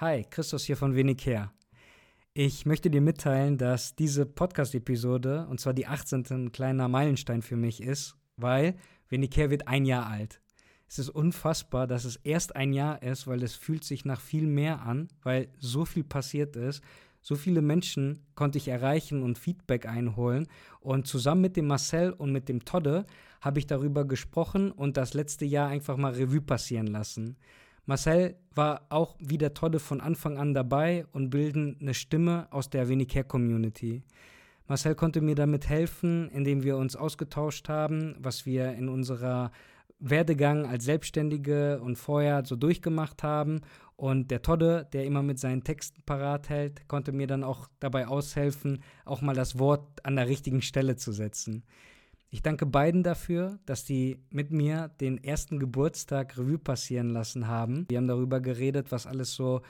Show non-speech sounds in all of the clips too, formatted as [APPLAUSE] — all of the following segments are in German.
Hi, Christos hier von Wenig her. Ich möchte dir mitteilen, dass diese Podcast-Episode, und zwar die 18. ein kleiner Meilenstein für mich ist, weil Wenig her wird ein Jahr alt. Es ist unfassbar, dass es erst ein Jahr ist, weil es fühlt sich nach viel mehr an, weil so viel passiert ist. So viele Menschen konnte ich erreichen und Feedback einholen. Und zusammen mit dem Marcel und mit dem Todde habe ich darüber gesprochen und das letzte Jahr einfach mal Revue passieren lassen. Marcel war auch wie der Todde von Anfang an dabei und bilden eine Stimme aus der Venicare Community. Marcel konnte mir damit helfen, indem wir uns ausgetauscht haben, was wir in unserer Werdegang als Selbstständige und vorher so durchgemacht haben. Und der Todde, der immer mit seinen Texten parat hält, konnte mir dann auch dabei aushelfen, auch mal das Wort an der richtigen Stelle zu setzen. Ich danke beiden dafür, dass die mit mir den ersten Geburtstag Revue passieren lassen haben. Wir haben darüber geredet, was alles so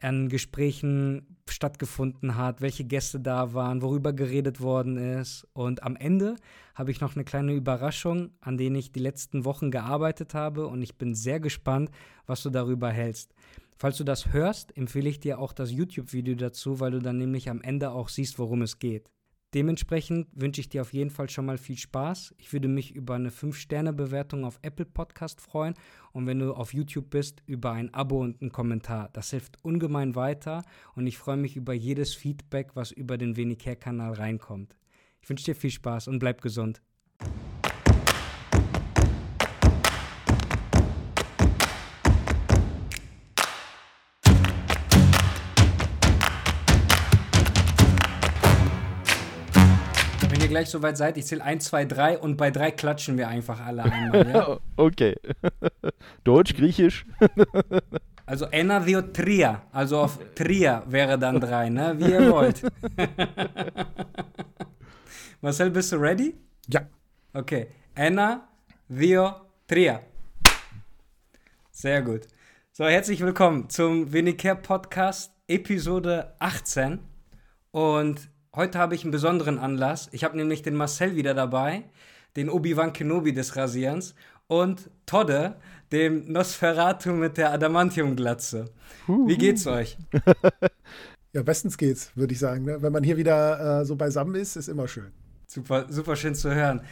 an Gesprächen stattgefunden hat, welche Gäste da waren, worüber geredet worden ist. Und am Ende habe ich noch eine kleine Überraschung, an denen ich die letzten Wochen gearbeitet habe und ich bin sehr gespannt, was du darüber hältst. Falls du das hörst, empfehle ich dir auch das YouTube-Video dazu, weil du dann nämlich am Ende auch siehst, worum es geht. Dementsprechend wünsche ich dir auf jeden Fall schon mal viel Spaß. Ich würde mich über eine 5-Sterne-Bewertung auf Apple Podcast freuen und wenn du auf YouTube bist, über ein Abo und einen Kommentar. Das hilft ungemein weiter und ich freue mich über jedes Feedback, was über den Wenig kanal reinkommt. Ich wünsche dir viel Spaß und bleib gesund. Gleich soweit seid, ich zähle 1, 2, 3 und bei 3 klatschen wir einfach alle einmal. Ja? [LAUGHS] okay. [LAUGHS] Deutsch, Griechisch. [LAUGHS] also Enadio Tria, also auf Tria wäre dann 3, ne? wie ihr wollt. Marcel, bist du ready? Ja. Okay. Enna, Dio, Tria. Sehr gut. So, herzlich willkommen zum Winnicare Podcast, Episode 18. Und Heute habe ich einen besonderen Anlass. Ich habe nämlich den Marcel wieder dabei, den Obi-Wan Kenobi des Rasierens und Todde, dem Nosferatu mit der Adamantium-Glatze. Wie geht's euch? [LAUGHS] ja, bestens geht's, würde ich sagen. Ne? Wenn man hier wieder äh, so beisammen ist, ist immer schön. Super, super schön zu hören.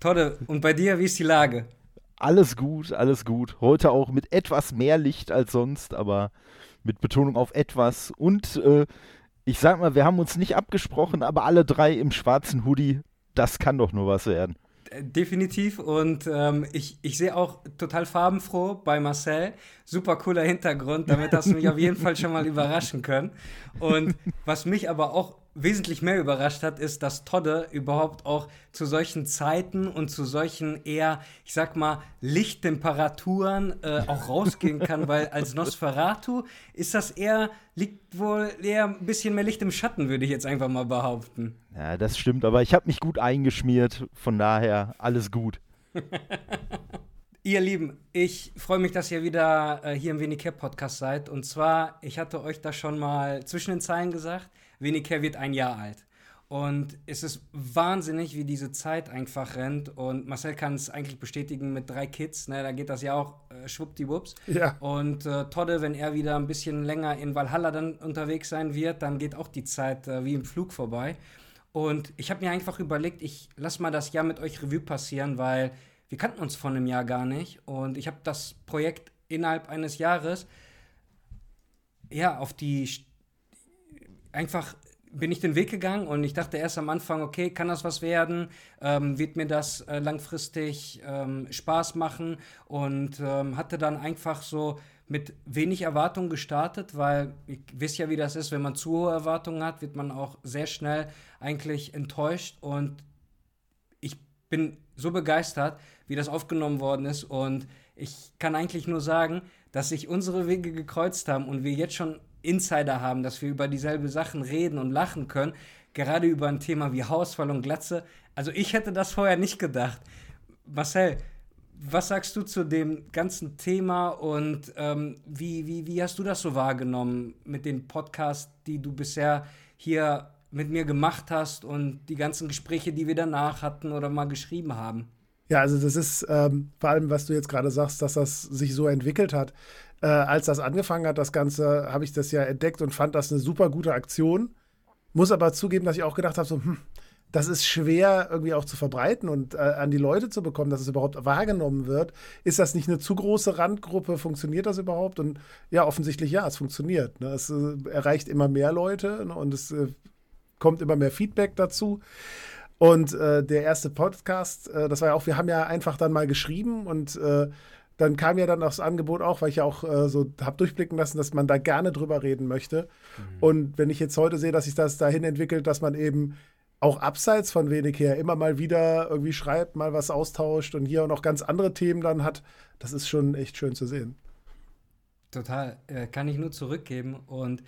Todde, und bei dir, wie ist die Lage? Alles gut, alles gut. Heute auch mit etwas mehr Licht als sonst, aber mit Betonung auf etwas. Und äh, ich sag mal, wir haben uns nicht abgesprochen, aber alle drei im schwarzen Hoodie, das kann doch nur was werden. Äh, definitiv und ähm, ich, ich sehe auch total farbenfroh bei Marcel. Super cooler Hintergrund, damit hast du mich auf jeden Fall schon mal überraschen können. Und was mich aber auch wesentlich mehr überrascht hat, ist, dass Todde überhaupt auch zu solchen Zeiten und zu solchen eher, ich sag mal, Lichttemperaturen äh, auch rausgehen kann, [LAUGHS] weil als Nosferatu ist das eher, liegt wohl eher ein bisschen mehr Licht im Schatten, würde ich jetzt einfach mal behaupten. Ja, das stimmt, aber ich habe mich gut eingeschmiert, von daher alles gut. [LAUGHS] Ihr Lieben, ich freue mich, dass ihr wieder äh, hier im Wenicare Podcast seid. Und zwar, ich hatte euch da schon mal zwischen den Zeilen gesagt, Wenicare wird ein Jahr alt. Und es ist wahnsinnig, wie diese Zeit einfach rennt. Und Marcel kann es eigentlich bestätigen mit drei Kids. Ne, da geht das ja auch äh, schwuppdiwupps. Ja. Und äh, Todde, wenn er wieder ein bisschen länger in Valhalla dann unterwegs sein wird, dann geht auch die Zeit äh, wie im Flug vorbei. Und ich habe mir einfach überlegt, ich lasse mal das Jahr mit euch Revue passieren, weil wir kannten uns vor einem Jahr gar nicht. Und ich habe das Projekt innerhalb eines Jahres ja auf die einfach bin ich den Weg gegangen und ich dachte erst am Anfang, okay, kann das was werden? Ähm, wird mir das äh, langfristig ähm, Spaß machen? Und ähm, hatte dann einfach so mit wenig Erwartung gestartet, weil ich wisst ja, wie das ist, wenn man zu hohe Erwartungen hat, wird man auch sehr schnell eigentlich enttäuscht und ich bin so begeistert, wie das aufgenommen worden ist und ich kann eigentlich nur sagen, dass sich unsere Wege gekreuzt haben und wir jetzt schon Insider haben, dass wir über dieselbe Sachen reden und lachen können, gerade über ein Thema wie Hausfall und Glatze. Also ich hätte das vorher nicht gedacht. Marcel, was sagst du zu dem ganzen Thema und ähm, wie, wie, wie hast du das so wahrgenommen mit den Podcasts, die du bisher hier mit mir gemacht hast und die ganzen Gespräche, die wir danach hatten oder mal geschrieben haben? Ja, also das ist ähm, vor allem, was du jetzt gerade sagst, dass das sich so entwickelt hat äh, als das angefangen hat, das Ganze, habe ich das ja entdeckt und fand das eine super gute Aktion. Muss aber zugeben, dass ich auch gedacht habe, so, hm, das ist schwer irgendwie auch zu verbreiten und äh, an die Leute zu bekommen, dass es überhaupt wahrgenommen wird. Ist das nicht eine zu große Randgruppe? Funktioniert das überhaupt? Und ja, offensichtlich ja, es funktioniert. Ne? Es äh, erreicht immer mehr Leute ne? und es äh, kommt immer mehr Feedback dazu. Und äh, der erste Podcast, äh, das war ja auch, wir haben ja einfach dann mal geschrieben und äh, dann kam ja dann das Angebot auch, weil ich ja auch äh, so habe durchblicken lassen, dass man da gerne drüber reden möchte. Mhm. Und wenn ich jetzt heute sehe, dass sich das dahin entwickelt, dass man eben auch abseits von wenig her immer mal wieder irgendwie schreibt, mal was austauscht und hier auch noch ganz andere Themen dann hat, das ist schon echt schön zu sehen. Total, äh, kann ich nur zurückgeben. Und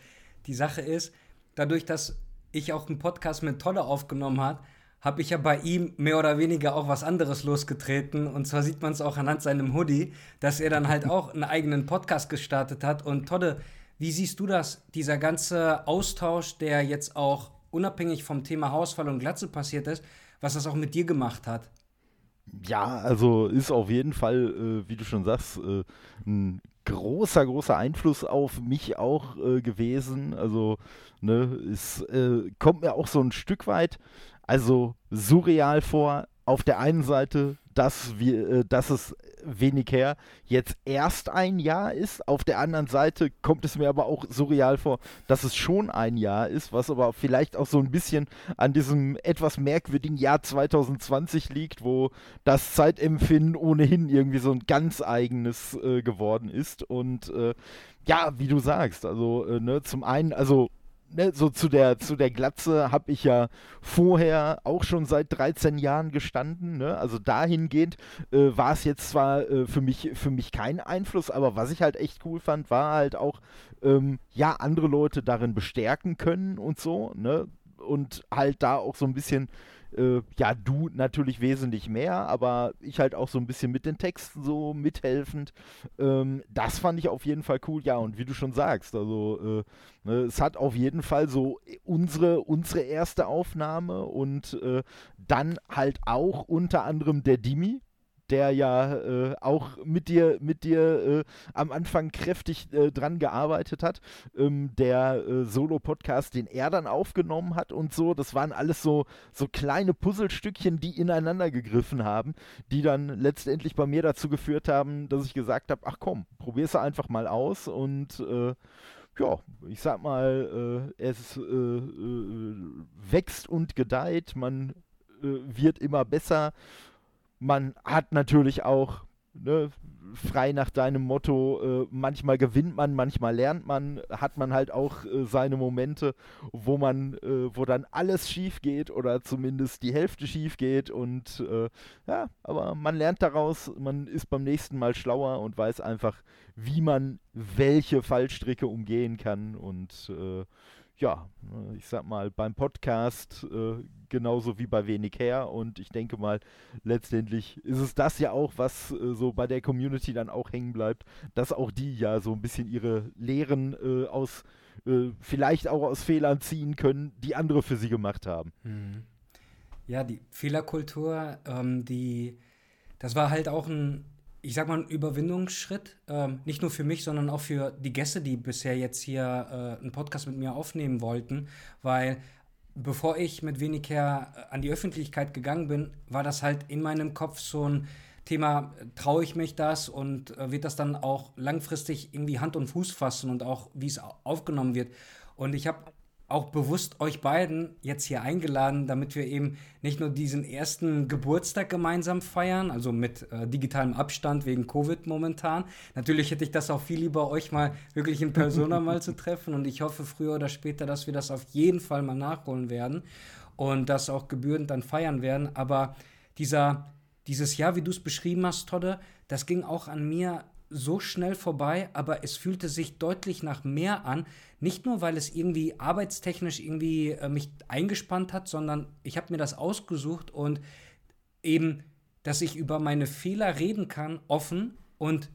die Sache ist, dadurch, dass ich auch einen Podcast mit Tolle aufgenommen habe, habe ich ja bei ihm mehr oder weniger auch was anderes losgetreten. Und zwar sieht man es auch anhand seinem Hoodie, dass er dann halt auch einen eigenen Podcast gestartet hat. Und Todde, wie siehst du das, dieser ganze Austausch, der jetzt auch unabhängig vom Thema Hausfall und Glatze passiert ist, was das auch mit dir gemacht hat? Ja, also ist auf jeden Fall, äh, wie du schon sagst, äh, ein großer, großer Einfluss auf mich auch äh, gewesen. Also, ne, es äh, kommt mir auch so ein Stück weit also surreal vor. Auf der einen Seite, dass, wir, äh, dass es wenig her jetzt erst ein Jahr ist. Auf der anderen Seite kommt es mir aber auch surreal vor, dass es schon ein Jahr ist, was aber vielleicht auch so ein bisschen an diesem etwas merkwürdigen Jahr 2020 liegt, wo das Zeitempfinden ohnehin irgendwie so ein ganz eigenes äh, geworden ist. Und äh, ja, wie du sagst, also äh, ne, zum einen, also ne, so zu der, zu der Glatze habe ich ja vorher auch schon seit 13 Jahren gestanden. Ne? Also dahingehend äh, war es jetzt zwar äh, für, mich, für mich kein Einfluss, aber was ich halt echt cool fand, war halt auch, ähm, ja, andere Leute darin bestärken können und so. Ne? Und halt da auch so ein bisschen äh, ja, du natürlich wesentlich mehr, aber ich halt auch so ein bisschen mit den Texten so mithelfend. Ähm, das fand ich auf jeden Fall cool. Ja, und wie du schon sagst, also äh, ne, es hat auf jeden Fall so unsere, unsere erste Aufnahme und äh, dann halt auch unter anderem der Dimi, der ja äh, auch mit dir, mit dir äh, am Anfang kräftig äh, dran gearbeitet hat. Ähm, der äh, Solo-Podcast, den er dann aufgenommen hat und so, das waren alles so, so kleine Puzzlestückchen, die ineinander gegriffen haben, die dann letztendlich bei mir dazu geführt haben, dass ich gesagt habe, ach komm, probier's einfach mal aus und äh, ja, ich sag mal, äh, es wächst und gedeiht, man wird immer besser man hat natürlich auch ne, frei nach deinem Motto, äh, manchmal gewinnt man, manchmal lernt man, hat man halt auch äh, seine Momente, wo man, äh, wo dann alles schief geht oder zumindest die Hälfte schief geht und äh, ja, aber man lernt daraus, man ist beim nächsten Mal schlauer und weiß einfach, wie man welche Fallstricke umgehen kann und äh, ja, ne, ich sag mal, beim Podcast äh, genauso wie bei wenig her. Und ich denke mal, letztendlich ist es das ja auch, was äh, so bei der Community dann auch hängen bleibt, dass auch die ja so ein bisschen ihre Lehren äh, aus, äh, vielleicht auch aus Fehlern ziehen können, die andere für sie gemacht haben. Mhm. Ja, die Fehlerkultur, ähm, die, das war halt auch ein ich sag mal, ein Überwindungsschritt, ähm, nicht nur für mich, sondern auch für die Gäste, die bisher jetzt hier äh, einen Podcast mit mir aufnehmen wollten, weil bevor ich mit wenig her äh, an die Öffentlichkeit gegangen bin, war das halt in meinem Kopf so ein Thema, traue ich mich das und äh, wird das dann auch langfristig irgendwie Hand und Fuß fassen und auch wie es aufgenommen wird. Und ich habe auch bewusst euch beiden jetzt hier eingeladen, damit wir eben nicht nur diesen ersten Geburtstag gemeinsam feiern, also mit äh, digitalem Abstand wegen Covid momentan. Natürlich hätte ich das auch viel lieber, euch mal wirklich in Persona mal zu treffen und ich hoffe früher oder später, dass wir das auf jeden Fall mal nachholen werden und das auch gebührend dann feiern werden. Aber dieser, dieses Jahr, wie du es beschrieben hast, Todde, das ging auch an mir so schnell vorbei, aber es fühlte sich deutlich nach mehr an. Nicht nur, weil es irgendwie arbeitstechnisch irgendwie äh, mich eingespannt hat, sondern ich habe mir das ausgesucht und eben, dass ich über meine Fehler reden kann, offen und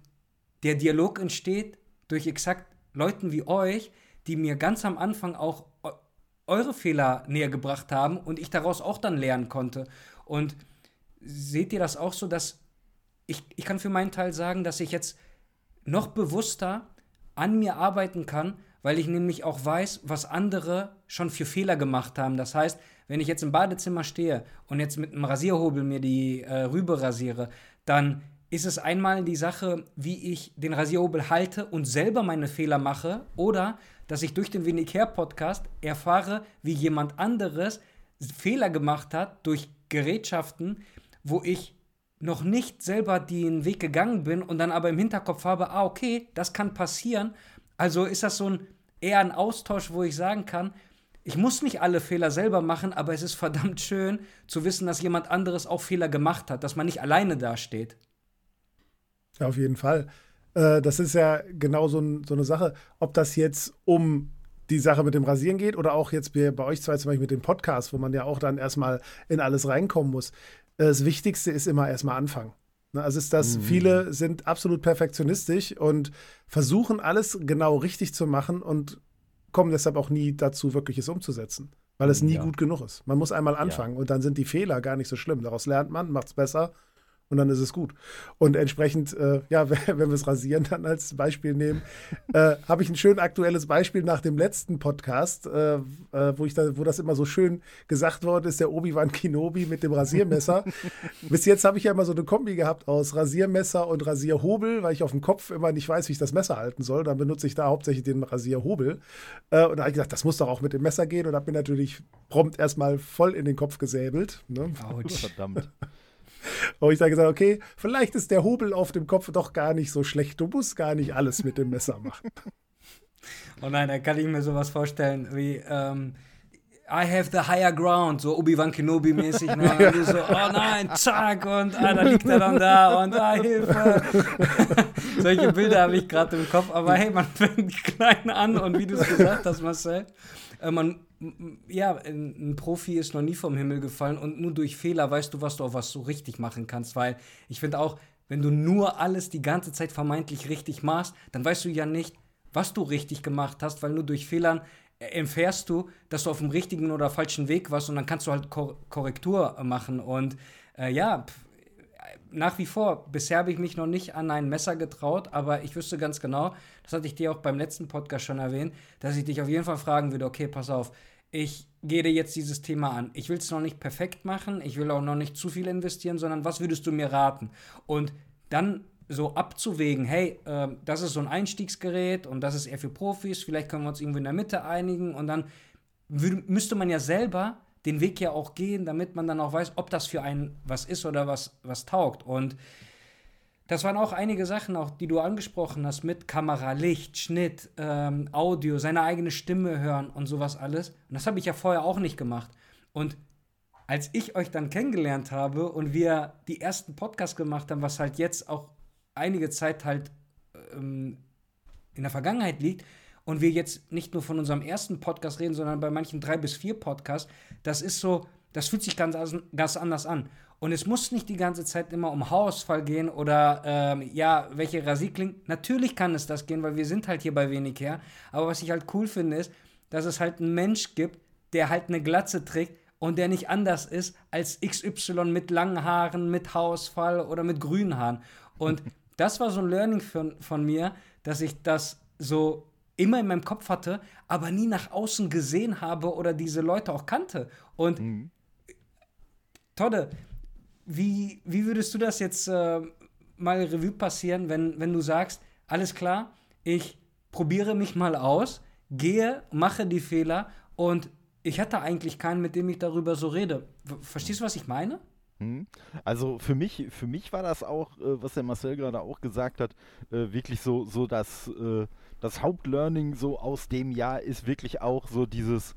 der Dialog entsteht durch exakt Leuten wie euch, die mir ganz am Anfang auch eure Fehler näher gebracht haben und ich daraus auch dann lernen konnte. Und seht ihr das auch so, dass ich, ich kann für meinen Teil sagen, dass ich jetzt noch bewusster an mir arbeiten kann, weil ich nämlich auch weiß, was andere schon für Fehler gemacht haben. Das heißt, wenn ich jetzt im Badezimmer stehe und jetzt mit einem Rasierhobel mir die äh, Rübe rasiere, dann ist es einmal die Sache, wie ich den Rasierhobel halte und selber meine Fehler mache oder dass ich durch den Winnicare Podcast erfahre, wie jemand anderes Fehler gemacht hat durch Gerätschaften, wo ich noch nicht selber den Weg gegangen bin und dann aber im Hinterkopf habe, ah, okay, das kann passieren. Also ist das so ein eher ein Austausch, wo ich sagen kann, ich muss nicht alle Fehler selber machen, aber es ist verdammt schön zu wissen, dass jemand anderes auch Fehler gemacht hat, dass man nicht alleine dasteht. Ja, auf jeden Fall. Äh, das ist ja genau so, so, eine Sache, ob das jetzt um die Sache mit dem Rasieren geht oder auch jetzt bei euch zwei zum Beispiel mit dem Podcast, wo man ja auch dann erstmal in alles reinkommen muss. Das Wichtigste ist immer erstmal anfangen. Ne, also ist das, mhm. viele sind absolut perfektionistisch und versuchen alles genau richtig zu machen und kommen deshalb auch nie dazu, wirklich es umzusetzen, weil es nie ja. gut genug ist. Man muss einmal anfangen ja. und dann sind die Fehler gar nicht so schlimm. Daraus lernt man, macht es besser und dann ist es gut. Und entsprechend, äh, ja, [LAUGHS] wenn wir es Rasieren dann als Beispiel nehmen, äh, habe ich ein schön aktuelles Beispiel nach dem letzten Podcast, äh, äh, wo, ich da, wo das immer so schön gesagt worden ist, der Obi-Wan Kenobi mit dem Rasiermesser. [LAUGHS] Bis jetzt habe ich ja immer so eine Kombi gehabt aus Rasiermesser und Rasierhobel, weil ich auf dem Kopf immer nicht weiß, wie ich das Messer halten soll. Dann benutze ich da hauptsächlich den Rasierhobel. Äh, und da habe ich gesagt, das muss doch auch mit dem Messer gehen und habe mir natürlich prompt erstmal voll in den Kopf gesäbelt. Ne? Autsch. Verdammt. [LAUGHS] Und ich dann gesagt, okay, vielleicht ist der Hobel auf dem Kopf doch gar nicht so schlecht. Du musst gar nicht alles mit dem Messer machen. [LAUGHS] Oh nein, da kann ich mir sowas vorstellen wie ähm, I have the higher ground, so Obi-Wan Kenobi-mäßig. Ne? [LAUGHS] Du so, oh nein, zack, und ah, da liegt er dann da und ah, Hilfe. Solche Bilder habe ich gerade im Kopf, aber hey, man fängt klein an und wie du es gesagt hast, Marcel, äh, man ja, ein, Profi ist noch nie vom Himmel gefallen und nur durch Fehler weißt du, was du auch was so richtig machen kannst, weil ich finde auch, wenn du nur alles die ganze Zeit vermeintlich richtig machst, dann weißt du ja nicht, was du richtig gemacht hast, weil nur durch Fehlern erfährst du, dass du auf dem richtigen oder falschen Weg warst und dann kannst du halt Korrektur machen und äh, ja, pff, nach wie vor, bisher habe ich mich noch nicht an ein Messer getraut, aber ich wüsste ganz genau, das hatte ich dir auch beim letzten Podcast schon erwähnt, dass ich dich auf jeden Fall fragen würde, okay, pass auf, ich gehe dir jetzt dieses Thema an. Ich will es noch nicht perfekt machen, ich will auch noch nicht zu viel investieren, sondern was würdest du mir raten? Und dann so abzuwägen, hey, äh, das ist so ein Einstiegsgerät und das ist eher für Profis, vielleicht können wir uns irgendwo in der Mitte einigen und dann müsste man ja selber den Weg ja auch gehen, damit man dann auch weiß, ob das für einen was ist oder was, was taugt. Und das waren auch einige Sachen, auch die du angesprochen hast, mit Kamera, Licht, Schnitt, ähm, Audio, seine eigene Stimme hören und sowas alles. Und das habe ich ja vorher auch nicht gemacht. Und als ich euch dann kennengelernt habe und wir die ersten Podcasts gemacht haben, was halt jetzt auch einige Zeit halt ähm, in der Vergangenheit liegt, und wir jetzt nicht nur von unserem ersten Podcast reden, sondern bei manchen drei bis vier Podcasts, das ist so, das fühlt sich ganz, ganz anders an. Und es muss nicht die ganze Zeit immer um Haarausfall gehen oder ähm, ja, welche Rasik klingt. Natürlich kann es das gehen, weil wir sind halt hier bei wenig her. Aber was ich halt cool finde, ist, dass es halt einen Mensch gibt, der halt eine Glatze trägt und der nicht anders ist als XY mit langen Haaren, mit Haarausfall oder mit grünen Haaren. Und [LAUGHS] das war so ein Learning von, von mir, dass ich das so immer in meinem Kopf hatte, aber nie nach außen gesehen habe oder diese Leute auch kannte. Und mhm. Todde, wie, wie würdest du das jetzt äh, mal Revue passieren, wenn, wenn du sagst, alles klar, ich probiere mich mal aus, gehe, mache die Fehler und ich hatte eigentlich keinen, mit dem ich darüber so rede. Verstehst du, was ich meine? Mhm. Also für mich, für mich war das auch, äh, was der Marcel gerade auch gesagt hat, äh, wirklich so, so das, äh, das Hauptlearning so aus dem Jahr ist wirklich auch so dieses,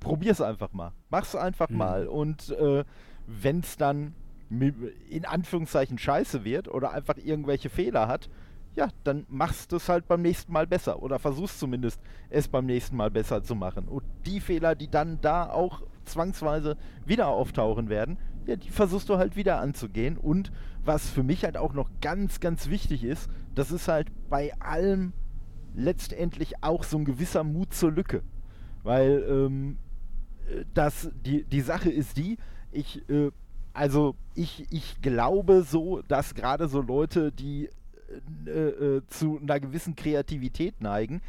probier's einfach mal, mach's einfach mhm. mal und äh, wenn es dann in Anführungszeichen scheiße wird oder einfach irgendwelche Fehler hat, ja, dann machst du es halt beim nächsten Mal besser oder versuchst zumindest es beim nächsten Mal besser zu machen. Und die Fehler, die dann da auch zwangsweise wieder auftauchen werden, ja, die versuchst du halt wieder anzugehen. Und was für mich halt auch noch ganz, ganz wichtig ist, das ist halt bei allem letztendlich auch so ein gewisser Mut zur Lücke. Weil ähm, das, die, die Sache ist die, ich, äh, also ich, ich glaube so, dass gerade so Leute, die äh, äh, zu einer gewissen Kreativität neigen,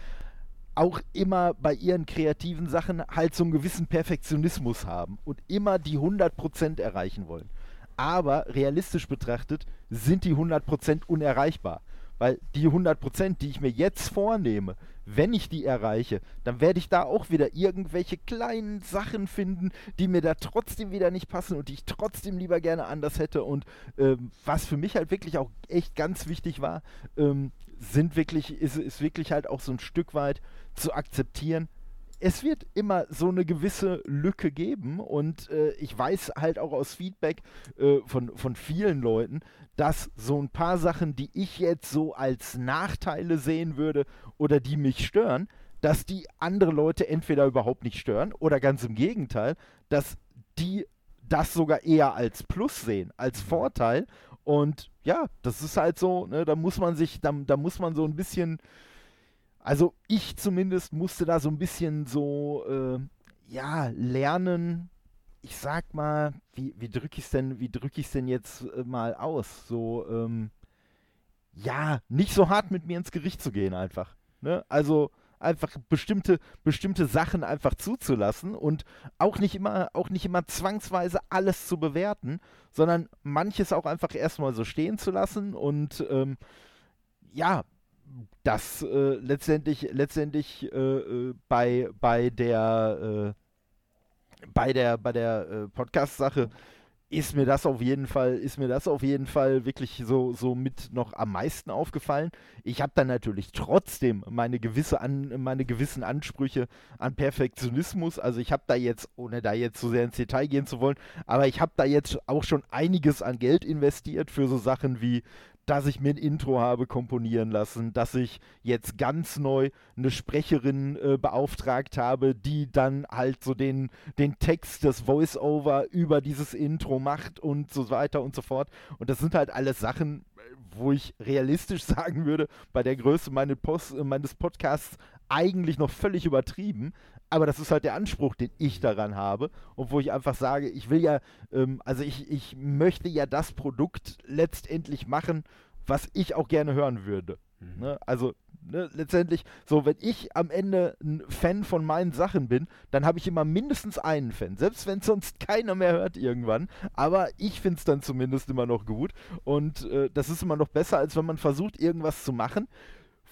auch immer bei ihren kreativen Sachen halt so einen gewissen Perfektionismus haben und immer die 100% erreichen wollen. Aber realistisch betrachtet sind die 100% unerreichbar. Weil die 100%, die ich mir jetzt vornehme, wenn ich die erreiche, dann werde ich da auch wieder irgendwelche kleinen Sachen finden, die mir da trotzdem wieder nicht passen und die ich trotzdem lieber gerne anders hätte. Und ähm, was für mich halt wirklich auch echt ganz wichtig war, ähm, sind wirklich, ist, ist wirklich halt auch so ein Stück weit zu akzeptieren, es wird immer so eine gewisse Lücke geben und äh, ich weiß halt auch aus Feedback äh, von, von vielen Leuten, dass so ein paar Sachen, die ich jetzt so als Nachteile sehen würde oder die mich stören, dass die andere Leute entweder überhaupt nicht stören oder ganz im Gegenteil, dass die das sogar eher als Plus sehen, als mhm. Vorteil. Und ja, das ist halt so, ne, da muss man sich, da, da muss man so ein bisschen also ich zumindest musste da so ein bisschen so, äh, ja, lernen. Ich sag mal, wie, wie drücke ich es denn, wie denn jetzt äh, mal aus? So, ähm, ja, nicht so hart mit mir ins Gericht zu gehen einfach. Ne? Also einfach bestimmte, bestimmte Sachen einfach zuzulassen und auch nicht immer, auch nicht immer zwangsweise alles zu bewerten, sondern manches auch einfach erstmal so stehen zu lassen und ähm, ja, das äh, letztendlich, letztendlich äh, äh, bei, bei der, äh, bei der, bei der äh, Podcast-Sache ist mir das auf jeden Fall, ist mir das auf jeden Fall wirklich so, so mit noch am meisten aufgefallen. Ich habe dann natürlich trotzdem meine gewisse an, meine gewissen Ansprüche an Perfektionismus. Also ich habe da jetzt, ohne da jetzt zu sehr ins Detail gehen zu wollen, aber ich habe da jetzt auch schon einiges an Geld investiert für so Sachen wie dass ich mir ein Intro habe komponieren lassen, dass ich jetzt ganz neu eine Sprecherin äh, beauftragt habe, die dann halt so den, den Text, das Voice-Over über dieses Intro macht und so weiter und so fort. Und das sind halt alles Sachen, wo ich realistisch [LAUGHS] sagen würde, bei der Größe meine Post, äh, meines Podcasts eigentlich noch völlig übertrieben. Aber das ist halt der Anspruch, den ich daran habe und wo ich einfach sage, ich will ja, ähm, also ich, ich möchte ja das Produkt letztendlich machen, was ich auch gerne hören würde. Mhm. Ne? Also ne, letztendlich, so wenn ich am Ende ein Fan von meinen Sachen bin, dann habe ich immer mindestens einen Fan. Selbst wenn sonst keiner mehr hört irgendwann. Aber ich finde es dann zumindest immer noch gut. Und äh, das ist immer noch besser, als wenn man versucht, irgendwas zu machen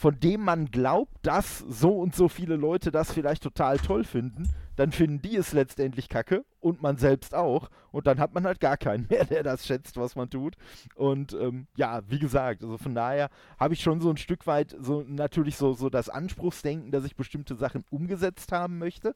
von dem man glaubt, dass so und so viele Leute das vielleicht total toll finden, dann finden die es letztendlich kacke und man selbst auch. Und dann hat man halt gar keinen [LAUGHS] mehr, der das schätzt, was man tut. Und ähm, ja, wie gesagt, also von daher habe ich schon so ein Stück weit so natürlich so, so das Anspruchsdenken, dass ich bestimmte Sachen umgesetzt haben möchte.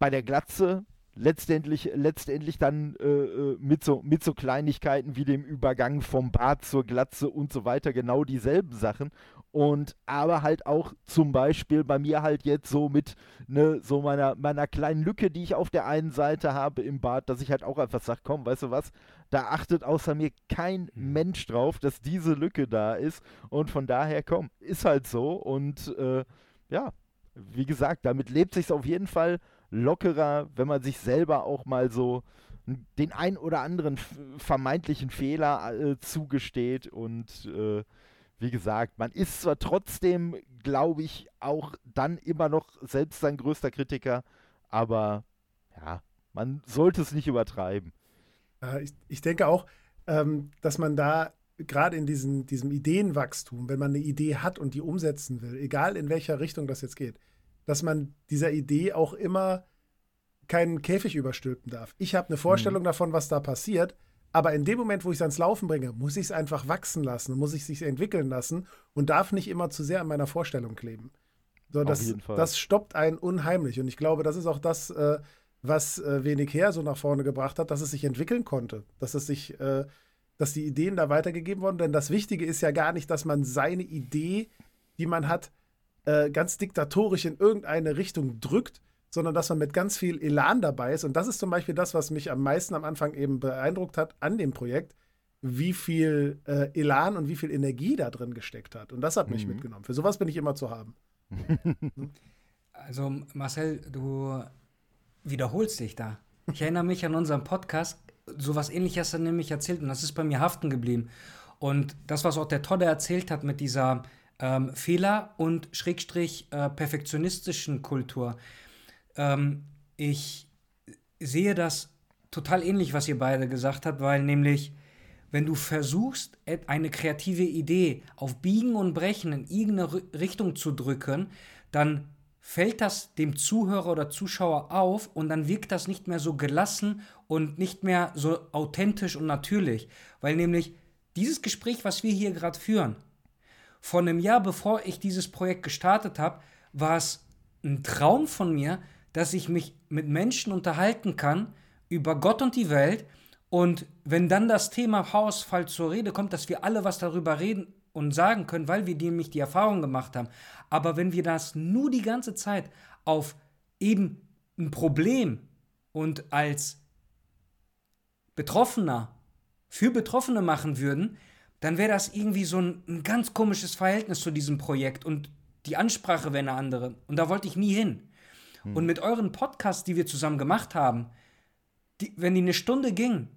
Bei der Glatze letztendlich, letztendlich dann äh, äh, mit, so, mit so Kleinigkeiten wie dem Übergang vom Bart zur Glatze und so weiter genau dieselben Sachen. Und aber halt auch zum Beispiel bei mir halt jetzt so mit ne, so meiner, meiner kleinen Lücke, die ich auf der einen Seite habe im Bart, dass ich halt auch einfach sage, komm, weißt du was, da achtet außer mir kein mhm. Mensch drauf, dass diese Lücke da ist. Und von daher, komm, ist halt so. Und äh, ja, wie gesagt, damit lebt sich auf jeden Fall lockerer, wenn man sich selber auch mal so den ein oder anderen vermeintlichen Fehler äh, zugesteht und äh, wie gesagt, man ist zwar trotzdem, glaube ich, auch dann immer noch selbst sein größter Kritiker, aber ja, man sollte es nicht übertreiben. Äh, ich, ich denke auch, ähm, dass man da gerade in diesen, diesem Ideenwachstum, wenn man eine Idee hat und die umsetzen will, egal in welcher Richtung das jetzt geht, dass man dieser Idee auch immer keinen Käfig überstülpen darf. Ich habe eine Vorstellung mhm. davon, was da passiert, aber in dem Moment, wo ich es ans Laufen bringe, muss ich es einfach wachsen lassen, muss ich es sich entwickeln lassen und darf nicht immer zu sehr an meiner Vorstellung kleben. So, das, das stoppt einen unheimlich. Und ich glaube, das ist auch das, äh, was äh, wenig her so nach vorne gebracht hat, dass es sich entwickeln konnte, dass es sich, äh, dass die Ideen da weitergegeben wurden. Denn das Wichtige ist ja gar nicht, dass man seine Idee, die man hat, äh, ganz diktatorisch in irgendeine Richtung drückt, sondern dass man mit ganz viel Elan dabei ist. Und das ist zum Beispiel das, was mich am meisten am Anfang eben beeindruckt hat an dem Projekt, wie viel äh, Elan und wie viel Energie da drin gesteckt hat. Und das hat mich mhm. mitgenommen. Für sowas bin ich immer zu haben. [LAUGHS] Also Marcel, du wiederholst dich da. Ich erinnere mich an unseren Podcast, sowas ähnliches hast du nämlich erzählt und das ist bei mir haften geblieben. Und das, was auch der Todde erzählt hat mit dieser ähm, Fehler- und Schrägstrich äh, perfektionistischen Kultur, ähm, ich sehe das total ähnlich, was ihr beide gesagt habt, weil nämlich, wenn du versuchst, eine kreative Idee auf Biegen und Brechen in irgendeine Richtung zu drücken, dann fällt das dem Zuhörer oder Zuschauer auf und dann wirkt das nicht mehr so gelassen und nicht mehr so authentisch und natürlich. Weil nämlich dieses Gespräch, was wir hier gerade führen, vor einem Jahr, bevor ich dieses Projekt gestartet habe, war es ein Traum von mir, dass ich mich mit Menschen unterhalten kann über Gott und die Welt. Und wenn dann das Thema Haarausfall zur Rede kommt, dass wir alle was darüber reden und sagen können, weil wir nämlich die Erfahrung gemacht haben. Aber wenn wir das nur die ganze Zeit auf eben ein Problem und als Betroffener für Betroffene machen würden, dann wäre das irgendwie so ein, ein, ganz komisches Verhältnis zu diesem Projekt und die Ansprache wäre eine andere. Und da wollte ich nie hin. Hm. Und mit euren Podcasts, die wir zusammen gemacht haben, die, wenn die eine Stunde ging,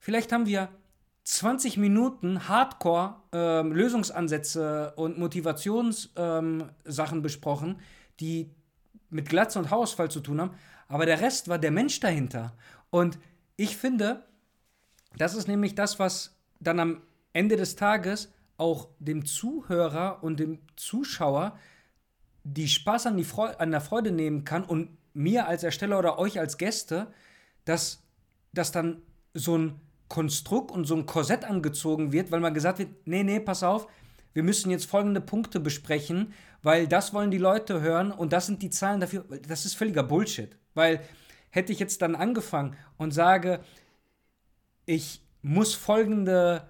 vielleicht haben wir 20 Minuten Hardcore ähm, Lösungsansätze und Motivationssachen ähm, besprochen, die mit Glatze und Haarausfall zu tun haben, aber der Rest war der Mensch dahinter. Und ich finde, das ist nämlich das, was dann am Ende des Tages auch dem Zuhörer und dem Zuschauer die Spaß an, die Freude, an der Freude nehmen kann und mir als Ersteller oder euch als Gäste, dass, dass dann so ein Konstrukt und so ein Korsett angezogen wird, weil man gesagt wird, nee, nee, pass auf, wir müssen jetzt folgende Punkte besprechen, weil das wollen die Leute hören und das sind die Zahlen dafür. Das ist völliger Bullshit. Weil hätte ich jetzt dann angefangen und sage, ich muss folgende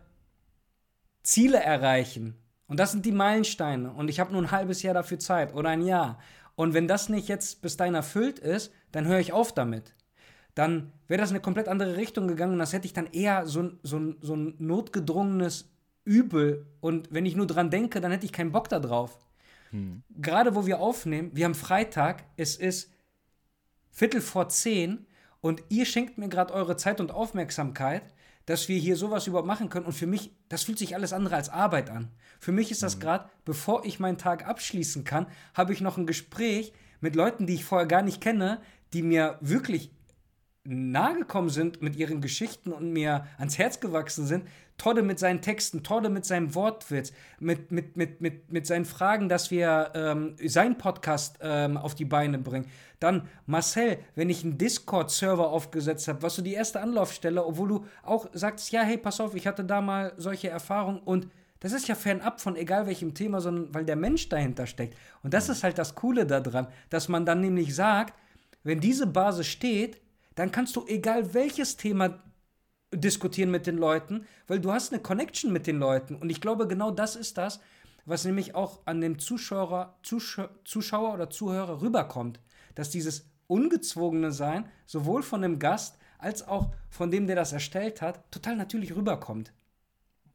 Ziele erreichen und das sind die Meilensteine. Und ich habe nur ein halbes Jahr dafür Zeit oder ein Jahr. Und wenn das nicht jetzt bis dahin erfüllt ist, dann höre ich auf damit. Dann wäre das in eine komplett andere Richtung gegangen und das hätte ich dann eher so, so, so ein notgedrungenes Übel. Und wenn ich nur dran denke, dann hätte ich keinen Bock darauf. Hm. Gerade wo wir aufnehmen, wir haben Freitag, es ist Viertel vor zehn und ihr schenkt mir gerade eure Zeit und Aufmerksamkeit dass wir hier sowas überhaupt machen können. Und für mich, das fühlt sich alles andere als Arbeit an. Für mich ist das mhm. gerade, bevor ich meinen Tag abschließen kann, habe ich noch ein Gespräch mit Leuten, die ich vorher gar nicht kenne, die mir wirklich nahe gekommen sind mit ihren Geschichten und mir ans Herz gewachsen sind. Todde mit seinen Texten, Todde mit seinem Wortwitz, mit, mit, mit, mit, mit seinen Fragen, dass wir ähm, seinen Podcast ähm, auf die Beine bringen. Dann Marcel, wenn ich einen Discord-Server aufgesetzt habe, was so die erste Anlaufstelle, obwohl du auch sagst, ja, hey, pass auf, ich hatte da mal solche Erfahrungen und das ist ja fernab von egal welchem Thema, sondern weil der Mensch dahinter steckt. Und das ist halt das Coole daran, dass man dann nämlich sagt, wenn diese Basis steht, dann kannst du egal welches Thema diskutieren mit den Leuten, weil du hast eine Connection mit den Leuten. Und ich glaube, genau das ist das, was nämlich auch an dem Zuschauer, Zuschauer, Zuschauer oder Zuhörer rüberkommt. Dass dieses ungezwungene Sein sowohl von dem Gast als auch von dem, der das erstellt hat, total natürlich rüberkommt.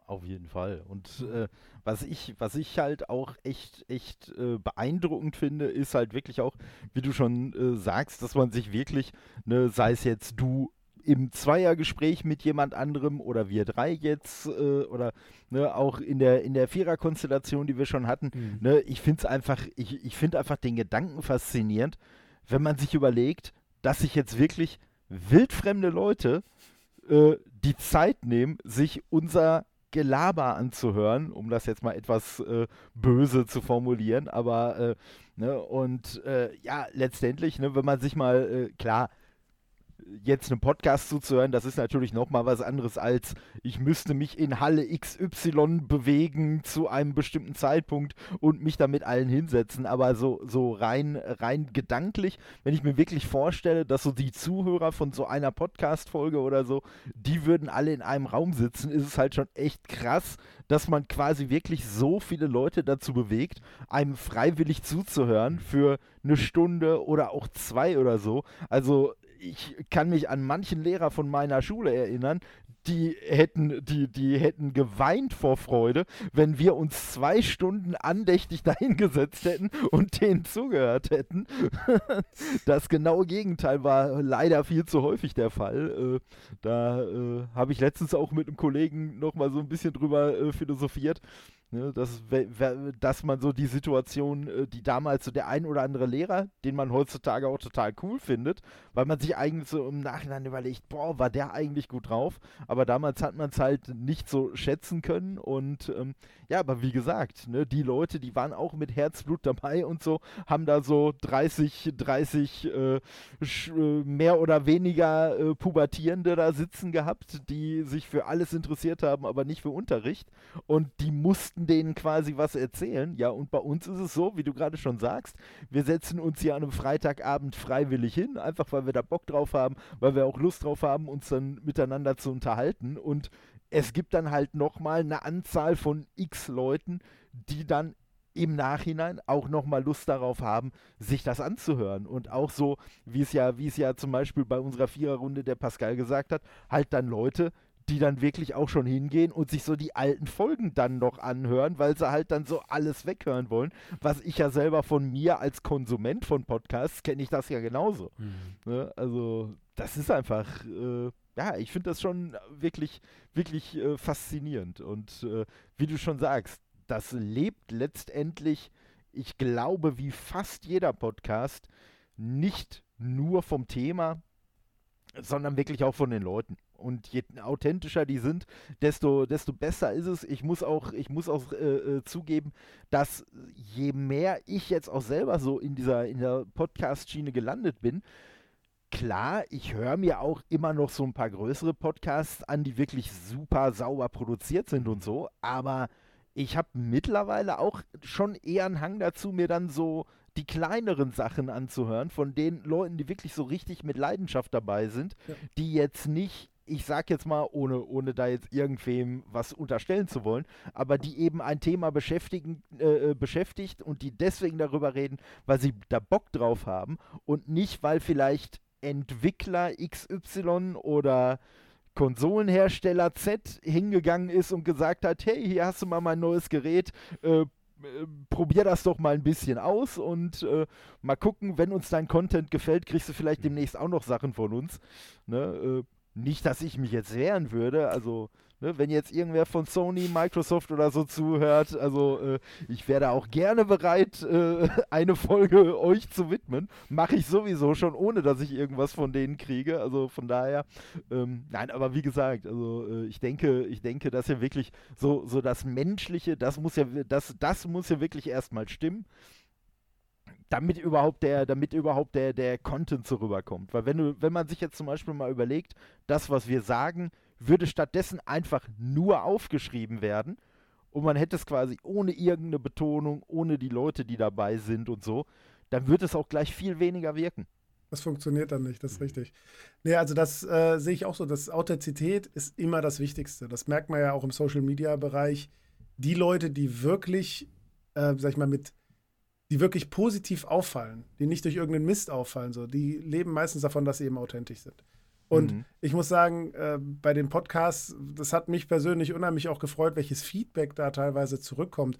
Auf jeden Fall. Und äh, was ich, was ich halt auch echt, echt äh, beeindruckend finde, ist halt wirklich auch, wie du schon äh, sagst, dass man sich wirklich, ne, sei es jetzt du im Zweiergespräch mit jemand anderem oder wir drei jetzt äh, oder ne, auch in der, in der Viererkonstellation, die wir schon hatten, mhm. ne, ich finde es einfach, ich, ich finde einfach den Gedanken faszinierend, wenn man sich überlegt, dass sich jetzt wirklich wildfremde Leute äh, die Zeit nehmen, sich unser Gelaber anzuhören, um das jetzt mal etwas äh, böse zu formulieren, aber äh, ne, und äh, ja, letztendlich, ne, wenn man sich mal, äh, klar, jetzt einem Podcast zuzuhören, das ist natürlich nochmal was anderes als ich müsste mich in Halle XY bewegen zu einem bestimmten Zeitpunkt und mich da mit allen hinsetzen. Aber so, so rein, rein gedanklich, wenn ich mir wirklich vorstelle, dass so die Zuhörer von so einer Podcast-Folge oder so, die würden alle in einem Raum sitzen, ist es halt schon echt krass, dass man quasi wirklich so viele Leute dazu bewegt, einem freiwillig zuzuhören für eine Stunde oder auch zwei oder so. Also ich kann mich an manchen Lehrer von meiner Schule erinnern, die hätten, die, die hätten geweint vor Freude, wenn wir uns zwei Stunden andächtig [LAUGHS] dahingesetzt hätten und denen zugehört hätten. [LAUGHS] das genaue Gegenteil war leider viel zu häufig der Fall. Äh, da äh, habe ich letztens auch mit einem Kollegen noch mal so ein bisschen drüber äh, philosophiert. Ne, dass, dass man so die Situation, äh, die damals so der ein oder andere Lehrer, den man heutzutage auch total cool findet, weil man sich eigentlich so im Nachhinein überlegt, boah, war der eigentlich gut drauf. Aber damals hat man es halt nicht so schätzen können. Und ähm, ja, aber wie gesagt, ne, die Leute, die waren auch mit Herzblut dabei und so, haben da so 30, 30 äh, äh, mehr oder weniger äh, Pubertierende da sitzen gehabt, die sich für alles interessiert haben, aber nicht für Unterricht. Und die mussten mussten denen quasi was erzählen. Ja, und bei uns ist es so, wie du gerade schon sagst, wir setzen uns hier an einem Freitagabend freiwillig hin, einfach weil wir da Bock drauf haben, weil wir auch Lust drauf haben, uns dann miteinander zu unterhalten. Und es gibt dann halt nochmal eine Anzahl von x Leuten, die dann im Nachhinein auch nochmal Lust darauf haben, sich das anzuhören. Und auch so, wie es ja, wie es ja zum Beispiel bei unserer Viererrunde der Pascal gesagt hat, halt dann Leute, die dann wirklich auch schon hingehen und sich so die alten Folgen dann noch anhören, weil sie halt dann so alles weghören wollen. Was ich ja selber von mir als Konsument von Podcasts kenne ich das ja genauso. Mhm. Ne? Also, das ist einfach, äh, ja, ich finde das schon wirklich, wirklich äh, faszinierend. Und äh, wie du schon sagst, das lebt letztendlich, ich glaube, wie fast jeder Podcast, nicht nur vom Thema, sondern wirklich auch von den Leuten und je authentischer die sind, desto, desto besser ist es. Ich muss auch, ich muss auch äh, äh, zugeben, dass je mehr ich jetzt auch selber so in dieser, in der Podcast-Schiene gelandet bin, klar, ich höre mir auch immer noch so ein paar größere Podcasts an, die wirklich super sauber produziert sind und so, aber ich habe mittlerweile auch schon eher einen Hang dazu, mir dann so die kleineren Sachen anzuhören, von den Leuten, die wirklich so richtig mit Leidenschaft dabei sind, ja. die jetzt nicht ich sag jetzt mal, ohne, ohne da jetzt irgendwem was unterstellen zu wollen, aber die eben ein Thema beschäftigen, äh, äh beschäftigt und die deswegen darüber reden, weil sie da Bock drauf haben und nicht, weil vielleicht Entwickler XY oder Konsolenhersteller Z hingegangen ist und gesagt hat, hey, hier hast du mal mein neues Gerät, äh, äh probier das doch mal ein bisschen aus und äh, mal gucken, wenn uns dein Content gefällt, kriegst du vielleicht demnächst auch noch Sachen von uns. Ne? Äh, nicht, dass ich mich jetzt wehren würde, also ne, wenn jetzt irgendwer von Sony, Microsoft oder so zuhört, also äh, ich wäre auch gerne bereit, äh, [LAUGHS] eine Folge euch zu widmen. Mache ich sowieso schon, ohne dass ich irgendwas von denen kriege. Also von daher, ähm, nein, aber wie gesagt, also äh, ich denke, ich denke, dass ja wirklich so, so das Menschliche, das muss ja, das, das muss ja wirklich erstmal stimmen damit überhaupt der, damit überhaupt der, der Content so rüberkommt. Weil wenn du, wenn man sich jetzt zum Beispiel mal überlegt, das, was wir sagen, würde stattdessen einfach nur aufgeschrieben werden und man hätte es quasi ohne irgendeine Betonung, ohne die Leute, die dabei sind und so, dann wird es auch gleich viel weniger wirken. Das funktioniert dann nicht, das ist richtig. Nee, also das äh, sehe ich auch so. Das Authentizität ist immer das Wichtigste. Das merkt man ja auch im Social Media Bereich. Die Leute, die wirklich, äh, sag ich mal, mit die wirklich positiv auffallen, die nicht durch irgendeinen Mist auffallen, so, die leben meistens davon, dass sie eben authentisch sind. Und mhm. ich muss sagen, äh, bei den Podcasts, das hat mich persönlich unheimlich auch gefreut, welches Feedback da teilweise zurückkommt.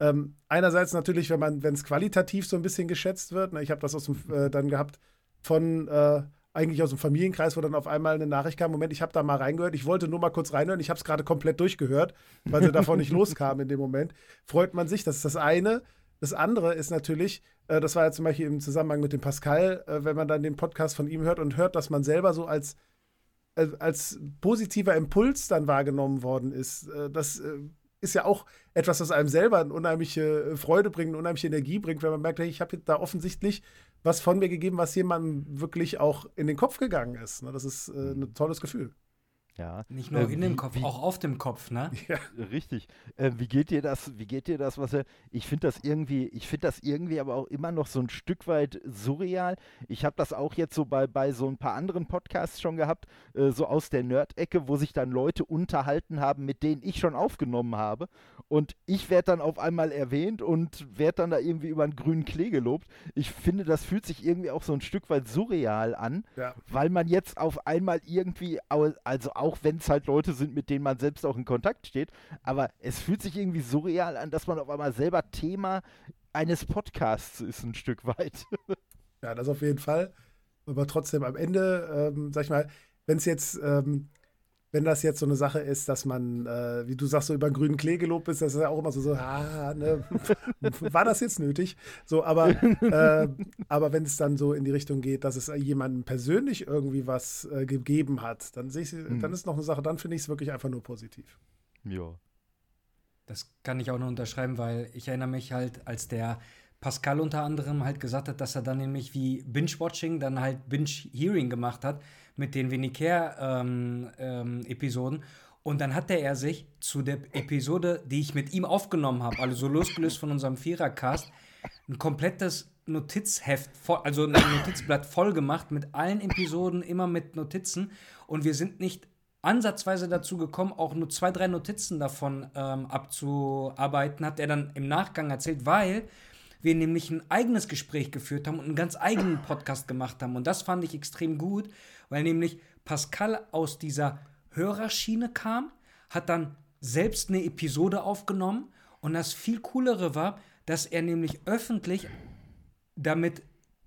Ähm, einerseits natürlich, wenn man, wenn es qualitativ so ein bisschen geschätzt wird. Ne, ich habe das aus dem, äh, dann gehabt von äh, eigentlich aus dem Familienkreis, wo dann auf einmal eine Nachricht kam, Moment, ich habe da mal reingehört, ich wollte nur mal kurz reinhören, ich habe es gerade komplett durchgehört, weil sie davon nicht [LAUGHS] loskam in dem Moment. Freut man sich, das ist das eine. Das andere ist natürlich, äh, das war ja zum Beispiel im Zusammenhang mit dem Pascal, äh, wenn man dann den Podcast von ihm hört und hört, dass man selber so als, äh, als positiver Impuls dann wahrgenommen worden ist. Äh, das äh, ist ja auch etwas, was einem selber eine unheimliche Freude bringt, eine unheimliche Energie bringt, wenn man merkt, hey, ich habe da offensichtlich was von mir gegeben, was jemandem wirklich auch in den Kopf gegangen ist. Ne? Das ist äh, ein tolles Gefühl. Ja. Nicht nur äh, in dem Kopf, wie, auch auf dem Kopf, ne? [LAUGHS] Ja. Richtig. Äh, wie geht dir das, wie geht dir das, was er, ich finde das irgendwie, ich finde das irgendwie aber auch immer noch so ein Stück weit surreal. Ich habe das auch jetzt so bei, bei so ein paar anderen Podcasts schon gehabt, äh, so aus der Nerd-Ecke, wo sich dann Leute unterhalten haben, mit denen ich schon aufgenommen habe. Und ich werde dann auf einmal erwähnt und werde dann da irgendwie über einen grünen Klee gelobt. Ich finde, das fühlt sich irgendwie auch so ein Stück weit surreal an, ja. weil man jetzt auf einmal irgendwie, also auch auch wenn es halt Leute sind, mit denen man selbst auch in Kontakt steht. Aber es fühlt sich irgendwie so real an, dass man auf einmal selber Thema eines Podcasts ist, ein Stück weit. Ja, das auf jeden Fall. Aber trotzdem am Ende, ähm, sag ich mal, wenn es jetzt ähm, wenn das jetzt so eine Sache ist, dass man, äh, wie du sagst, so über den grünen Klee gelobt ist, das ist ja auch immer so, so ah, ne, [LAUGHS] war das jetzt nötig? So, aber, [LAUGHS] äh, aber wenn es dann so in die Richtung geht, dass es jemandem persönlich irgendwie was äh, gegeben hat, dann sehe ich, hm. dann ist noch eine Sache, dann finde ich es wirklich einfach nur positiv. Ja. Das kann ich auch nur unterschreiben, weil ich erinnere mich halt, als der Pascal unter anderem halt gesagt hat, dass er dann nämlich wie Binge-Watching dann halt Binge-Hearing gemacht hat mit den Venicare-Episoden. Ähm, ähm, und dann hatte er sich zu der Episode, die ich mit ihm aufgenommen habe, also so losgelöst von unserem Vierercast, ein komplettes Notizheft, also ein Notizblatt voll gemacht mit allen Episoden, immer mit Notizen. Und wir sind nicht ansatzweise dazu gekommen, auch nur zwei, drei Notizen davon ähm, abzuarbeiten, hat er dann im Nachgang erzählt, weil wir nämlich ein eigenes Gespräch geführt haben und einen ganz eigenen Podcast gemacht haben. Und das fand ich extrem gut, weil nämlich Pascal aus dieser Hörerschiene kam, hat dann selbst eine Episode aufgenommen und das viel coolere war, dass er nämlich öffentlich damit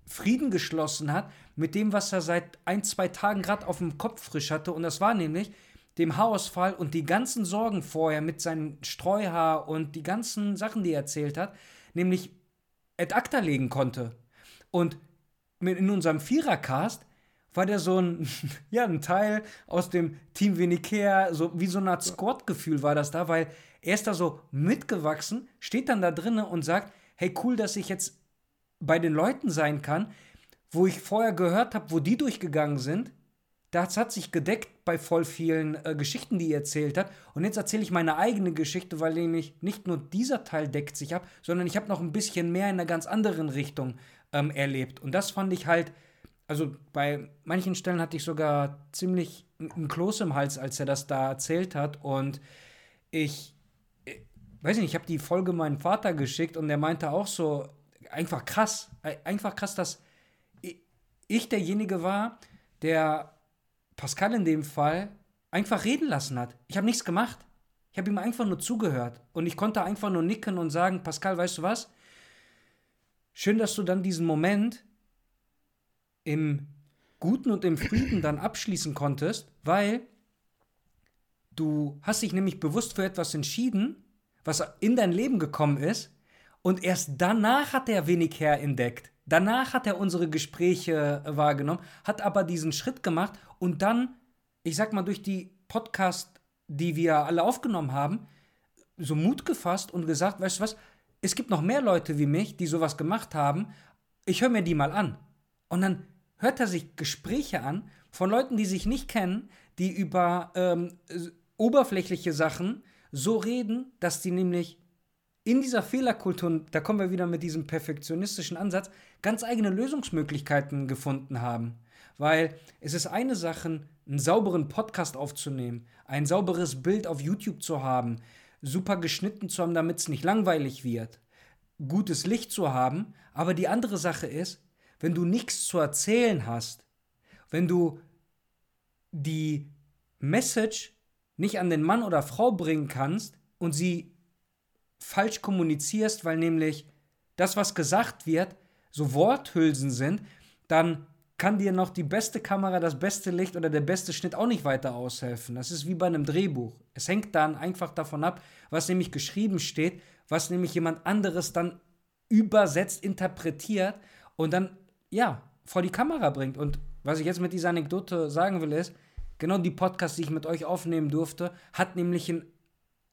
Frieden geschlossen hat mit dem, was er seit ein, zwei Tagen gerade auf dem Kopf frisch hatte. Und das war nämlich dem Haarausfall und die ganzen Sorgen vorher mit seinem Streuhaar und die ganzen Sachen, die er erzählt hat, nämlich ad acta legen konnte. Und in unserem Vierercast war der so ein, [LAUGHS] ja, ein Teil aus dem Team Venicare, so wie so eine Art Squad-Gefühl war das da, weil er ist da so mitgewachsen, steht dann da drinnen und sagt, hey, cool, dass ich jetzt bei den Leuten sein kann, wo ich vorher gehört habe, wo die durchgegangen sind. Das hat sich gedeckt bei voll vielen äh, Geschichten, die er erzählt hat. Und jetzt erzähle ich meine eigene Geschichte, weil nämlich nicht nur dieser Teil deckt sich ab, sondern ich habe noch ein bisschen mehr in einer ganz anderen Richtung ähm, erlebt. Und das fand ich halt, also bei manchen Stellen hatte ich sogar ziemlich einen Kloß im Hals, als er das da erzählt hat. Und ich, ich äh, weiß nicht, ich habe die Folge meinem Vater geschickt und der meinte auch so, einfach krass, einfach krass, dass ich derjenige war, der Pascal in dem Fall einfach reden lassen hat. Ich habe nichts gemacht. Ich habe ihm einfach nur zugehört und ich konnte einfach nur nicken und sagen, Pascal, weißt du was? Schön, dass du dann diesen Moment im Guten und im Frieden dann abschließen konntest, weil du hast dich nämlich bewusst für etwas entschieden, was in dein Leben gekommen ist und erst danach hat er wenig her entdeckt. Danach hat er unsere Gespräche wahrgenommen, hat aber diesen Schritt gemacht und dann, ich sag mal, durch die Podcast, die wir alle aufgenommen haben, so Mut gefasst und gesagt, weißt du was, es gibt noch mehr Leute wie mich, die sowas gemacht haben. Ich höre mir die mal an. Und dann hört er sich Gespräche an von Leuten, die sich nicht kennen, die über ähm, oberflächliche Sachen so reden, dass die nämlich in dieser Fehlerkultur, da kommen wir wieder mit diesem perfektionistischen Ansatz, ganz eigene Lösungsmöglichkeiten gefunden haben. Weil es ist eine Sache, einen sauberen Podcast aufzunehmen, ein sauberes Bild auf YouTube zu haben, super geschnitten zu haben, damit es nicht langweilig wird, gutes Licht zu haben. Aber die andere Sache ist, wenn du nichts zu erzählen hast, wenn du die Message nicht an den Mann oder Frau bringen kannst und sie falsch kommunizierst, weil nämlich das, was gesagt wird, so Worthülsen sind, dann kann dir noch die beste Kamera, das beste Licht oder der beste Schnitt auch nicht weiter aushelfen. Das ist wie bei einem Drehbuch. Es hängt dann einfach davon ab, was nämlich geschrieben steht, was nämlich jemand anderes dann übersetzt, interpretiert und dann, ja, vor die Kamera bringt. Und was ich jetzt mit dieser Anekdote sagen will, ist, genau die Podcasts, die ich mit euch aufnehmen durfte, hat nämlich in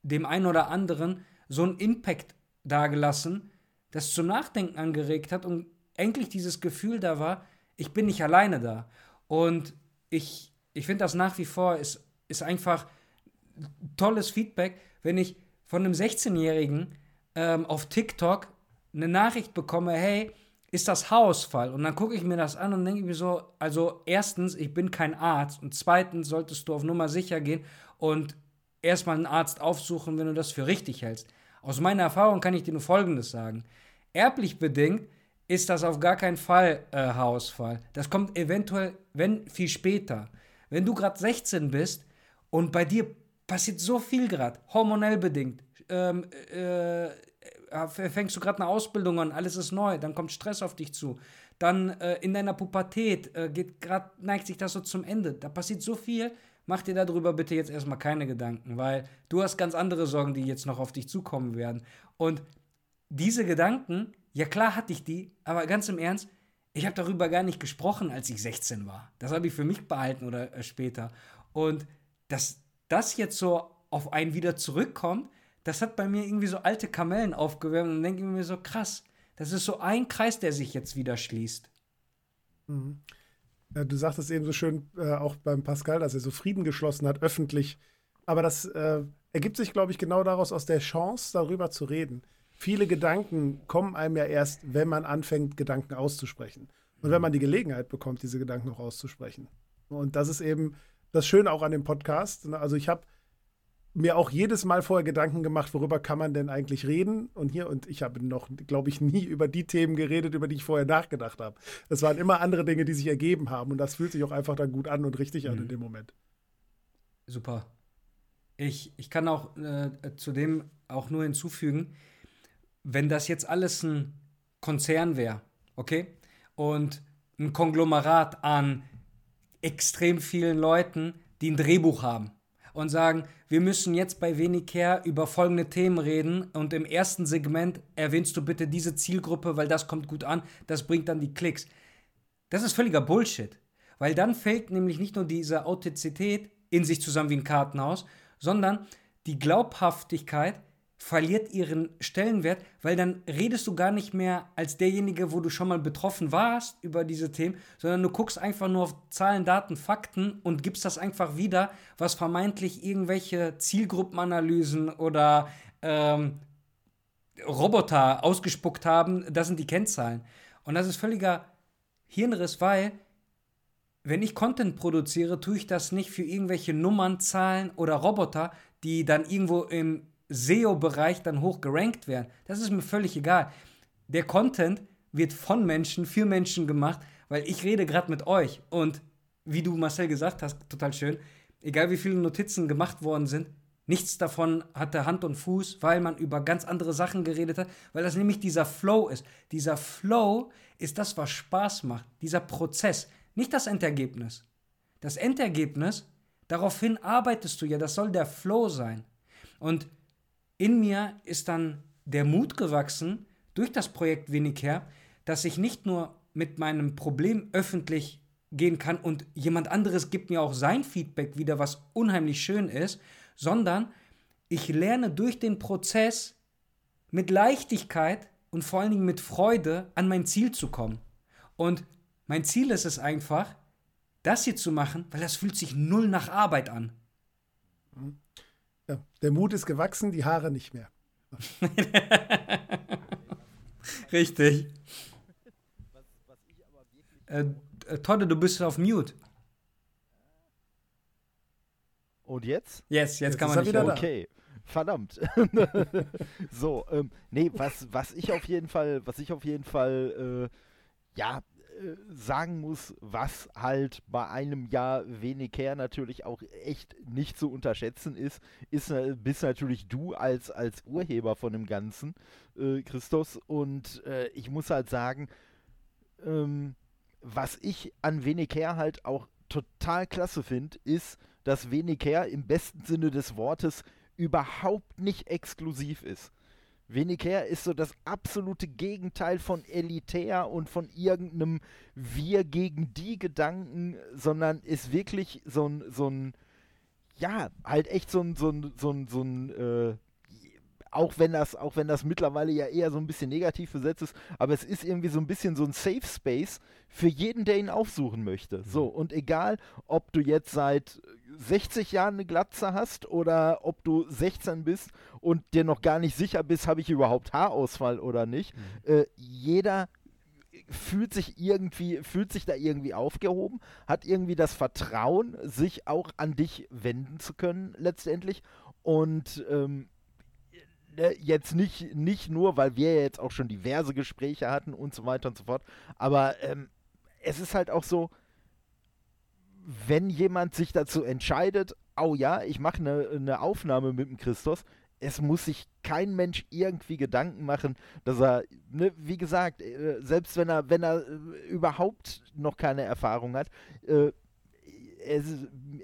dem einen oder anderen so einen Impact dagelassen, das zum Nachdenken angeregt hat und endlich dieses Gefühl da war, ich bin nicht alleine da. Und ich, ich finde das nach wie vor ist, ist einfach tolles Feedback, wenn ich von einem 16-Jährigen ähm, auf TikTok eine Nachricht bekomme, hey, ist das Haarausfall? Und dann gucke ich mir das an und denke mir so, also erstens, ich bin kein Arzt und zweitens solltest du auf Nummer sicher gehen und erstmal einen Arzt aufsuchen, wenn du das für richtig hältst. Aus meiner Erfahrung kann ich dir nur Folgendes sagen. Erblich bedingt ist das auf gar keinen Fall äh, Haarausfall. Das kommt eventuell, wenn, viel später. Wenn du gerade 16 bist Und bei dir passiert so viel gerade, hormonell bedingt. Ähm, äh, fängst du gerade eine Ausbildung an, alles ist neu, dann kommt Stress auf dich zu. Dann äh, in deiner Pubertät äh, geht grad, neigt sich das so zum Ende. Da passiert so viel. Mach dir darüber bitte jetzt erstmal keine Gedanken, weil du hast ganz andere Sorgen, die jetzt noch auf dich zukommen werden. Und diese Gedanken, ja klar hatte ich die, aber ganz im Ernst, ich habe darüber gar nicht gesprochen, als ich 16 war. Das habe ich für mich behalten oder äh, später. Und dass das jetzt so auf einen wieder zurückkommt, das hat bei mir irgendwie so alte Kamellen aufgewärmt und denke mir so, krass, das ist so ein Kreis, der sich jetzt wieder schließt. Mhm. Ja, du sagtest eben so schön äh, auch beim Pascal, dass er so Frieden geschlossen hat, öffentlich. Aber das äh, ergibt sich, glaube ich, genau daraus aus der Chance, darüber zu reden. Viele Gedanken kommen einem ja erst, wenn man anfängt, Gedanken auszusprechen. Und wenn man die Gelegenheit bekommt, diese Gedanken auch auszusprechen. Und das ist eben das Schöne auch an dem Podcast. Also ich habe mir auch jedes Mal vorher Gedanken gemacht, worüber kann man denn eigentlich reden? Und hier, und ich habe noch, glaube ich, nie über die Themen geredet, über die ich vorher nachgedacht habe. Es waren immer andere Dinge, die sich ergeben haben. Und das fühlt sich auch einfach dann gut an und richtig mhm. an in dem Moment. Super. Ich, ich kann auch äh, zu dem auch nur hinzufügen, wenn das jetzt alles ein Konzern wäre, okay? Und ein Konglomerat an extrem vielen Leuten, die ein Drehbuch haben und sagen, wir müssen jetzt bei Wenicare über folgende Themen reden und im ersten Segment erwähnst du bitte diese Zielgruppe, weil das kommt gut an, das bringt dann die Klicks. Das ist völliger Bullshit, weil dann fällt nämlich nicht nur diese Authentizität in sich zusammen wie ein Kartenhaus, sondern die Glaubhaftigkeit verliert ihren Stellenwert, weil dann redest du gar nicht mehr als derjenige, wo du schon mal betroffen warst über diese Themen, sondern du guckst einfach nur auf Zahlen, Daten, Fakten und gibst das einfach wieder, was vermeintlich irgendwelche Zielgruppenanalysen oder ähm, Roboter ausgespuckt haben. Das sind die Kennzahlen. Und das ist völliger Hirnriss, weil wenn ich Content produziere, tue ich das nicht für irgendwelche Nummern, Zahlen oder Roboter, die dann irgendwo im SEO-Bereich dann hoch gerankt werden. Das ist mir völlig egal. Der Content wird von Menschen, für Menschen gemacht, weil ich rede gerade mit euch. Und wie du Marcel gesagt hast, total schön, egal wie viele Notizen gemacht worden sind, nichts davon hatte Hand und Fuß, weil man über ganz andere Sachen geredet hat, weil das nämlich dieser Flow ist. Dieser Flow ist das, was Spaß macht, dieser Prozess, nicht das Endergebnis. Das Endergebnis, daraufhin arbeitest du ja, das soll der Flow sein. Und in mir ist dann der Mut gewachsen durch das Projekt Winnicare, dass ich nicht nur mit meinem Problem öffentlich gehen kann und jemand anderes gibt mir auch sein Feedback wieder, was unheimlich schön ist, sondern ich lerne durch den Prozess mit Leichtigkeit und vor allen Dingen mit Freude an mein Ziel zu kommen. Und mein Ziel ist es einfach, das hier zu machen, weil das fühlt sich null nach Arbeit an. Ja, der Mut ist gewachsen, die Haare nicht mehr. [LAUGHS] Richtig. Äh, äh, Todde, du bist auf Mute. Und jetzt? Yes, jetzt, jetzt kann man nicht. Wieder okay. Verdammt. [LAUGHS] so, ähm, nee, was, was ich auf jeden Fall, was ich auf jeden Fall, äh, ja, sagen muss, was halt bei einem Jahr wenig her natürlich auch echt nicht zu unterschätzen ist, ist bist natürlich du als, als Urheber von dem Ganzen, äh, Christos. Und äh, ich muss halt sagen, ähm, was ich an wenig her halt auch total klasse finde, ist, dass wenig her im besten Sinne des Wortes überhaupt nicht exklusiv ist. Weniger ist so das absolute Gegenteil von elitär und von irgendeinem Wir gegen die Gedanken, sondern ist wirklich so ein, so ein, ja, halt echt so ein, so ein, so ein, so ein, äh, auch wenn das, auch wenn das mittlerweile ja eher so ein bisschen negativ besetzt ist, aber es ist irgendwie so ein bisschen so ein Safe Space für jeden, der ihn aufsuchen möchte. So, mhm. und egal, ob du jetzt seit 60 Jahren eine Glatze hast oder ob du 16 bist und dir noch gar nicht sicher bist, habe ich überhaupt Haarausfall oder nicht. Mhm. Äh, jeder fühlt sich irgendwie, fühlt sich da irgendwie aufgehoben, hat irgendwie das Vertrauen, sich auch an dich wenden zu können, letztendlich. Und ähm, ne, jetzt nicht, nicht nur, weil wir ja jetzt auch schon diverse Gespräche hatten und so weiter und so fort, aber ähm, es ist halt auch so, wenn jemand sich dazu entscheidet, oh ja, ich mache eine, eine Aufnahme mit dem Christos, es muss sich kein Mensch irgendwie Gedanken machen, dass er, ne, wie gesagt, äh, selbst wenn er, wenn er äh, überhaupt noch keine Erfahrung hat, äh, es,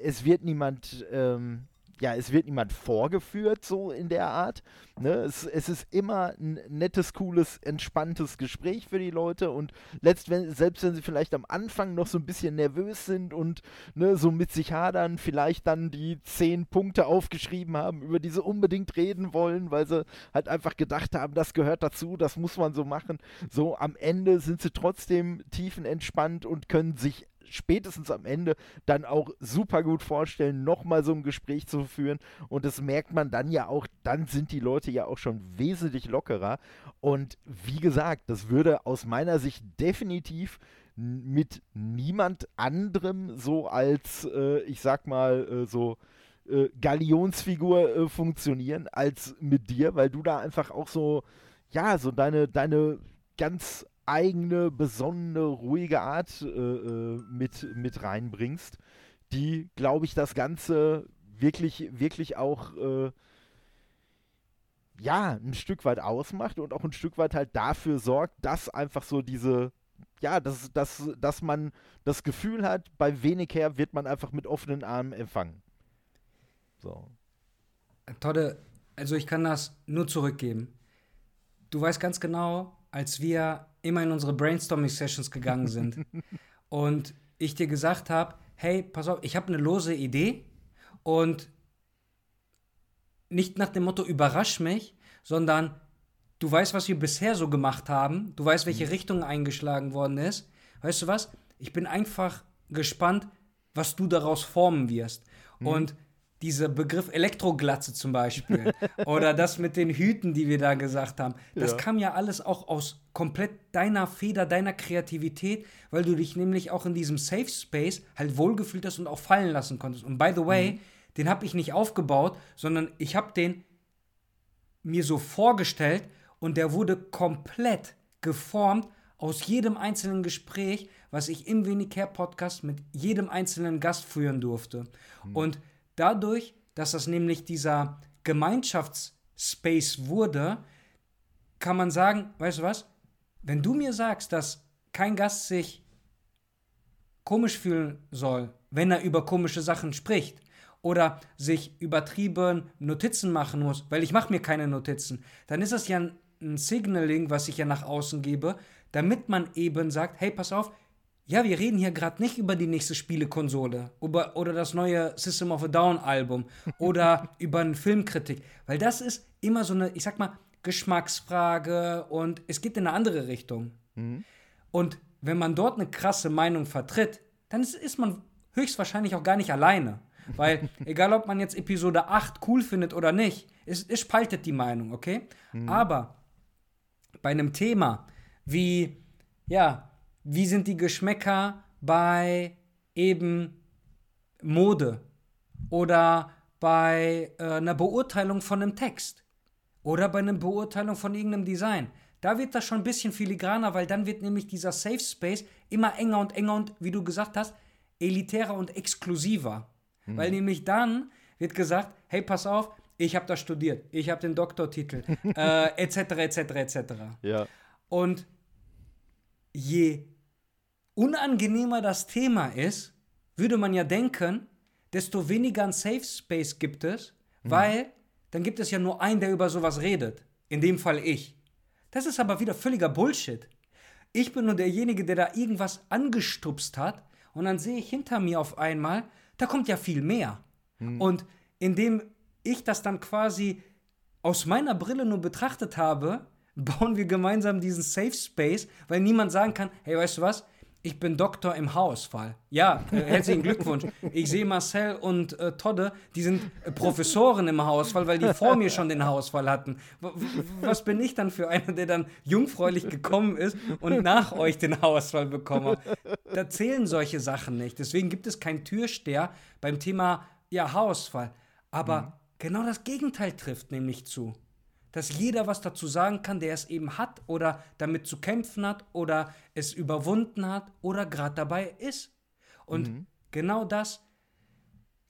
es wird niemand ähm, ja, es wird niemand vorgeführt, so in der Art. Ne? Es, es ist immer ein nettes, cooles, entspanntes Gespräch für die Leute und letzt, wenn, selbst wenn sie vielleicht am Anfang noch so ein bisschen nervös sind und ne, so mit sich hadern, vielleicht dann die zehn Punkte aufgeschrieben haben, über die sie unbedingt reden wollen, weil sie halt einfach gedacht haben, das gehört dazu, das muss man so machen. So am Ende sind sie trotzdem tiefenentspannt und können sich spätestens am Ende dann auch super gut vorstellen, nochmal so ein Gespräch zu führen. Und das merkt man dann ja auch, dann sind die Leute ja auch schon wesentlich lockerer. Und wie gesagt, das würde aus meiner Sicht definitiv mit niemand anderem so als, äh, ich sag mal, äh, so äh, Galionsfigur äh, funktionieren als mit dir, weil du da einfach auch so, ja, so deine, deine ganz eigene, besondere, ruhige Art äh, äh, mit, mit reinbringst, die, glaube ich, das Ganze wirklich, wirklich auch äh, ja, ein Stück weit ausmacht und auch ein Stück weit halt dafür sorgt, dass einfach so diese, ja, dass, dass, dass man das Gefühl hat, bei wenig her wird man einfach mit offenen Armen empfangen. So. Todde, also ich kann das nur zurückgeben. Du weißt ganz genau, als wir immer in unsere Brainstorming-Sessions gegangen sind [LAUGHS] und ich dir gesagt habe, hey, pass auf, ich habe eine lose Idee und nicht nach dem Motto überrasch mich, sondern du weißt, was wir bisher so gemacht haben, du weißt, welche mhm. Richtung eingeschlagen worden ist. Weißt du was? Ich bin einfach gespannt, was du daraus formen wirst. Mhm. Und dieser Begriff Elektroglatze zum Beispiel [LAUGHS] oder das mit den Hüten, die wir da gesagt haben, das ja. kam ja alles auch aus komplett deiner Feder, deiner Kreativität, weil du dich nämlich auch in diesem Safe Space halt wohlgefühlt hast und auch fallen lassen konntest. Und by the way, mhm. den habe ich nicht aufgebaut, sondern ich habe den mir so vorgestellt und der wurde komplett geformt aus jedem einzelnen Gespräch, was ich im Wenig Podcast mit jedem einzelnen Gast führen durfte. Mhm. Und Dadurch, dass das nämlich dieser Gemeinschaftsspace wurde, kann man sagen, weißt du was, wenn du mir sagst, dass kein Gast sich komisch fühlen soll, wenn er über komische Sachen spricht oder sich übertrieben Notizen machen muss, weil ich mache mir keine Notizen, dann ist das ja ein, ein Signaling, was ich ja nach außen gebe, damit man eben sagt, hey, pass auf, ja, wir reden hier gerade nicht über die nächste Spielekonsole über, oder das neue System of a Down Album [LAUGHS] oder über eine Filmkritik, weil das ist immer so eine, ich sag mal, Geschmacksfrage und es geht in eine andere Richtung. Mhm. Und wenn man dort eine krasse Meinung vertritt, dann ist, ist man höchstwahrscheinlich auch gar nicht alleine. Weil, [LAUGHS] egal ob man jetzt Episode 8 cool findet oder nicht, es, es spaltet die Meinung, okay? Mhm. Aber bei einem Thema wie, ja, wie sind die Geschmäcker bei eben Mode oder bei äh, einer Beurteilung von einem Text oder bei einer Beurteilung von irgendeinem Design. Da wird das schon ein bisschen filigraner, weil dann wird nämlich dieser Safe Space immer enger und enger und, wie du gesagt hast, elitärer und exklusiver. Mhm. Weil nämlich dann wird gesagt, hey, pass auf, ich habe das studiert, ich habe den Doktortitel, [LAUGHS] äh, etc., etc., etc. Ja. Und je unangenehmer das Thema ist, würde man ja denken, desto weniger ein Safe Space gibt es, mhm. weil dann gibt es ja nur einen, der über sowas redet. In dem Fall ich. Das ist aber wieder völliger Bullshit. Ich bin nur derjenige, der da irgendwas angestupst hat und dann sehe ich hinter mir auf einmal, da kommt ja viel mehr. Mhm. Und indem ich das dann quasi aus meiner Brille nur betrachtet habe, [LAUGHS] bauen wir gemeinsam diesen Safe Space, weil niemand sagen kann, hey, weißt du was, ich bin Doktor im Haarausfall. Ja, äh, herzlichen Glückwunsch. Ich sehe Marcel und äh, Todde, die sind äh, Professoren im Haarausfall, weil die vor mir schon den Haarausfall hatten. W was bin ich dann für einer, der dann jungfräulich gekommen ist und nach euch den Haarausfall bekommen Da zählen solche Sachen nicht. Deswegen gibt es keinen Türsteher beim Thema ja, Haarausfall. Aber mhm. genau das Gegenteil trifft nämlich zu dass jeder was dazu sagen kann, der es eben hat oder damit zu kämpfen hat oder es überwunden hat oder gerade dabei ist. Und mhm. genau das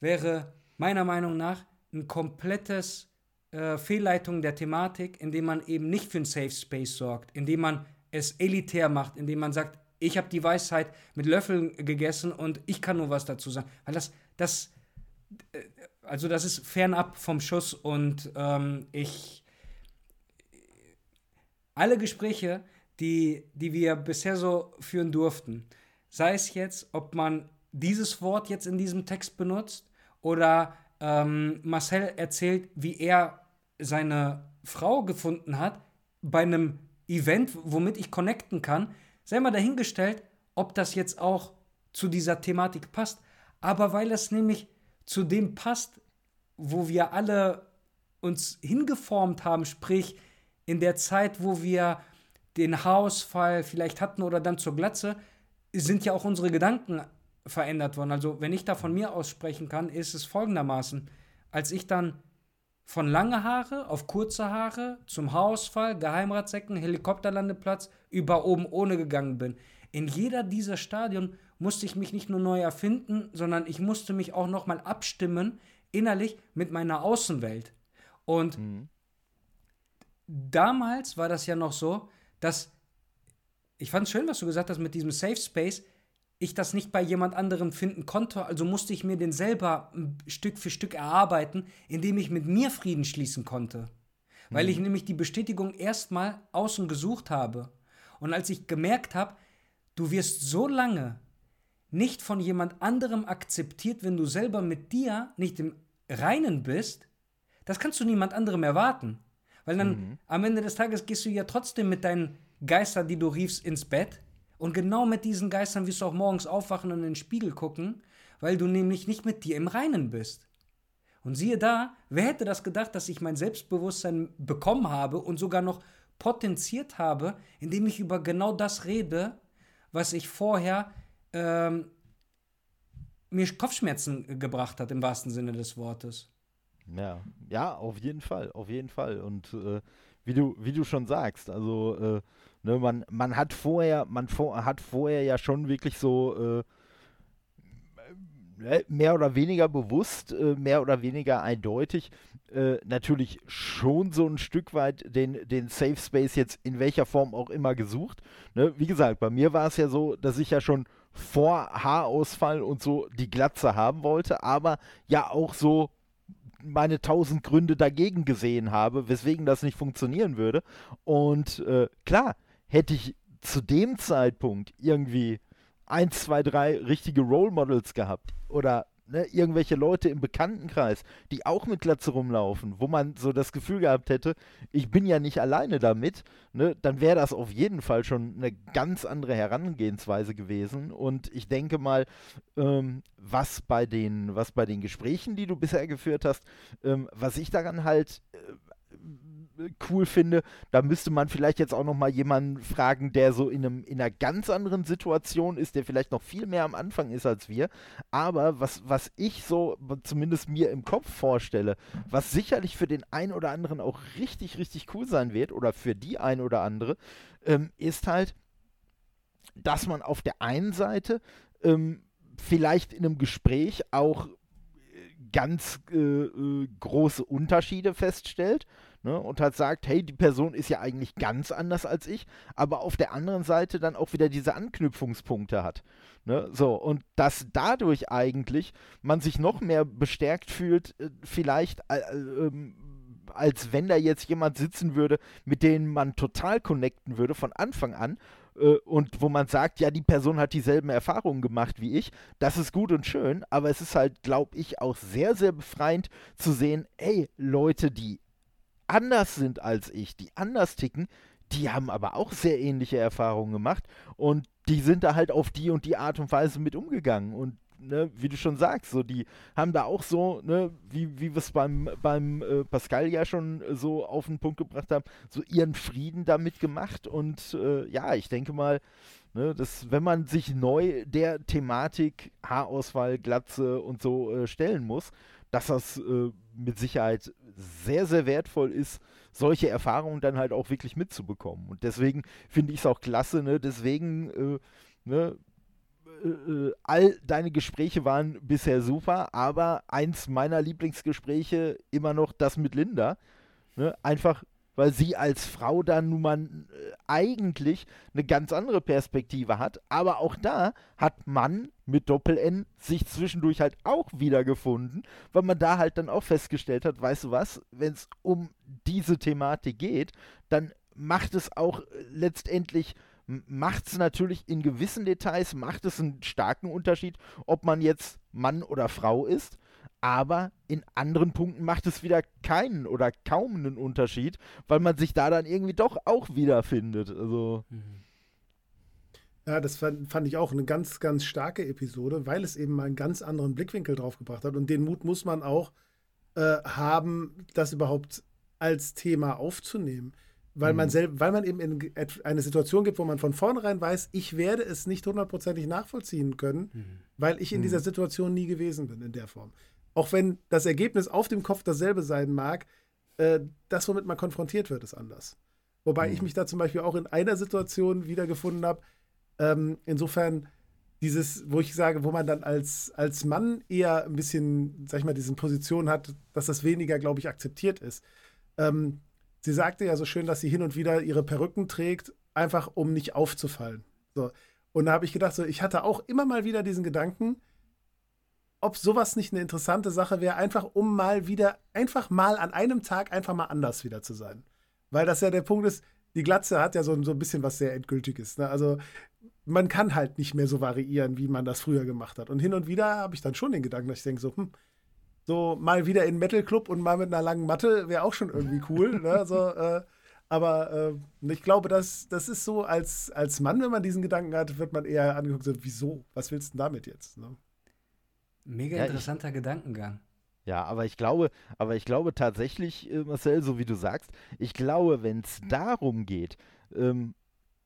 wäre meiner Meinung nach ein komplettes äh, Fehlleitung der Thematik, indem man eben nicht für einen Safe Space sorgt, indem man es elitär macht, indem man sagt, ich habe die Weisheit mit Löffeln gegessen und ich kann nur was dazu sagen. Weil das, das, äh, also das ist fernab vom Schuss und ähm, ich, alle Gespräche, die, die wir bisher so führen durften, sei es jetzt, ob man dieses Wort jetzt in diesem Text benutzt oder ähm, Marcel erzählt, wie er seine Frau gefunden hat bei einem Event, womit ich connecten kann, sei mal dahingestellt, ob das jetzt auch zu dieser Thematik passt. Aber weil es nämlich zu dem passt, wo wir alle uns hingeformt haben, sprich in der Zeit, wo wir den Haarausfall vielleicht hatten oder dann zur Glatze, sind ja auch unsere Gedanken verändert worden. Also wenn ich da von mir aus sprechen kann, ist es folgendermaßen, als ich dann von lange Haare auf kurze Haare zum Haarausfall, Geheimratsecken, Helikopterlandeplatz, über oben ohne gegangen bin. In jeder dieser Stadien musste ich mich nicht nur neu erfinden, sondern ich musste mich auch nochmal abstimmen, innerlich mit meiner Außenwelt. Und mhm. Damals war das ja noch so, dass ich fand es schön, was du gesagt hast mit diesem Safe Space ich das nicht bei jemand anderem finden konnte, also musste ich mir den selber Stück für Stück erarbeiten, indem ich mit mir Frieden schließen konnte. Weil mhm. ich nämlich die Bestätigung erstmal außen gesucht habe. Und als ich gemerkt habe, du wirst so lange nicht von jemand anderem akzeptiert, wenn du selber mit dir nicht im Reinen bist, das kannst du niemand anderem erwarten. Weil dann mhm. am Ende des Tages gehst du ja trotzdem mit deinen Geistern, die du riefst, ins Bett und genau mit diesen Geistern wirst du auch morgens aufwachen und in den Spiegel gucken, weil du nämlich nicht mit dir im Reinen bist. Und siehe da, wer hätte das gedacht, dass ich mein Selbstbewusstsein bekommen habe und sogar noch potenziert habe, indem ich über genau das rede, was ich vorher ähm, mir Kopfschmerzen gebracht hat, im wahrsten Sinne des Wortes. Ja, ja, auf jeden Fall, auf jeden Fall. Und äh, wie du, wie du schon sagst, also äh, Ne, man, man hat vorher, man vor, hat vorher ja schon wirklich so äh, äh, mehr oder weniger bewusst, äh, mehr oder weniger eindeutig, äh, natürlich schon so ein Stück weit den, den Safe Space jetzt in welcher Form auch immer gesucht. Ne? Wie gesagt, bei mir war es ja so, dass ich ja schon vor Haarausfall und so die Glatze haben wollte, aber ja auch so meine tausend Gründe dagegen gesehen habe, weswegen das nicht funktionieren würde. Und äh, klar, hätte ich zu dem Zeitpunkt irgendwie eins, zwei, drei richtige Role Models gehabt oder ne, irgendwelche Leute im Bekanntenkreis, die auch mit Glatze rumlaufen, wo man so das Gefühl gehabt hätte, ich bin ja nicht alleine damit, ne, dann wäre das auf jeden Fall schon eine ganz andere Herangehensweise gewesen. Und ich denke mal, ähm, was bei den, was bei den Gesprächen, die du bisher geführt hast, ähm, was ich daran halt äh, cool finde. Da müsste man vielleicht jetzt auch noch mal jemanden fragen, der so in, einem, in einer ganz anderen Situation ist, der vielleicht noch viel mehr am Anfang ist als wir. Aber was, was ich so zumindest mir im Kopf vorstelle, was sicherlich für den einen oder anderen auch richtig, richtig cool sein wird oder für die ein oder andere, ähm, ist halt, dass man auf der einen Seite ähm, vielleicht in einem Gespräch auch ganz äh, äh, große Unterschiede feststellt ne, und halt sagt, hey, die Person ist ja eigentlich ganz anders als ich, aber auf der anderen Seite dann auch wieder diese Anknüpfungspunkte hat. Ne, so, und dass dadurch eigentlich man sich noch mehr bestärkt fühlt, äh, vielleicht äh, äh, als wenn da jetzt jemand sitzen würde, mit dem man total connecten würde von Anfang an äh, und wo man sagt, ja, die Person hat dieselben Erfahrungen gemacht wie ich, das ist gut und schön, aber es ist halt, glaube ich, auch sehr, sehr befreiend zu sehen, ey, Leute, die anders sind als ich, die anders ticken, die haben aber auch sehr ähnliche Erfahrungen gemacht und die sind da halt auf die und die Art und Weise mit umgegangen und ne, wie du schon sagst, so die haben da auch so, ne, wie, wie wir es beim, beim äh, Pascal ja schon so auf den Punkt gebracht haben, so ihren Frieden damit gemacht und äh, ja, ich denke mal, ne, dass wenn man sich neu der Thematik Haarausfall, Glatze und so äh, stellen muss, dass das äh, mit Sicherheit sehr, sehr wertvoll ist, solche Erfahrungen dann halt auch wirklich mitzubekommen. Und deswegen finde ich es auch klasse, ne? deswegen äh, ne? äh, all deine Gespräche waren bisher super, aber eins meiner Lieblingsgespräche immer noch das mit Linda. Ne? Einfach, weil sie als Frau dann nun mal äh, eigentlich eine ganz andere Perspektive hat. Aber auch da hat Mann mit Doppel-N sich zwischendurch halt auch wiedergefunden, weil man da halt dann auch festgestellt hat, weißt du was, wenn es um diese Thematik geht, dann macht es auch letztendlich macht es natürlich in gewissen Details, macht es einen starken Unterschied, ob man jetzt Mann oder Frau ist. Aber in anderen Punkten macht es wieder keinen oder kaum einen Unterschied, weil man sich da dann irgendwie doch auch wiederfindet. Also. Ja, das fand, fand, ich auch eine ganz, ganz starke Episode, weil es eben mal einen ganz anderen Blickwinkel draufgebracht hat. Und den Mut muss man auch äh, haben, das überhaupt als Thema aufzunehmen weil mhm. man selbst, weil man eben in eine Situation gibt, wo man von vornherein weiß, ich werde es nicht hundertprozentig nachvollziehen können, mhm. weil ich in dieser mhm. Situation nie gewesen bin in der Form. Auch wenn das Ergebnis auf dem Kopf dasselbe sein mag, äh, das, womit man konfrontiert wird, ist anders. Wobei mhm. ich mich da zum Beispiel auch in einer Situation wiedergefunden habe. Ähm, insofern dieses, wo ich sage, wo man dann als, als Mann eher ein bisschen, sag ich mal, diese Position hat, dass das weniger, glaube ich, akzeptiert ist. Ähm, sie sagte ja so schön, dass sie hin und wieder ihre Perücken trägt, einfach um nicht aufzufallen. So. Und da habe ich gedacht, so, ich hatte auch immer mal wieder diesen Gedanken, ob sowas nicht eine interessante Sache wäre, einfach um mal wieder, einfach mal an einem Tag einfach mal anders wieder zu sein. Weil das ja der Punkt ist, die Glatze hat ja so, so ein bisschen was sehr Endgültiges. Ne? Also man kann halt nicht mehr so variieren, wie man das früher gemacht hat. Und hin und wieder habe ich dann schon den Gedanken, dass ich denke so, hm, so mal wieder in Metal Club und mal mit einer langen Matte wäre auch schon irgendwie cool. ne? so, äh, aber äh, ich glaube, das, das ist so, als, als Mann, wenn man diesen Gedanken hat, wird man eher angeguckt, so, wieso? Was willst du denn damit jetzt? Ne? Mega ja, interessanter ich, Gedankengang. Ja, aber ich glaube, aber ich glaube tatsächlich, äh, Marcel, so wie du sagst, ich glaube, wenn es darum geht, ähm,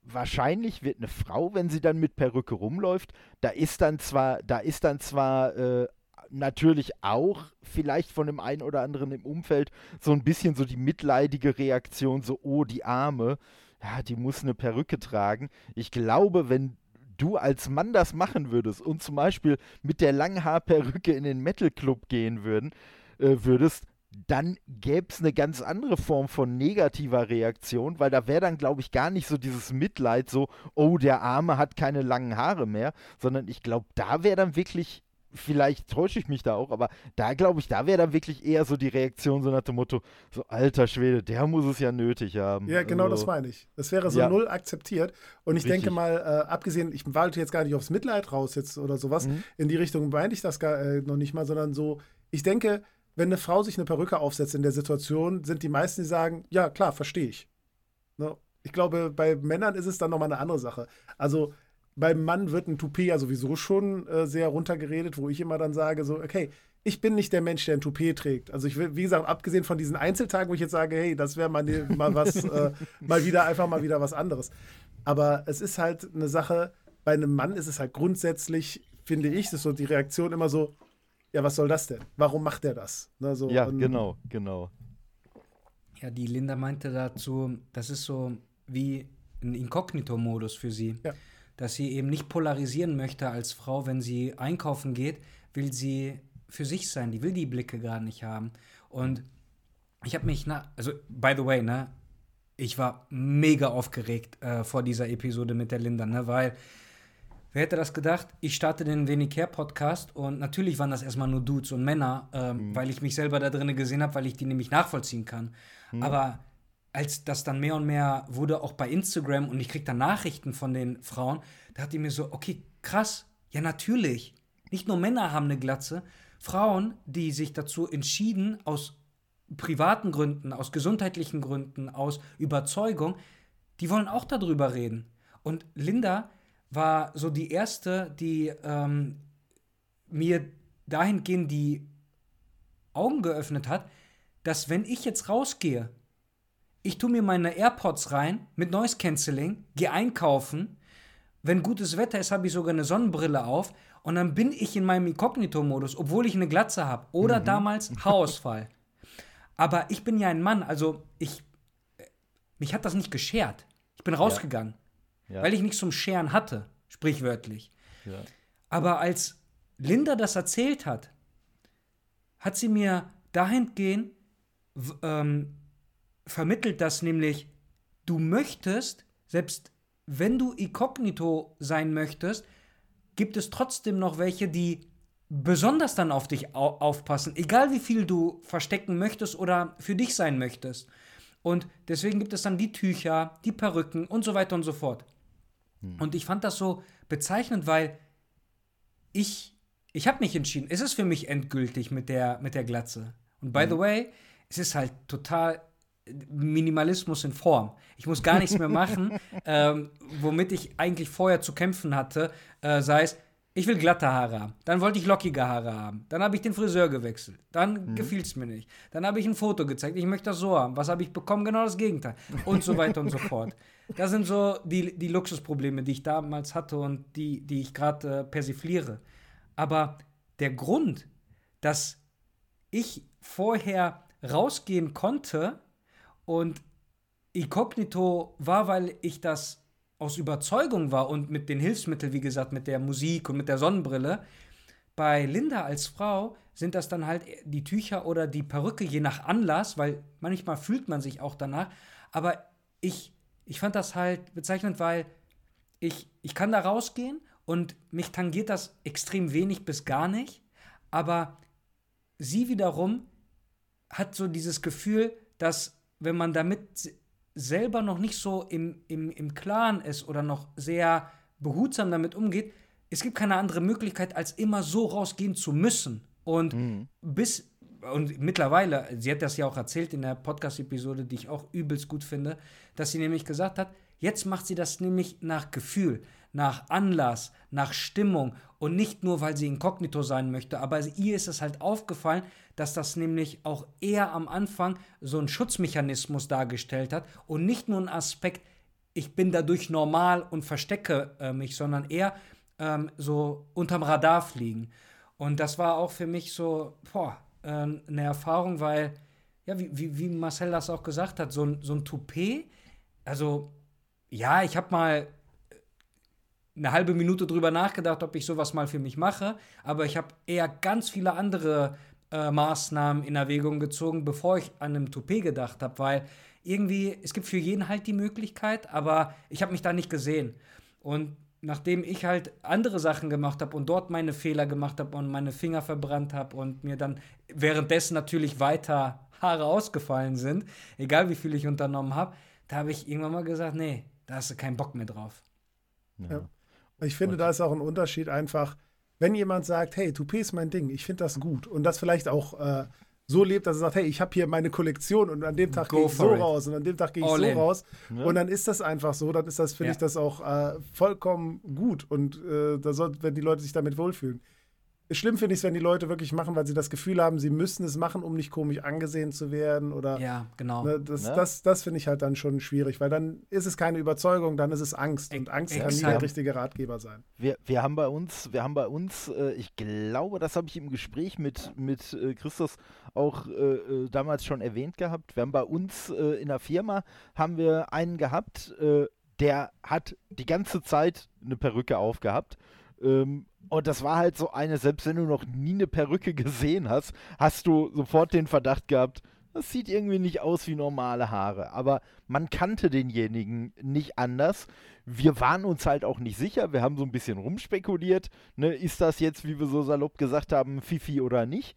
wahrscheinlich wird eine Frau, wenn sie dann mit Perücke rumläuft, da ist dann zwar, da ist dann zwar äh, natürlich auch vielleicht von dem einen oder anderen im Umfeld so ein bisschen so die mitleidige Reaktion, so, oh, die Arme, ja, die muss eine Perücke tragen. Ich glaube, wenn du als Mann das machen würdest und zum Beispiel mit der Langhaarperücke in den Metal Club gehen würden, äh, würdest, dann gäbe es eine ganz andere Form von negativer Reaktion, weil da wäre dann, glaube ich, gar nicht so dieses Mitleid, so, oh, der Arme hat keine langen Haare mehr, sondern ich glaube, da wäre dann wirklich vielleicht täusche ich mich da auch, aber da glaube ich, da wäre dann wirklich eher so die Reaktion so nach dem Motto, so alter Schwede, der muss es ja nötig haben. Ja, genau also, das meine ich. Das wäre so ja. null akzeptiert. Und ich Richtig. denke mal, äh, abgesehen, ich walte jetzt gar nicht aufs Mitleid raus jetzt oder sowas, mhm. in die Richtung meine ich das gar äh, noch nicht mal, sondern so, ich denke, wenn eine Frau sich eine Perücke aufsetzt in der Situation, sind die meisten, die sagen, ja, klar, verstehe ich. Ne? Ich glaube, bei Männern ist es dann nochmal eine andere Sache. Also, beim Mann wird ein Toupet ja sowieso schon äh, sehr runtergeredet, wo ich immer dann sage, so, okay, ich bin nicht der Mensch, der ein Toupet trägt. Also ich will, wie gesagt, abgesehen von diesen Einzeltagen, wo ich jetzt sage, hey, das wäre mal, ne, mal was, [LAUGHS] äh, mal wieder einfach mal wieder was anderes. Aber es ist halt eine Sache, bei einem Mann ist es halt grundsätzlich, finde ich, ist so die Reaktion immer so, ja, was soll das denn? Warum macht er das? Ne, so, ja, und, genau, genau. Ja, die Linda meinte dazu, das ist so wie ein Inkognito-Modus für sie. Ja dass sie eben nicht polarisieren möchte als Frau, wenn sie einkaufen geht, will sie für sich sein, die will die Blicke gar nicht haben. Und ich habe mich, na, also by the way, ne, ich war mega aufgeregt äh, vor dieser Episode mit der Linda, ne, weil Wer hätte das gedacht? Ich starte den Wenig Care Podcast und natürlich waren das erstmal nur Dudes und Männer, ähm, mhm. weil ich mich selber da drinnen gesehen habe, weil ich die nämlich nachvollziehen kann. Mhm. Aber als das dann mehr und mehr wurde, auch bei Instagram und ich krieg dann Nachrichten von den Frauen, da hat die mir so, okay, krass, ja natürlich. Nicht nur Männer haben eine Glatze, Frauen, die sich dazu entschieden, aus privaten Gründen, aus gesundheitlichen Gründen, aus Überzeugung, die wollen auch darüber reden. Und Linda war so die erste, die ähm, mir dahingehend die Augen geöffnet hat, dass wenn ich jetzt rausgehe ich tue mir meine AirPods rein mit Noise Cancelling, gehe einkaufen. Wenn gutes Wetter ist, habe ich sogar eine Sonnenbrille auf und dann bin ich in meinem Inkognito-Modus, obwohl ich eine Glatze habe. Oder mhm. damals [LAUGHS] Haarausfall. Aber ich bin ja ein Mann, also ich. Mich hat das nicht geschert. Ich bin rausgegangen. Ja. Ja. Weil ich nichts zum Scheren hatte, sprichwörtlich. Ja. Aber als Linda das erzählt hat, hat sie mir dahingehend ähm, vermittelt, dass nämlich du möchtest, selbst wenn du inkognito sein möchtest, gibt es trotzdem noch welche, die besonders dann auf dich au aufpassen, egal wie viel du verstecken möchtest oder für dich sein möchtest. Und deswegen gibt es dann die Tücher, die Perücken und so weiter und so fort. Hm. Und ich fand das so bezeichnend, weil ich, ich habe mich entschieden, es ist für mich endgültig mit der, mit der Glatze. Und by hm. the way, es ist halt total Minimalismus in Form. Ich muss gar nichts mehr machen, [LAUGHS] ähm, womit ich eigentlich vorher zu kämpfen hatte, äh, sei es, ich will glatte Haare haben. Dann wollte ich lockige Haare haben. Dann habe ich den Friseur gewechselt. Dann mhm. gefiel es mir nicht. Dann habe ich ein Foto gezeigt. Ich möchte das so haben. Was habe ich bekommen? Genau das Gegenteil. Und so weiter und so fort. Das sind so die, die Luxusprobleme, die ich damals hatte und die, die ich gerade äh, persifliere. Aber der Grund, dass ich vorher rausgehen konnte und inkognito war, weil ich das aus Überzeugung war und mit den Hilfsmitteln, wie gesagt, mit der Musik und mit der Sonnenbrille. Bei Linda als Frau sind das dann halt die Tücher oder die Perücke, je nach Anlass, weil manchmal fühlt man sich auch danach. Aber ich, ich fand das halt bezeichnend, weil ich, ich kann da rausgehen und mich tangiert das extrem wenig bis gar nicht. Aber sie wiederum hat so dieses Gefühl, dass wenn man damit selber noch nicht so im, im, im Klaren ist oder noch sehr behutsam damit umgeht, es gibt keine andere Möglichkeit, als immer so rausgehen zu müssen. Und mhm. bis, und mittlerweile, sie hat das ja auch erzählt in der Podcast-Episode, die ich auch übelst gut finde, dass sie nämlich gesagt hat, jetzt macht sie das nämlich nach Gefühl nach Anlass, nach Stimmung und nicht nur, weil sie inkognito sein möchte. Aber ihr ist es halt aufgefallen, dass das nämlich auch eher am Anfang so einen Schutzmechanismus dargestellt hat und nicht nur ein Aspekt, ich bin dadurch normal und verstecke äh, mich, sondern eher ähm, so unterm Radar fliegen. Und das war auch für mich so boah, äh, eine Erfahrung, weil, ja, wie, wie, wie Marcel das auch gesagt hat, so ein, so ein Toupet, also ja, ich habe mal eine halbe Minute drüber nachgedacht, ob ich sowas mal für mich mache, aber ich habe eher ganz viele andere äh, Maßnahmen in Erwägung gezogen, bevor ich an einem Toupet gedacht habe, weil irgendwie, es gibt für jeden halt die Möglichkeit, aber ich habe mich da nicht gesehen. Und nachdem ich halt andere Sachen gemacht habe und dort meine Fehler gemacht habe und meine Finger verbrannt habe und mir dann währenddessen natürlich weiter Haare ausgefallen sind, egal wie viel ich unternommen habe, da habe ich irgendwann mal gesagt, nee, da hast du keinen Bock mehr drauf. Ja. Ich finde, da ist auch ein Unterschied einfach, wenn jemand sagt, hey, Toupet ist mein Ding, ich finde das gut und das vielleicht auch äh, so lebt, dass er sagt, hey, ich habe hier meine Kollektion und an dem Tag gehe ich so it. raus und an dem Tag gehe ich All so in. raus ja. und dann ist das einfach so, dann ist das, finde ja. ich, das auch äh, vollkommen gut und äh, da soll, wenn die Leute sich damit wohlfühlen. Schlimm finde ich es, wenn die Leute wirklich machen, weil sie das Gefühl haben, sie müssen es machen, um nicht komisch angesehen zu werden oder. Ja, genau. Ne, das ja. das, das finde ich halt dann schon schwierig, weil dann ist es keine Überzeugung, dann ist es Angst. Und Angst Exakt. kann nie der richtige Ratgeber sein. Wir, wir haben bei uns, wir haben bei uns, äh, ich glaube, das habe ich im Gespräch mit, mit äh, Christus auch äh, äh damals schon erwähnt gehabt. Wir haben bei uns äh, in der Firma haben wir einen gehabt, äh, der hat die ganze Zeit eine Perücke aufgehabt. Ähm, und das war halt so eine, selbst wenn du noch nie eine Perücke [LAUGHS] gesehen hast, hast du sofort den Verdacht gehabt, das sieht irgendwie nicht aus wie normale Haare. Aber man kannte denjenigen nicht anders. Wir waren uns halt auch nicht sicher. Wir haben so ein bisschen rumspekuliert. Ne? Ist das jetzt, wie wir so salopp gesagt haben, Fifi oder nicht?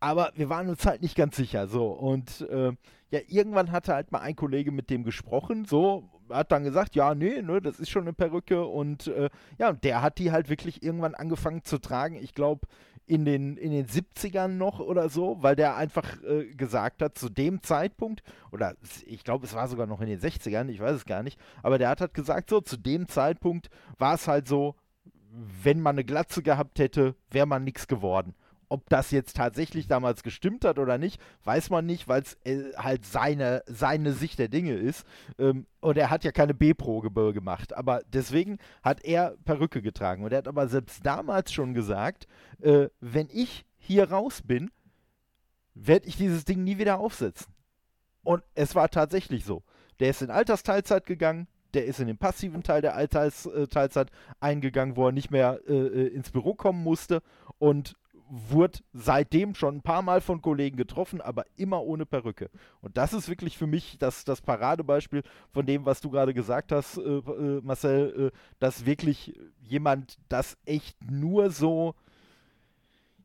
Aber wir waren uns halt nicht ganz sicher. So. Und äh, ja, irgendwann hatte halt mal ein Kollege mit dem gesprochen. So, hat dann gesagt, ja, nee, ne, das ist schon eine Perücke und äh, ja, der hat die halt wirklich irgendwann angefangen zu tragen. Ich glaube, in den, in den 70ern noch oder so, weil der einfach äh, gesagt hat, zu dem Zeitpunkt, oder ich glaube, es war sogar noch in den 60ern, ich weiß es gar nicht, aber der hat halt gesagt, so, zu dem Zeitpunkt war es halt so, wenn man eine Glatze gehabt hätte, wäre man nichts geworden. Ob das jetzt tatsächlich damals gestimmt hat oder nicht, weiß man nicht, weil es äh, halt seine, seine Sicht der Dinge ist. Ähm, und er hat ja keine B-Probe gemacht. Aber deswegen hat er Perücke getragen. Und er hat aber selbst damals schon gesagt, äh, wenn ich hier raus bin, werde ich dieses Ding nie wieder aufsetzen. Und es war tatsächlich so. Der ist in Altersteilzeit gegangen, der ist in den passiven Teil der Allteilzeit eingegangen, wo er nicht mehr äh, äh, ins Büro kommen musste und wurde seitdem schon ein paar Mal von Kollegen getroffen, aber immer ohne Perücke. Und das ist wirklich für mich das, das Paradebeispiel von dem, was du gerade gesagt hast, äh, äh, Marcel, äh, dass wirklich jemand das echt nur so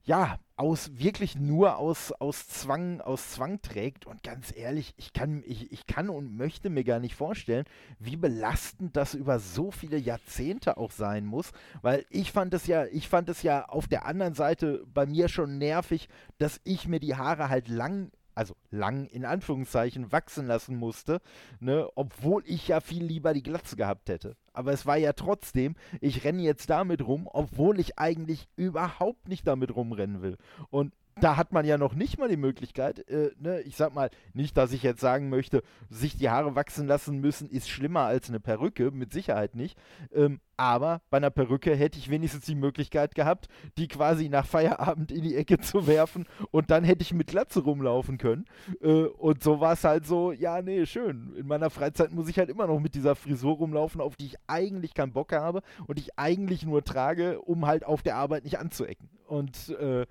ja, aus wirklich nur aus, aus Zwang, aus Zwang trägt. Und ganz ehrlich, ich kann, ich, ich kann und möchte mir gar nicht vorstellen, wie belastend das über so viele Jahrzehnte auch sein muss. Weil ich fand es ja, ich fand es ja auf der anderen Seite bei mir schon nervig, dass ich mir die Haare halt lang also lang in Anführungszeichen wachsen lassen musste, ne, obwohl ich ja viel lieber die Glatze gehabt hätte. Aber es war ja trotzdem, ich renne jetzt damit rum, obwohl ich eigentlich überhaupt nicht damit rumrennen will. Und da hat man ja noch nicht mal die Möglichkeit, äh, ne, ich sag mal, nicht, dass ich jetzt sagen möchte, sich die Haare wachsen lassen müssen, ist schlimmer als eine Perücke, mit Sicherheit nicht. Ähm, aber bei einer Perücke hätte ich wenigstens die Möglichkeit gehabt, die quasi nach Feierabend in die Ecke [LAUGHS] zu werfen und dann hätte ich mit Glatze rumlaufen können. Äh, und so war es halt so, ja, nee, schön. In meiner Freizeit muss ich halt immer noch mit dieser Frisur rumlaufen, auf die ich eigentlich keinen Bock habe und ich eigentlich nur trage, um halt auf der Arbeit nicht anzuecken. Und äh,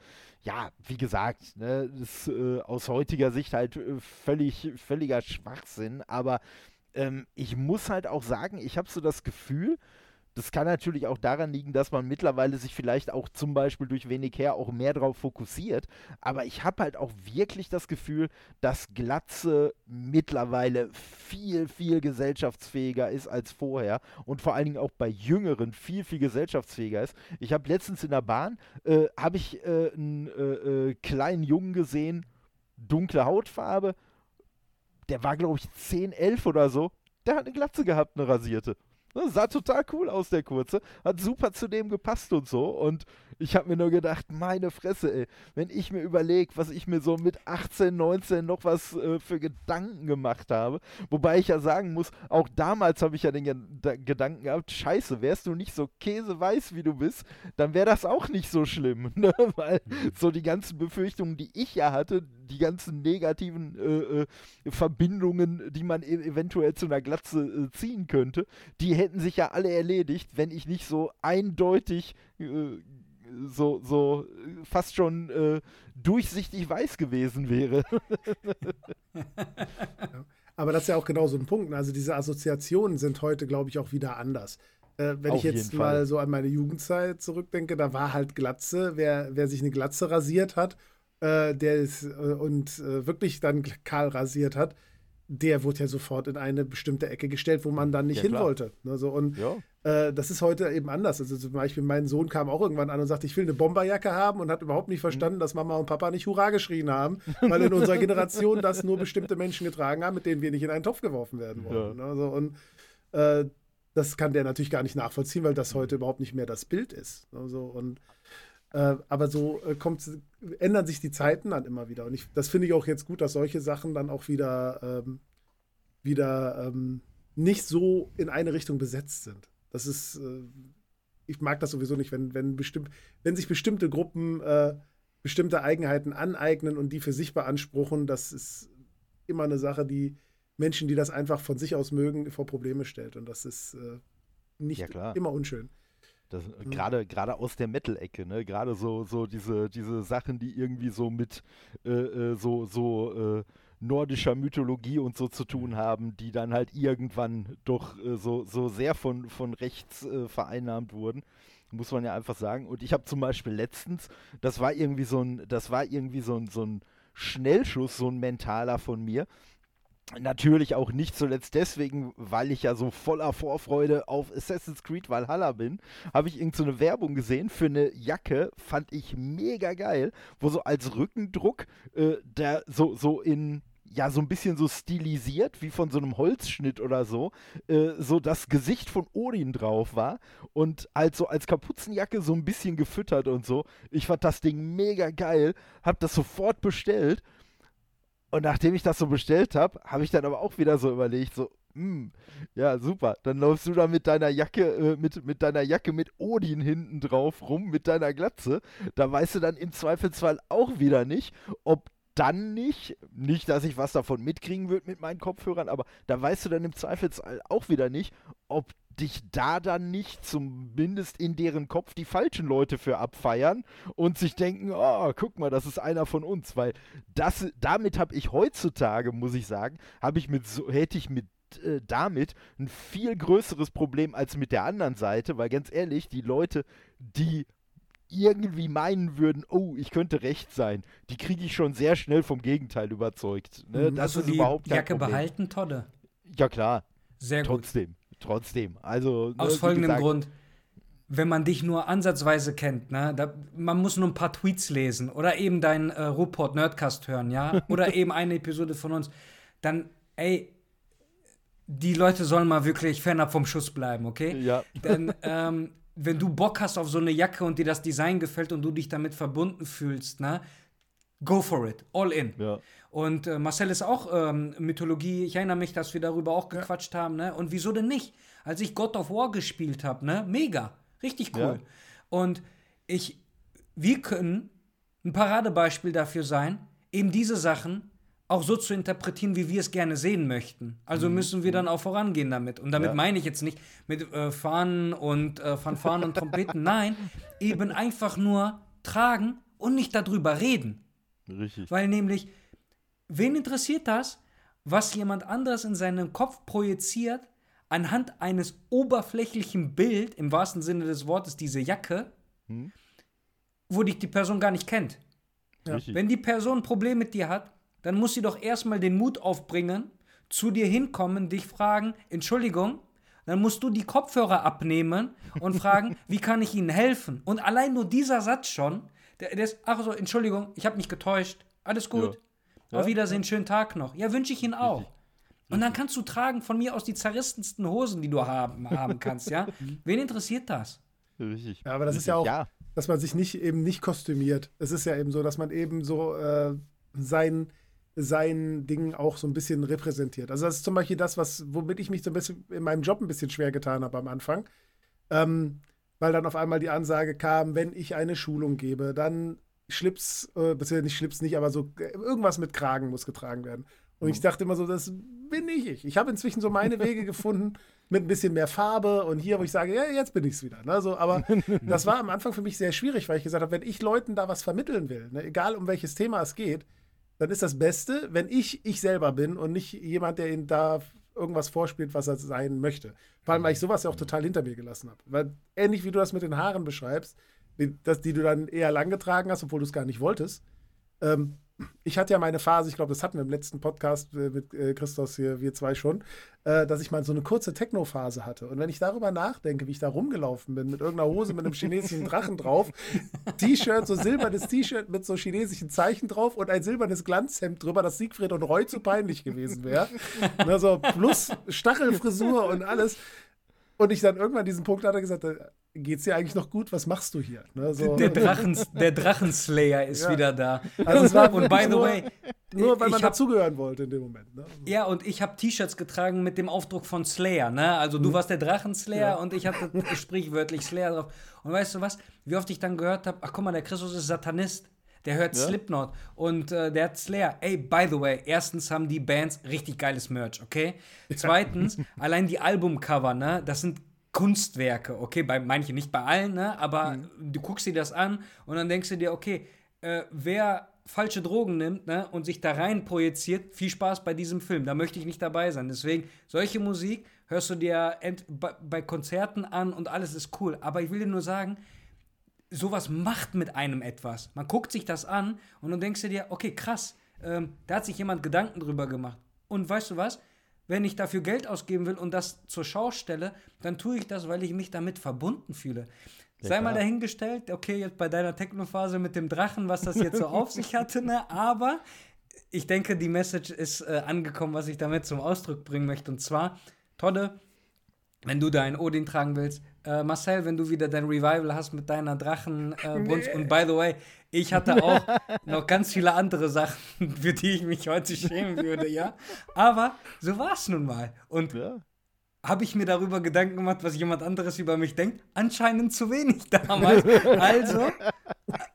ja, wie gesagt, ne, das ist äh, aus heutiger Sicht halt äh, völlig, völliger Schwachsinn, aber ähm, ich muss halt auch sagen, ich habe so das Gefühl, das kann natürlich auch daran liegen, dass man mittlerweile sich vielleicht auch zum Beispiel durch wenig her auch mehr darauf fokussiert. Aber ich habe halt auch wirklich das Gefühl, dass Glatze mittlerweile viel, viel gesellschaftsfähiger ist als vorher und vor allen Dingen auch bei Jüngeren viel, viel gesellschaftsfähiger ist. Ich habe letztens in der Bahn, äh, habe ich äh, einen äh, äh, kleinen Jungen gesehen, dunkle Hautfarbe, der war glaube ich 10, 11 oder so, der hat eine Glatze gehabt, eine rasierte. Das sah total cool aus, der kurze. Hat super zu dem gepasst und so. Und ich habe mir nur gedacht, meine Fresse, ey, wenn ich mir überlege, was ich mir so mit 18, 19 noch was äh, für Gedanken gemacht habe. Wobei ich ja sagen muss, auch damals habe ich ja den Ge Gedanken gehabt, scheiße, wärst du nicht so käseweiß, wie du bist, dann wäre das auch nicht so schlimm. [LAUGHS] Ne? Weil mhm. so die ganzen Befürchtungen, die ich ja hatte, die ganzen negativen äh, äh, Verbindungen, die man e eventuell zu einer Glatze äh, ziehen könnte, die hätten sich ja alle erledigt, wenn ich nicht so eindeutig äh, so, so fast schon äh, durchsichtig weiß gewesen wäre. [LAUGHS] Aber das ist ja auch genau so ein Punkt. Ne? Also diese Assoziationen sind heute, glaube ich, auch wieder anders. Äh, wenn Auf ich jetzt mal so an meine Jugendzeit zurückdenke, da war halt Glatze, wer, wer sich eine Glatze rasiert hat, äh, der ist äh, und äh, wirklich dann kahl rasiert hat, der wurde ja sofort in eine bestimmte Ecke gestellt, wo man dann nicht ja, hin wollte. Ne, so, und ja. äh, das ist heute eben anders. Also zum Beispiel mein Sohn kam auch irgendwann an und sagte, ich will eine Bomberjacke haben und hat überhaupt nicht verstanden, mhm. dass Mama und Papa nicht Hurra geschrien haben, weil in unserer Generation das nur bestimmte Menschen getragen haben, mit denen wir nicht in einen Topf geworfen werden wollen. Ja. Ne, so, und äh, das kann der natürlich gar nicht nachvollziehen, weil das heute überhaupt nicht mehr das Bild ist. Ne, so, und äh, aber so äh, kommt, ändern sich die Zeiten dann immer wieder. Und ich, das finde ich auch jetzt gut, dass solche Sachen dann auch wieder, ähm, wieder ähm, nicht so in eine Richtung besetzt sind. Das ist, äh, ich mag das sowieso nicht, wenn, wenn, bestimmt, wenn sich bestimmte Gruppen äh, bestimmte Eigenheiten aneignen und die für sich beanspruchen. Das ist immer eine Sache, die Menschen, die das einfach von sich aus mögen, vor Probleme stellt. Und das ist äh, nicht ja, immer unschön. Mhm. Gerade gerade aus der Metal-Ecke, ne? Gerade so so diese diese Sachen, die irgendwie so mit äh, äh, so so äh, nordischer Mythologie und so zu tun mhm. haben, die dann halt irgendwann doch äh, so so sehr von von rechts äh, vereinnahmt wurden, muss man ja einfach sagen. Und ich habe zum Beispiel letztens, das war irgendwie so ein das war irgendwie so ein so ein Schnellschuss, so ein mentaler von mir. Natürlich auch nicht zuletzt deswegen, weil ich ja so voller Vorfreude auf Assassin's Creed Valhalla bin, habe ich irgendeine so Werbung gesehen für eine Jacke, fand ich mega geil, wo so als Rückendruck äh, der so, so in, ja, so ein bisschen so stilisiert, wie von so einem Holzschnitt oder so, äh, so das Gesicht von Odin drauf war und halt so als Kapuzenjacke so ein bisschen gefüttert und so. Ich fand das Ding mega geil, hab das sofort bestellt und nachdem ich das so bestellt habe, habe ich dann aber auch wieder so überlegt, so, hm, ja, super. Dann läufst du da mit deiner Jacke, äh, mit, mit deiner Jacke mit Odin hinten drauf rum, mit deiner Glatze. Da weißt du dann im Zweifelsfall auch wieder nicht, ob dann nicht, nicht, dass ich was davon mitkriegen würde mit meinen Kopfhörern, aber da weißt du dann im Zweifelsfall auch wieder nicht, ob dich da dann nicht zumindest in deren Kopf die falschen Leute für abfeiern und sich denken, oh, guck mal, das ist einer von uns, weil das damit habe ich heutzutage, muss ich sagen, habe ich mit so hätte ich mit äh, damit ein viel größeres Problem als mit der anderen Seite, weil ganz ehrlich, die Leute, die irgendwie meinen würden, oh, ich könnte recht sein, die kriege ich schon sehr schnell vom Gegenteil überzeugt. Ne? Mhm. Das du ist die überhaupt kein Jacke Problem. behalten, Todde? Ja klar, Sehr gut. trotzdem, trotzdem. Also ne, Aus folgendem gesagt, Grund. Wenn man dich nur ansatzweise kennt, ne, da, man muss nur ein paar Tweets lesen oder eben deinen äh, Ruport Nerdcast hören, ja, [LAUGHS] oder eben eine Episode von uns, dann, ey, die Leute sollen mal wirklich fernab vom Schuss bleiben, okay? Ja, Denn ähm, wenn du Bock hast auf so eine Jacke und dir das Design gefällt und du dich damit verbunden fühlst, ne, go for it, all in. ja. Und äh, Marcel ist auch ähm, Mythologie. Ich erinnere mich, dass wir darüber auch gequatscht haben. Ne? Und wieso denn nicht? Als ich God of War gespielt habe, ne? Mega. Richtig cool. Ja. Und ich, wir können ein Paradebeispiel dafür sein, eben diese Sachen auch so zu interpretieren, wie wir es gerne sehen möchten. Also müssen wir dann auch vorangehen damit. Und damit Mhm. Ja. meine ich jetzt nicht mit äh, Fahnen und äh, Fanfaren und Trompeten. Nein, eben einfach nur tragen und nicht darüber reden. Richtig. Weil nämlich, wen interessiert das, was jemand anderes in seinem Kopf projiziert, anhand eines oberflächlichen Bild, im wahrsten Sinne des Wortes, diese Jacke, Hm. wo dich die Person gar nicht kennt. Richtig. Wenn die Person ein Problem mit dir hat, dann muss sie doch erstmal den Mut aufbringen, zu dir hinkommen, dich fragen, Entschuldigung, dann musst du die Kopfhörer abnehmen und [LAUGHS] fragen, wie kann ich Ihnen helfen? Und allein nur dieser Satz schon, der, der ist, ach so, Entschuldigung, ich habe mich getäuscht, alles gut, Ja. Auf Ja. Wiedersehen, schönen Tag noch. Ja, wünsche ich Ihnen auch. Und dann kannst du tragen von mir aus die zerrissensten Hosen, die du haben, haben kannst, ja? [LAUGHS] Wen interessiert das? Richtig. Ja, aber das ist Richtig. ja auch, Ja, dass man sich nicht eben nicht kostümiert. Es ist ja eben so, dass man eben so äh, sein, sein Ding auch so ein bisschen repräsentiert. Also das ist zum Beispiel das, was, womit ich mich so ein bisschen in meinem Job ein bisschen schwer getan habe am Anfang. Ähm, weil dann auf einmal die Ansage kam, wenn ich eine Schulung gebe, dann Schlips, äh, beziehungsweise nicht Schlips nicht, aber so äh, irgendwas mit Kragen muss getragen werden. Und ich dachte immer so, das bin nicht ich. Ich habe inzwischen so meine Wege [LAUGHS] gefunden mit ein bisschen mehr Farbe und hier, wo ich sage, ja, jetzt bin ich es wieder. Ne? So, aber [LAUGHS] das war am Anfang für mich sehr schwierig, weil ich gesagt habe, wenn ich Leuten da was vermitteln will, ne, egal um welches Thema es geht, dann ist das Beste, wenn ich ich selber bin und nicht jemand, der ihnen da irgendwas vorspielt, was er sein möchte. Vor allem, weil ich sowas ja auch total hinter mir gelassen habe. Weil ähnlich wie du das mit den Haaren beschreibst, die, das, die du dann eher lang getragen hast, obwohl du es gar nicht wolltest. Ähm, ich hatte ja meine Phase, ich glaube, das hatten wir im letzten Podcast äh, mit äh, Christos hier, wir zwei schon, äh, dass ich mal so eine kurze Techno-Phase hatte. Und wenn ich darüber nachdenke, wie ich da rumgelaufen bin, mit irgendeiner Hose mit einem chinesischen Drachen drauf, T-Shirt, so silbernes T-Shirt mit so chinesischen Zeichen drauf und ein silbernes Glanzhemd drüber, das Siegfried und Roy zu peinlich gewesen wäre. Ne, so plus Stachelfrisur und alles. Und ich dann irgendwann diesen Punkt hatte gesagt, geht's dir eigentlich noch gut? Was machst du hier? Ne, so. Der, Drachen, der Drachenslayer ist Ja. wieder da. Also es war und by the nur- way, Nur weil man hab, dazugehören wollte in dem Moment. Ne? ja, und ich habe T-Shirts getragen mit dem Aufdruck von Slayer, ne? Also du warst der Drachenslayer Ja. und ich hatte [LAUGHS] sprichwörtlich Slayer drauf. Und weißt du was? Wie oft ich dann gehört habe, ach guck mal, der Christus ist Satanist. Der hört Ja. Slipknot und äh, der hat Slayer. Ey, by the way, erstens haben die Bands richtig geiles Merch, okay? Zweitens, [LAUGHS] allein die Albumcover, ne? Das sind Kunstwerke, okay? Bei manchen, nicht bei allen, ne? Aber du guckst dir das an und dann denkst du dir, okay, äh, wer falsche Drogen nimmt ne, und sich da rein projiziert, viel Spaß bei diesem Film. Da möchte ich nicht dabei sein. Deswegen, solche Musik hörst du dir bei Konzerten an und alles ist cool. Aber ich will dir nur sagen, sowas macht mit einem etwas. Man guckt sich das an und dann denkst du dir, okay, krass, ähm, da hat sich jemand Gedanken drüber gemacht. Und weißt du was? Wenn ich dafür Geld ausgeben will und das zur Schau stelle, dann tue ich das, weil ich mich damit verbunden fühle. Ja, Sei mal klar. dahingestellt, okay, jetzt bei deiner Technophase mit dem Drachen, was das jetzt so auf sich hatte, ne? [LAUGHS] aber ich denke, die Message ist äh, angekommen, was ich damit zum Ausdruck bringen möchte. Und zwar, Todde, wenn du deinen Odin tragen willst, äh, Marcel, wenn du wieder dein Revival hast mit deiner Drachenbrunst. Äh, [LAUGHS] Brunst. Und by the way, ich hatte auch [LAUGHS] noch ganz viele andere Sachen, [LAUGHS] für die ich mich heute schämen würde, ja. Aber so war es nun mal. Und Ja. habe ich mir darüber Gedanken gemacht, was jemand anderes über mich denkt? Anscheinend zu wenig damals. Also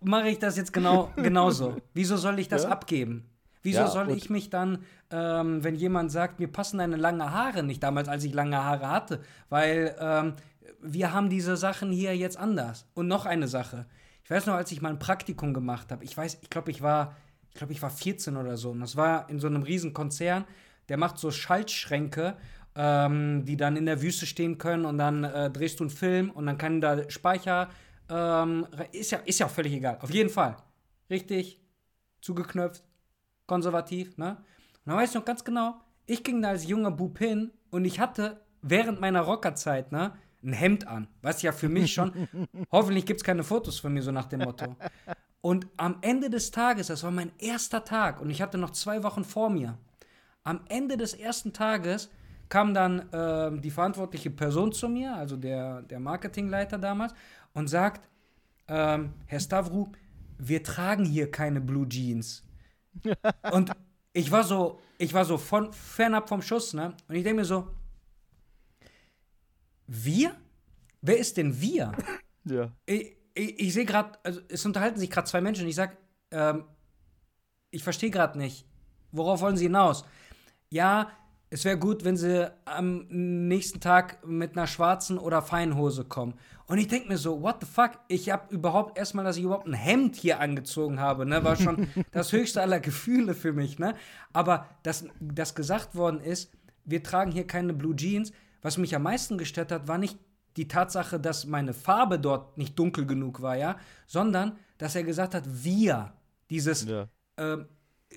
mache ich das jetzt genau genauso. Wieso soll ich das Ja. abgeben? Wieso Ja, soll ich mich dann, ähm, wenn jemand sagt, mir passen deine lange Haare nicht, damals, als ich lange Haare hatte, weil ähm, wir haben diese Sachen hier jetzt anders. Und noch eine Sache. Ich weiß noch, als ich mal ein Praktikum gemacht habe, ich weiß, ich glaube, ich war, ich glaube, ich war 14 oder so. Und das war in so einem riesen Konzern, der macht so Schaltschränke, ähm, die dann in der Wüste stehen können und dann äh, drehst du einen Film und dann kann da Speicher, ähm, ist ja, ist ja auch völlig egal. Auf jeden Fall. Richtig, zugeknöpft, konservativ, ne? Und dann weiß ich noch ganz genau, ich ging da als junger Bub hin und ich hatte während meiner Rockerzeit, ne, ein Hemd an. Was ja für mich schon, [LAUGHS] hoffentlich gibt es keine Fotos von mir, so nach dem Motto. Und am Ende des Tages, das war mein erster Tag und ich hatte noch zwei Wochen vor mir. Am Ende des ersten Tages kam dann ähm, die verantwortliche Person zu mir, also der, der Marketingleiter damals, und sagt, ähm, Herr Stavru, wir tragen hier keine Blue Jeans. [LAUGHS] und ich war so, ich war so von, fernab vom Schuss, ne? Und ich denke mir so, wir? Wer ist denn wir? [LAUGHS] Ja. ich, ich, ich sehe gerade, also es unterhalten sich gerade zwei Menschen und ich sag, ähm, ich verstehe gerade nicht. Worauf wollen Sie hinaus? Ja, es wäre gut, wenn Sie am nächsten Tag mit einer schwarzen oder feinen Hose kommen. Und ich denke mir so, what the fuck? Ich habe überhaupt erstmal, dass ich überhaupt ein Hemd hier angezogen habe, ne, war schon [LAUGHS] das höchste aller Gefühle für mich, ne? Aber dass, dass gesagt worden ist, wir tragen hier keine Blue Jeans, was mich am meisten gestört hat, war nicht die Tatsache, dass meine Farbe dort nicht dunkel genug war, ja, sondern dass er gesagt hat, wir, dieses, Ja. ähm,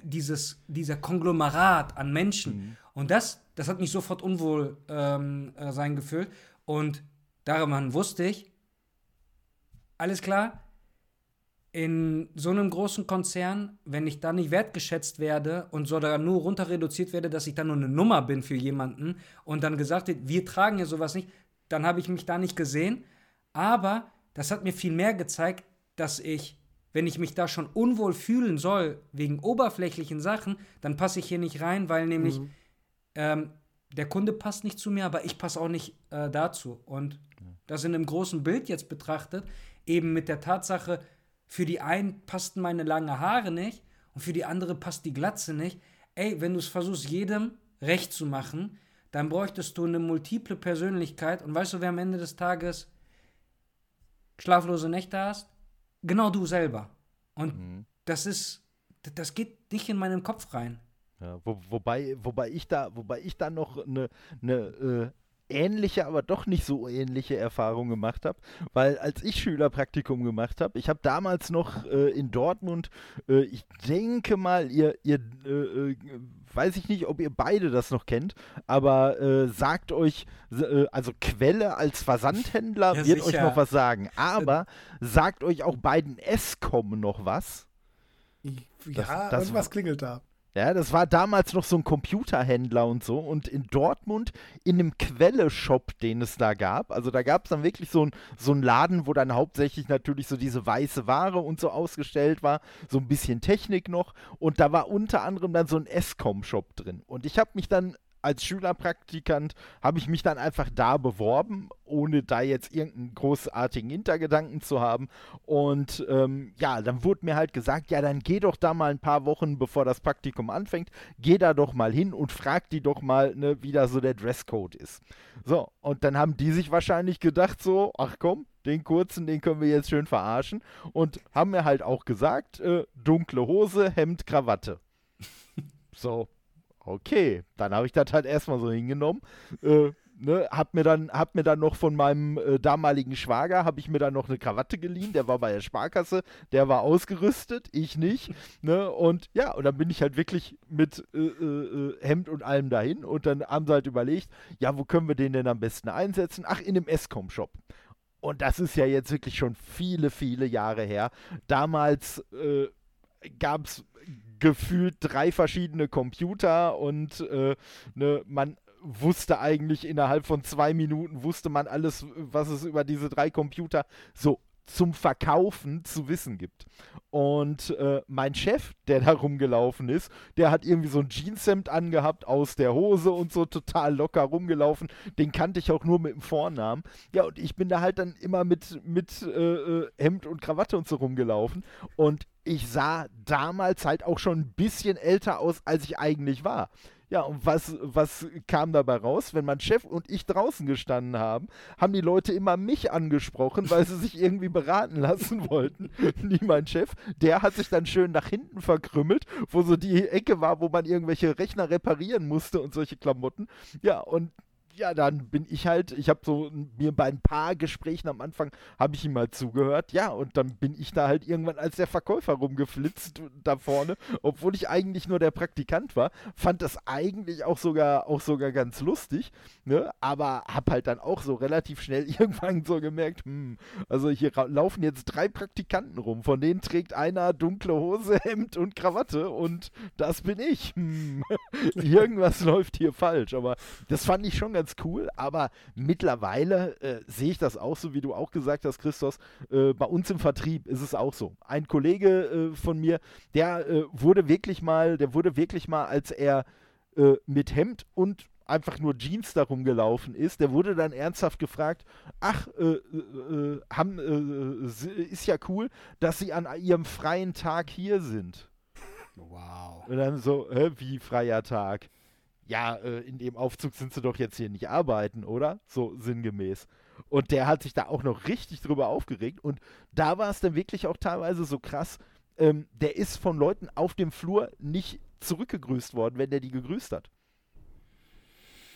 dieses, dieser Konglomerat an Menschen. Und das, das hat mich sofort unwohl ähm, äh, sein gefühlt. Und daran wusste ich, alles klar, in so einem großen Konzern, wenn ich da nicht wertgeschätzt werde und sogar nur runter reduziert werde, dass ich dann nur eine Nummer bin für jemanden und dann gesagt wird, wir tragen ja sowas nicht, dann habe ich mich da nicht gesehen. Aber das hat mir viel mehr gezeigt, dass ich, wenn ich mich da schon unwohl fühlen soll, wegen oberflächlichen Sachen, dann passe ich hier nicht rein, weil nämlich ähm, der Kunde passt nicht zu mir, aber ich passe auch nicht äh, dazu. Und das in einem großen Bild jetzt betrachtet, eben mit der Tatsache, für die einen passten meine lange Haare nicht und für die andere passt die Glatze nicht. Ey, wenn du es versuchst, jedem recht zu machen, dann bräuchtest du eine multiple Persönlichkeit und weißt du, wer am Ende des Tages schlaflose Nächte hast? Genau du selber. Und das ist, das geht nicht in meinen Kopf rein. Ja, wo, wobei, wobei ich da, wobei ich da noch eine ne, äh, ähnliche, aber doch nicht so ähnliche Erfahrung gemacht habe, weil als ich Schülerpraktikum gemacht habe, ich habe damals noch äh, in Dortmund, äh, ich denke mal, ihr, ihr äh, äh, weiß ich nicht, ob ihr beide das noch kennt, aber äh, sagt euch, äh, also Quelle als Versandhändler Ja, wird euch sicher. noch was sagen, aber sagt euch auch beiden S-Com noch was? Ja, das irgendwas war- klingelt da. Ja, das war damals noch so ein Computerhändler und so. Und in Dortmund in einem Quelle-Shop, den es da gab, also da gab es dann wirklich so, ein, so einen Laden, wo dann hauptsächlich natürlich so diese weiße Ware und so ausgestellt war, so ein bisschen Technik noch. Und da war unter anderem dann so ein Escom-Shop drin. Und ich habe mich dann als Schülerpraktikant habe ich mich dann einfach da beworben, ohne da jetzt irgendeinen großartigen Hintergedanken zu haben. Und ähm, ja, dann wurde mir halt gesagt, ja, dann geh doch da mal ein paar Wochen, bevor das Praktikum anfängt, geh da doch mal hin und frag die doch mal, ne, wie da so der Dresscode ist. So, und dann haben die sich wahrscheinlich gedacht so, ach komm, den kurzen, den können wir jetzt schön verarschen. Und haben mir halt auch gesagt, äh, dunkle Hose, Hemd, Krawatte. [LAUGHS] So, okay, dann habe ich das halt erstmal so hingenommen. Äh, ne, hab mir dann, hab mir dann noch von meinem äh, damaligen Schwager, habe ich mir dann noch eine Krawatte geliehen, der war bei der Sparkasse, der war ausgerüstet, ich nicht. [LAUGHS] Ne, und ja, und dann bin ich halt wirklich mit äh, äh, äh, Hemd und allem dahin und dann haben sie halt überlegt, ja, wo können wir den denn am besten einsetzen? Ach, in dem Escom-Shop. Und das ist ja jetzt wirklich schon viele, viele Jahre her. Damals äh, gab es gefühlt drei verschiedene Computer und äh, ne, man wusste eigentlich innerhalb von zwei Minuten, wusste man alles, was es über diese drei Computer so zum Verkaufen zu wissen gibt. Und äh, mein Chef, der da rumgelaufen ist, der hat irgendwie so ein Jeanshemd angehabt aus der Hose und so total locker rumgelaufen. Den kannte ich auch nur mit dem Vornamen. Ja, und ich bin da halt dann immer mit, mit äh, äh Hemd und Krawatte und so rumgelaufen. Und ich sah damals halt auch schon ein bisschen älter aus, als ich eigentlich war. Ja, und was, was kam dabei raus? Wenn mein Chef und ich draußen gestanden haben, haben die Leute immer mich angesprochen, weil sie sich irgendwie beraten lassen [LAUGHS] wollten. Nie mein Chef. Der hat sich dann schön nach hinten verkrümmelt, wo so die Ecke war, wo man irgendwelche Rechner reparieren musste und solche Klamotten. Ja, und ja, dann bin ich halt, ich habe so mir bei ein paar Gesprächen am Anfang, habe ich ihm mal zugehört, ja, und dann bin ich da halt irgendwann als der Verkäufer rumgeflitzt da vorne, obwohl ich eigentlich nur der Praktikant war, fand das eigentlich auch sogar, auch sogar ganz lustig, ne, aber habe halt dann auch so relativ schnell [LAUGHS] irgendwann so gemerkt, hm, also hier laufen jetzt drei Praktikanten rum, von denen trägt einer dunkle Hose, [LAUGHS] Hemd und Krawatte und das bin ich, hm, [LAUGHS] irgendwas läuft hier falsch, aber das fand ich schon ganz ganz cool, aber mittlerweile äh, sehe ich das auch so, wie du auch gesagt hast, Christos. Äh, bei uns im Vertrieb ist es auch so. Ein Kollege äh, von mir, der äh, wurde wirklich mal, der wurde wirklich mal, als er äh, mit Hemd und einfach nur Jeans darum gelaufen ist, der wurde dann ernsthaft gefragt, ach, äh, äh, haben, äh, ist ja cool, dass sie an ihrem freien Tag hier sind. Wow. Und dann so, wie freier Tag? Ja, äh, in dem Aufzug sind sie doch jetzt hier nicht arbeiten, oder? So sinngemäß. Und der hat sich da auch noch richtig drüber aufgeregt. Und da war es dann wirklich auch teilweise so krass, ähm, der ist von Leuten auf dem Flur nicht zurückgegrüßt worden, wenn der die gegrüßt hat.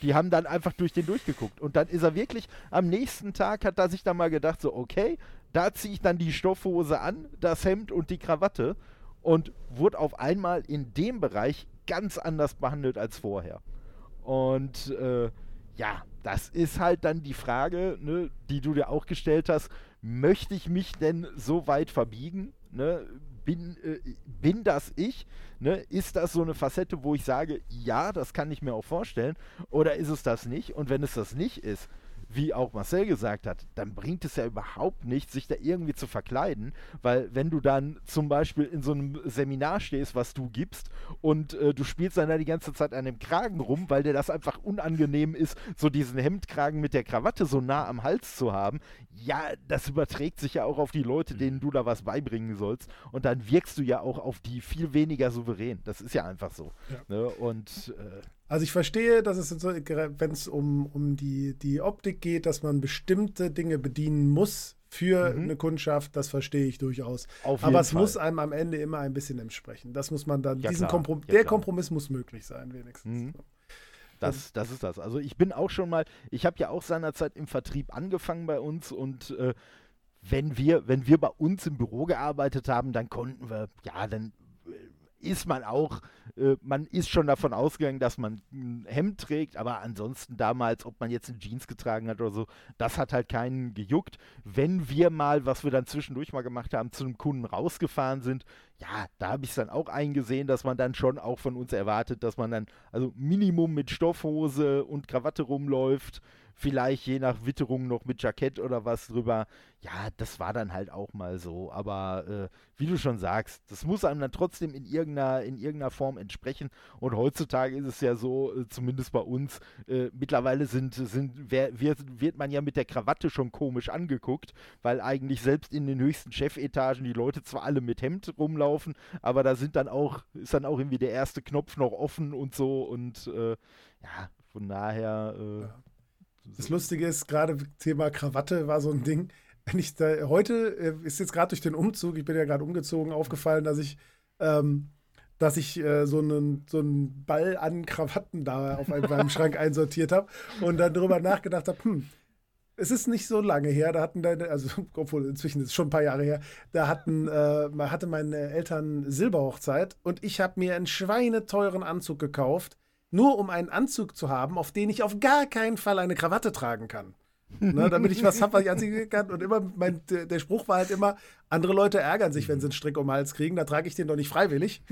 Die haben dann einfach durch den durchgeguckt. Und dann ist er wirklich am nächsten Tag, hat er sich dann mal gedacht, so, okay, da ziehe ich dann die Stoffhose an, das Hemd und die Krawatte und wurde auf einmal in dem Bereich ganz anders behandelt als vorher. Und äh, ja, das ist halt dann die Frage, ne, die du dir auch gestellt hast. Möchte ich mich denn so weit verbiegen? Ne? Bin, äh, bin das ich? Ne? Ist das so eine Facette, wo ich sage, ja, das kann ich mir auch vorstellen? Oder ist es das nicht? Und wenn es das nicht ist, wie auch Marcel gesagt hat, dann bringt es ja überhaupt nichts, sich da irgendwie zu verkleiden, weil wenn du dann zum Beispiel in so einem Seminar stehst, was du gibst, und äh, du spielst dann da die ganze Zeit an dem Kragen rum, weil dir das einfach unangenehm ist, so diesen Hemdkragen mit der Krawatte so nah am Hals zu haben, ja, das überträgt sich ja auch auf die Leute, denen du da was beibringen sollst, und dann wirkst du ja auch auf die viel weniger souverän. Das ist ja einfach so. Ja. Ne? Und äh, also ich verstehe, dass es, so, wenn es um, um die, die Optik geht, dass man bestimmte Dinge bedienen muss für mhm. eine Kundschaft, das verstehe ich durchaus. Aber es Fall. muss einem am Ende immer ein bisschen entsprechen. Das muss man dann, ja, diesen Komprom ja, der klar. Kompromiss muss möglich sein, wenigstens. Mhm. Das, das ist das. Also ich bin auch schon mal, ich habe ja auch seinerzeit im Vertrieb angefangen bei uns und äh, wenn wir, wenn wir bei uns im Büro gearbeitet haben, dann konnten wir, ja, dann ist man auch, äh, man ist schon davon ausgegangen, dass man ein Hemd trägt, aber ansonsten damals, ob man jetzt eine Jeans getragen hat oder so, das hat halt keinen gejuckt. Wenn wir mal, was wir dann zwischendurch mal gemacht haben, zu einem Kunden rausgefahren sind, ja, da habe ich es dann auch eingesehen, dass man dann schon auch von uns erwartet, dass man dann also Minimum mit Stoffhose und Krawatte rumläuft, vielleicht je nach Witterung noch mit Jackett oder was drüber. Ja, das war dann halt auch mal so. Aber äh, wie du schon sagst, das muss einem dann trotzdem in irgendeiner, in irgendeiner Form entsprechen. Und heutzutage ist es ja so, äh, zumindest bei uns, äh, mittlerweile sind, sind, wer, wird, wird man ja mit der Krawatte schon komisch angeguckt, weil eigentlich selbst in den höchsten Chefetagen die Leute zwar alle mit Hemd rumlaufen, aber da sind dann auch, ist dann auch irgendwie der erste Knopf noch offen und so und äh, ja, von daher. Äh, ja. Das Lustige ist, gerade Thema Krawatte war so ein Ding. Wenn ich da, heute äh, ist jetzt gerade durch den Umzug, ich bin ja gerade umgezogen, aufgefallen, dass ich, ähm, dass ich äh, so, einen, so einen Ball an Krawatten da auf einem, meinem Schrank [LAUGHS] einsortiert habe und dann darüber nachgedacht habe, hm, es ist nicht so lange her, da hatten deine, also obwohl inzwischen ist es schon ein paar Jahre her, da hatten, äh, hatte meine Eltern Silberhochzeit und ich habe mir einen schweineteuren Anzug gekauft nur um einen Anzug zu haben, auf den ich auf gar keinen Fall eine Krawatte tragen kann. ne, damit ich was habe, was ich anziehen kann. Und immer, mein, der Spruch war halt immer, andere Leute ärgern sich, wenn sie einen Strick um den Hals kriegen, da trage ich den doch nicht freiwillig.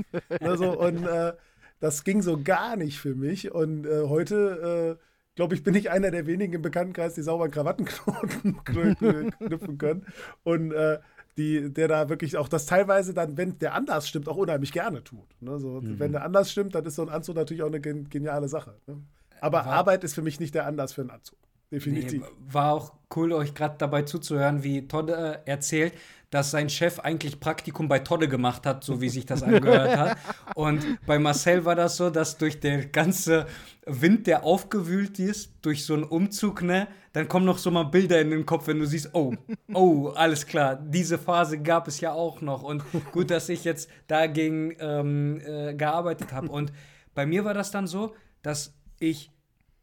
ne, so, und äh, das ging so gar nicht für mich. Und äh, heute, äh, glaube ich, bin ich einer der wenigen im Bekanntenkreis, die sauber Krawattenknoten [LAUGHS] knüpfen können. Und äh, die, der da wirklich auch das teilweise dann, wenn der Anlass stimmt, auch unheimlich gerne tut. Ne? So, mhm. Wenn der Anlass stimmt, dann ist so ein Anzug natürlich auch eine geniale Sache. Ne? Aber war, Arbeit ist für mich nicht der Anlass für einen Anzug. Definitiv. Nee, war auch cool, euch gerade dabei zuzuhören, wie Todd äh, erzählt, dass sein Chef eigentlich Praktikum bei Todde gemacht hat, so wie sich das angehört hat. [LAUGHS] Und bei Marcel war das so, dass durch den ganze Wind, der aufgewühlt ist, durch so einen Umzug, ne, dann kommen noch so mal Bilder in den Kopf, wenn du siehst, oh, oh, alles klar, diese Phase gab es ja auch noch. Und gut, dass ich jetzt dagegen ähm, äh, gearbeitet habe. Und bei mir war das dann so, dass ich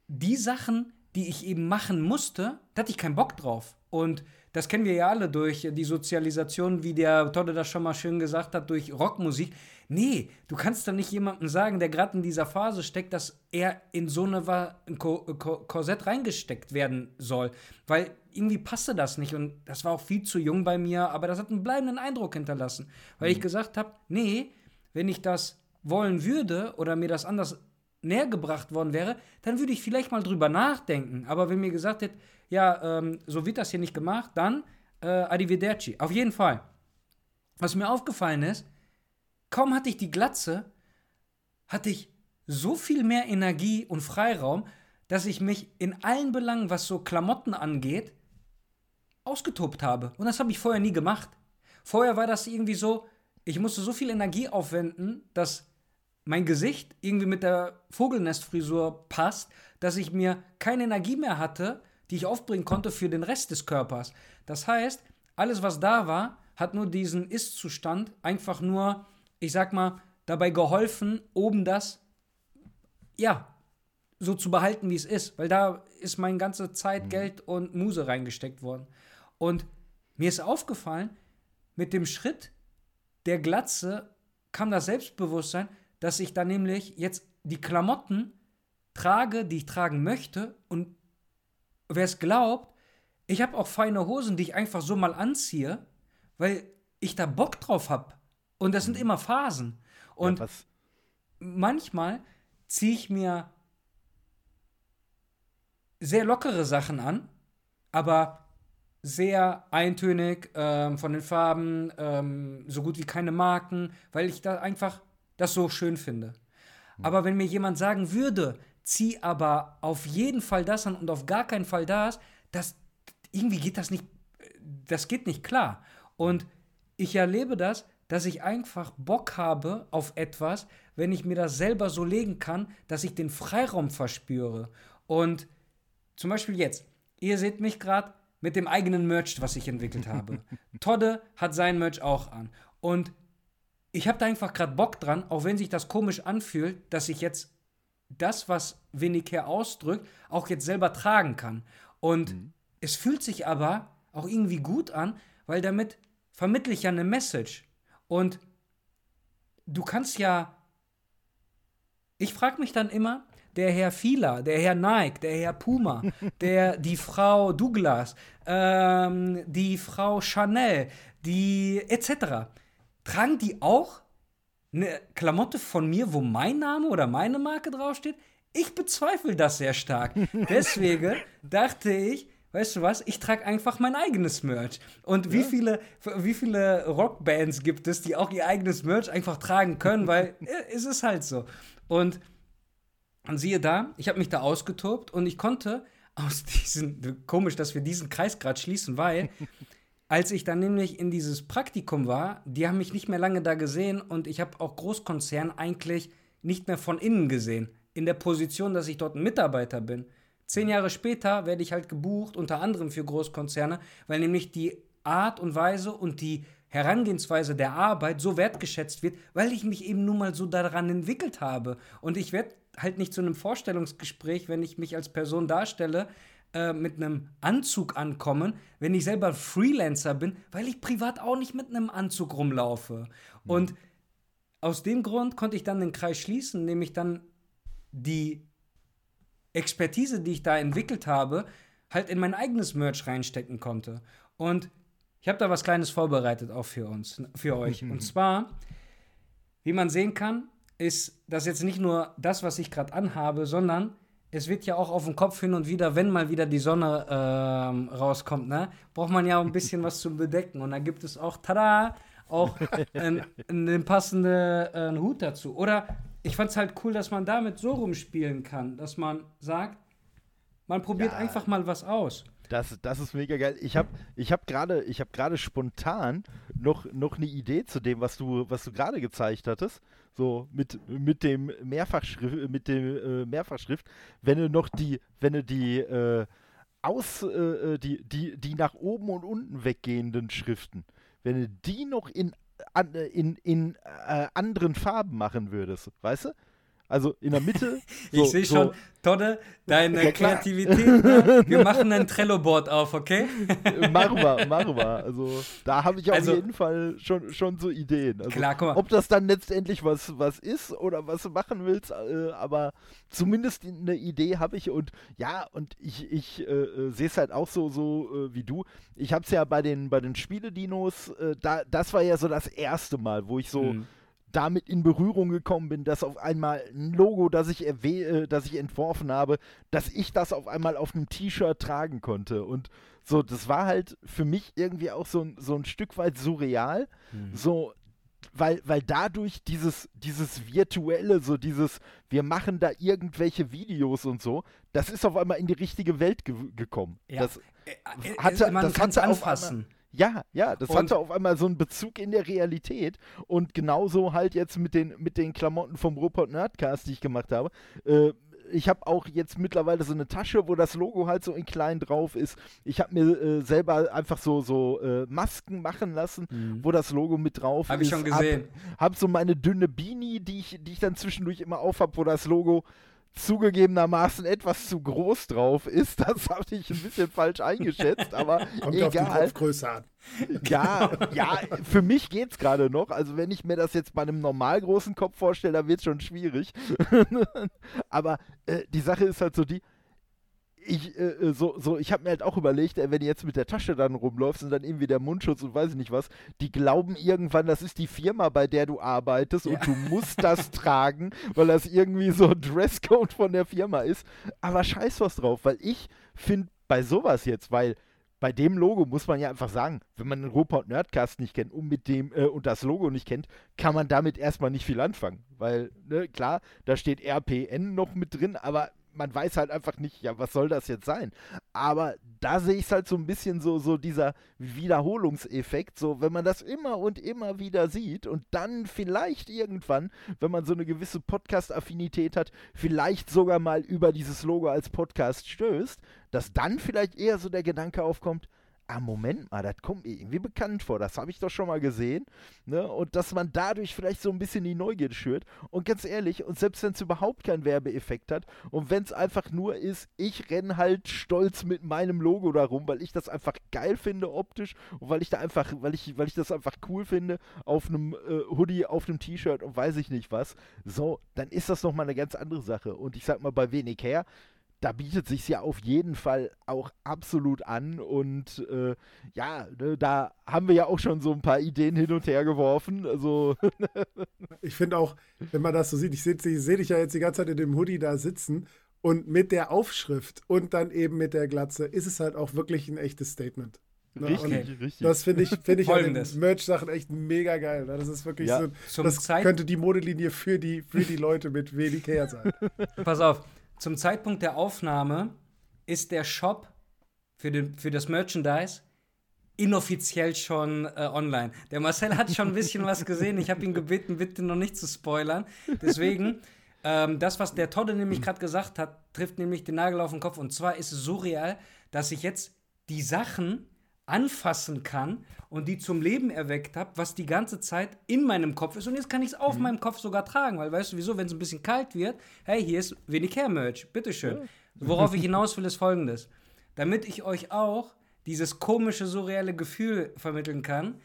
die Sachen, die ich eben machen musste, da hatte ich keinen Bock drauf. Und das kennen wir ja alle durch die Sozialisation, wie der Todde das schon mal schön gesagt hat, durch Rockmusik. Nee, du kannst doch nicht jemandem sagen, der gerade in dieser Phase steckt, dass er in so eine ein Korsett reingesteckt werden soll. Weil irgendwie passte das nicht und das war auch viel zu jung bei mir, aber das hat einen bleibenden Eindruck hinterlassen. Weil mhm. ich gesagt habe, nee, wenn ich das wollen würde oder mir das anders näher gebracht worden wäre, dann würde ich vielleicht mal drüber nachdenken. Aber wenn mir gesagt hätte, ja, ähm, so wird das hier nicht gemacht, dann äh, arrivederci. Auf jeden Fall. Was mir aufgefallen ist, kaum hatte ich die Glatze, hatte ich so viel mehr Energie und Freiraum, dass ich mich in allen Belangen, was so Klamotten angeht, ausgetobt habe. Und das habe ich vorher nie gemacht. Vorher war das irgendwie so, ich musste so viel Energie aufwenden, dass mein Gesicht irgendwie mit der Vogelnestfrisur passt, dass ich mir keine Energie mehr hatte, die ich aufbringen konnte für den Rest des Körpers. Das heißt, alles, was da war, hat nur diesen Ist-Zustand einfach nur, ich sag mal, dabei geholfen, oben das, ja, so zu behalten, wie es ist. Weil da ist meine ganze Zeit, mhm. Geld und Muse reingesteckt worden. Und mir ist aufgefallen, mit dem Schritt der Glatze kam das Selbstbewusstsein, dass ich dann nämlich jetzt die Klamotten trage, die ich tragen möchte. Und wer es glaubt, ich habe auch feine Hosen, die ich einfach so mal anziehe, weil ich da Bock drauf habe. Und das sind mhm. immer Phasen. Und ja, manchmal ziehe ich mir sehr lockere Sachen an, aber sehr eintönig ähm, von den Farben, ähm, so gut wie keine Marken, weil ich da einfach das so schön finde. Mhm. Aber wenn mir jemand sagen würde, zieh aber auf jeden Fall das an und auf gar keinen Fall das, das irgendwie geht das nicht, das geht nicht klar. Und ich erlebe das, dass ich einfach Bock habe auf etwas, wenn ich mir das selber so legen kann, dass ich den Freiraum verspüre. Und zum Beispiel jetzt, ihr seht mich gerade mit dem eigenen Merch, was ich entwickelt habe. [LAUGHS] Todde hat sein Merch auch an. Und ich habe da einfach gerade Bock dran, auch wenn sich das komisch anfühlt, dass ich jetzt das, was Winnicare ausdrückt, auch jetzt selber tragen kann. Und mhm. es fühlt sich aber auch irgendwie gut an, weil damit vermittle ich ja eine Message. Und du kannst ja. Ich frage mich dann immer, der Herr Fila, der Herr Nike, der Herr Puma, [LAUGHS] der, die Frau Douglas, ähm, die Frau Chanel, die etc tragen die auch eine Klamotte von mir, wo mein Name oder meine Marke draufsteht? Ich bezweifle das sehr stark. [LAUGHS] Deswegen dachte ich, weißt du was, ich trage einfach mein eigenes Merch. Und wie, viele, wie viele Rockbands gibt es, die auch ihr eigenes Merch einfach tragen können, weil [LAUGHS] es ist halt so. Und, und siehe da, ich habe mich da ausgetobt und ich konnte aus [LAUGHS] diesen, komisch, dass wir diesen Kreis gerade schließen, weil als ich dann nämlich in dieses Praktikum war, die haben mich nicht mehr lange da gesehen und ich habe auch Großkonzern eigentlich nicht mehr von innen gesehen. In der Position, dass ich dort ein Mitarbeiter bin. Zehn Jahre später werde ich halt gebucht, unter anderem für Großkonzerne, weil nämlich die Art und Weise und die Herangehensweise der Arbeit so wertgeschätzt wird, weil ich mich eben nun mal so daran entwickelt habe. Und ich werde halt nicht zu einem Vorstellungsgespräch, wenn ich mich als Person darstelle, äh, mit einem Anzug ankommen, wenn ich selber Freelancer bin, weil ich privat auch nicht mit einem Anzug rumlaufe. Mhm. Und aus dem Grund konnte ich dann den Kreis schließen, nämlich dann die Expertise, die ich da entwickelt habe, halt in mein eigenes Merch reinstecken konnte. Und ich habe da was Kleines vorbereitet auch für uns, für euch. Und zwar, wie man sehen kann, ist das jetzt nicht nur das, was ich gerade anhabe, sondern es wird ja auch auf dem Kopf hin und wieder, wenn mal wieder die Sonne ähm, rauskommt, ne, braucht man ja auch ein bisschen was zum Bedecken. Und da gibt es auch, tada, auch [LAUGHS] einen passenden äh, Hut dazu. Oder ich fand es halt cool, dass man damit so rumspielen kann, dass man sagt, man probiert ja. einfach mal was aus. Das, das ist mega geil. Ich habe ich hab gerade hab spontan noch, noch eine Idee zu dem, was du, was du gerade gezeigt hattest. So mit, mit dem Mehrfachschrift, mit dem äh, Mehrfachschrift. Wenn du noch die, wenn du die äh, aus, äh, äh, die, die, die nach oben und unten weggehenden Schriften, wenn du die noch in, an, in, in äh, anderen Farben machen würdest, weißt du? Also in der Mitte. [LAUGHS] So, ich sehe schon, so. Todde, deine ja, Kreativität. [LAUGHS] Ne? Wir machen ein Trello-Board auf, okay? machen wir, machen wir. Also da habe ich auf also, jeden Fall schon, schon so Ideen. Also, klar, guck mal. Ob das dann letztendlich was, was ist oder was du machen willst, äh, aber zumindest eine Idee habe ich und ja, und ich, ich äh, äh sehe es halt auch so, so äh, wie du. Ich habe es ja bei den, bei den Spiele-Dinos, äh, da, das war ja so das erste Mal, wo ich so. Hm damit in Berührung gekommen bin, dass auf einmal ein Logo, das ich, äh, das ich entworfen habe, dass ich das auf einmal auf einem T-Shirt tragen konnte. Und so, das war halt für mich irgendwie auch so, so ein Stück weit surreal. Mhm. So, weil, weil dadurch dieses, dieses virtuelle, so dieses, wir machen da irgendwelche Videos und so, das ist auf einmal in die richtige Welt ge gekommen. Ja. Das äh, hatte, man das hatte anfassen. Ja, ja, das und hatte auf einmal so einen Bezug in der Realität. Und genauso halt jetzt mit den, mit den Klamotten vom Rupert Nerdcast, die ich gemacht habe. Äh, ich habe auch jetzt mittlerweile so eine Tasche, wo das Logo halt so in klein drauf ist. Ich habe mir äh, selber einfach so, so äh, Masken machen lassen, mhm. wo das Logo mit drauf hab ist. Habe ich schon gesehen. Hab, hab, so meine dünne Beanie, die ich, die ich dann zwischendurch immer auf habe, wo das Logo zugegebenermaßen etwas zu groß drauf ist. [LAUGHS] Das habe ich ein bisschen falsch eingeschätzt, aber [LAUGHS] Kommt egal. auf die Kopfgröße an. [LAUGHS] Ja, ja, für mich geht es gerade noch. Also wenn ich mir das jetzt bei einem normal großen Kopf vorstelle, dann wird es schon schwierig. aber äh, die Sache ist halt so die, ich, äh, äh, so, so, ich habe mir halt auch überlegt, äh, wenn du jetzt mit der Tasche dann rumläufst und dann irgendwie der Mundschutz und weiß ich nicht was, die glauben irgendwann, das ist die Firma, bei der du arbeitest ja. und du musst das [LAUGHS] tragen, weil das irgendwie so ein Dresscode von der Firma ist. Aber scheiß was drauf, weil ich finde bei sowas jetzt, weil bei dem Logo muss man ja einfach sagen, wenn man den Ruhrpott Nerdcast nicht kennt und mit dem äh, und das Logo nicht kennt, kann man damit erstmal nicht viel anfangen. Weil, ne, klar, da steht RPN noch mit drin, aber man weiß halt einfach nicht, ja, was soll das jetzt sein? Aber da sehe ich es halt so ein bisschen so, so dieser Wiederholungseffekt, so wenn man das immer und immer wieder sieht und dann vielleicht irgendwann, wenn man so eine gewisse Podcast-Affinität hat, vielleicht sogar mal über dieses Logo als Podcast stößt, dass dann vielleicht eher so der Gedanke aufkommt, ah, Moment mal, das kommt mir irgendwie bekannt vor, das habe ich doch schon mal gesehen. Ne? Und dass man dadurch vielleicht so ein bisschen die Neugierde schürt. Und ganz ehrlich, und selbst wenn es überhaupt keinen Werbeeffekt hat und wenn es einfach nur ist, ich renne halt stolz mit meinem Logo darum, weil ich das einfach geil finde optisch und weil ich da einfach, weil ich, weil ich das einfach cool finde, auf einem äh, Hoodie, auf einem T-Shirt und weiß ich nicht was, so, dann ist das nochmal eine ganz andere Sache. Und ich sag mal, bei wenig her, da bietet sich ja auf jeden Fall auch absolut an und äh, ja, ne, da haben wir ja auch schon so ein paar Ideen hin und her geworfen. Also [LAUGHS] ich finde auch, wenn man das so sieht, ich sehe seh dich ja jetzt die ganze Zeit in dem Hoodie da sitzen und mit der Aufschrift und dann eben mit der Glatze ist es halt auch wirklich ein echtes Statement. Ne? Richtig, und richtig. Das finde ich, find ich an den Merch-Sachen echt mega geil. Ne? Das ist wirklich ja. so, das Zeit könnte die Modelinie für die, für die Leute mit wenig her sein. Pass auf, zum Zeitpunkt der Aufnahme ist der Shop für, den, für das Merchandise inoffiziell schon äh, online. Der Marcel hat schon ein bisschen was gesehen. Ich habe ihn gebeten, bitte noch nicht zu spoilern. Deswegen, ähm, das, was der Todde nämlich gerade gesagt hat, trifft nämlich den Nagel auf den Kopf. Und zwar ist es so real, dass ich jetzt die Sachen anfassen kann und die zum Leben erweckt habe, was die ganze Zeit in meinem Kopf ist. Und jetzt kann ich es auf mhm. meinem Kopf sogar tragen, weil weißt du wieso, wenn es ein bisschen kalt wird, hey, hier ist wenig Hair-Merch, bitteschön. Ja. Worauf ich [LAUGHS] hinaus will, ist folgendes. Damit ich euch auch dieses komische, surreale Gefühl vermitteln kann,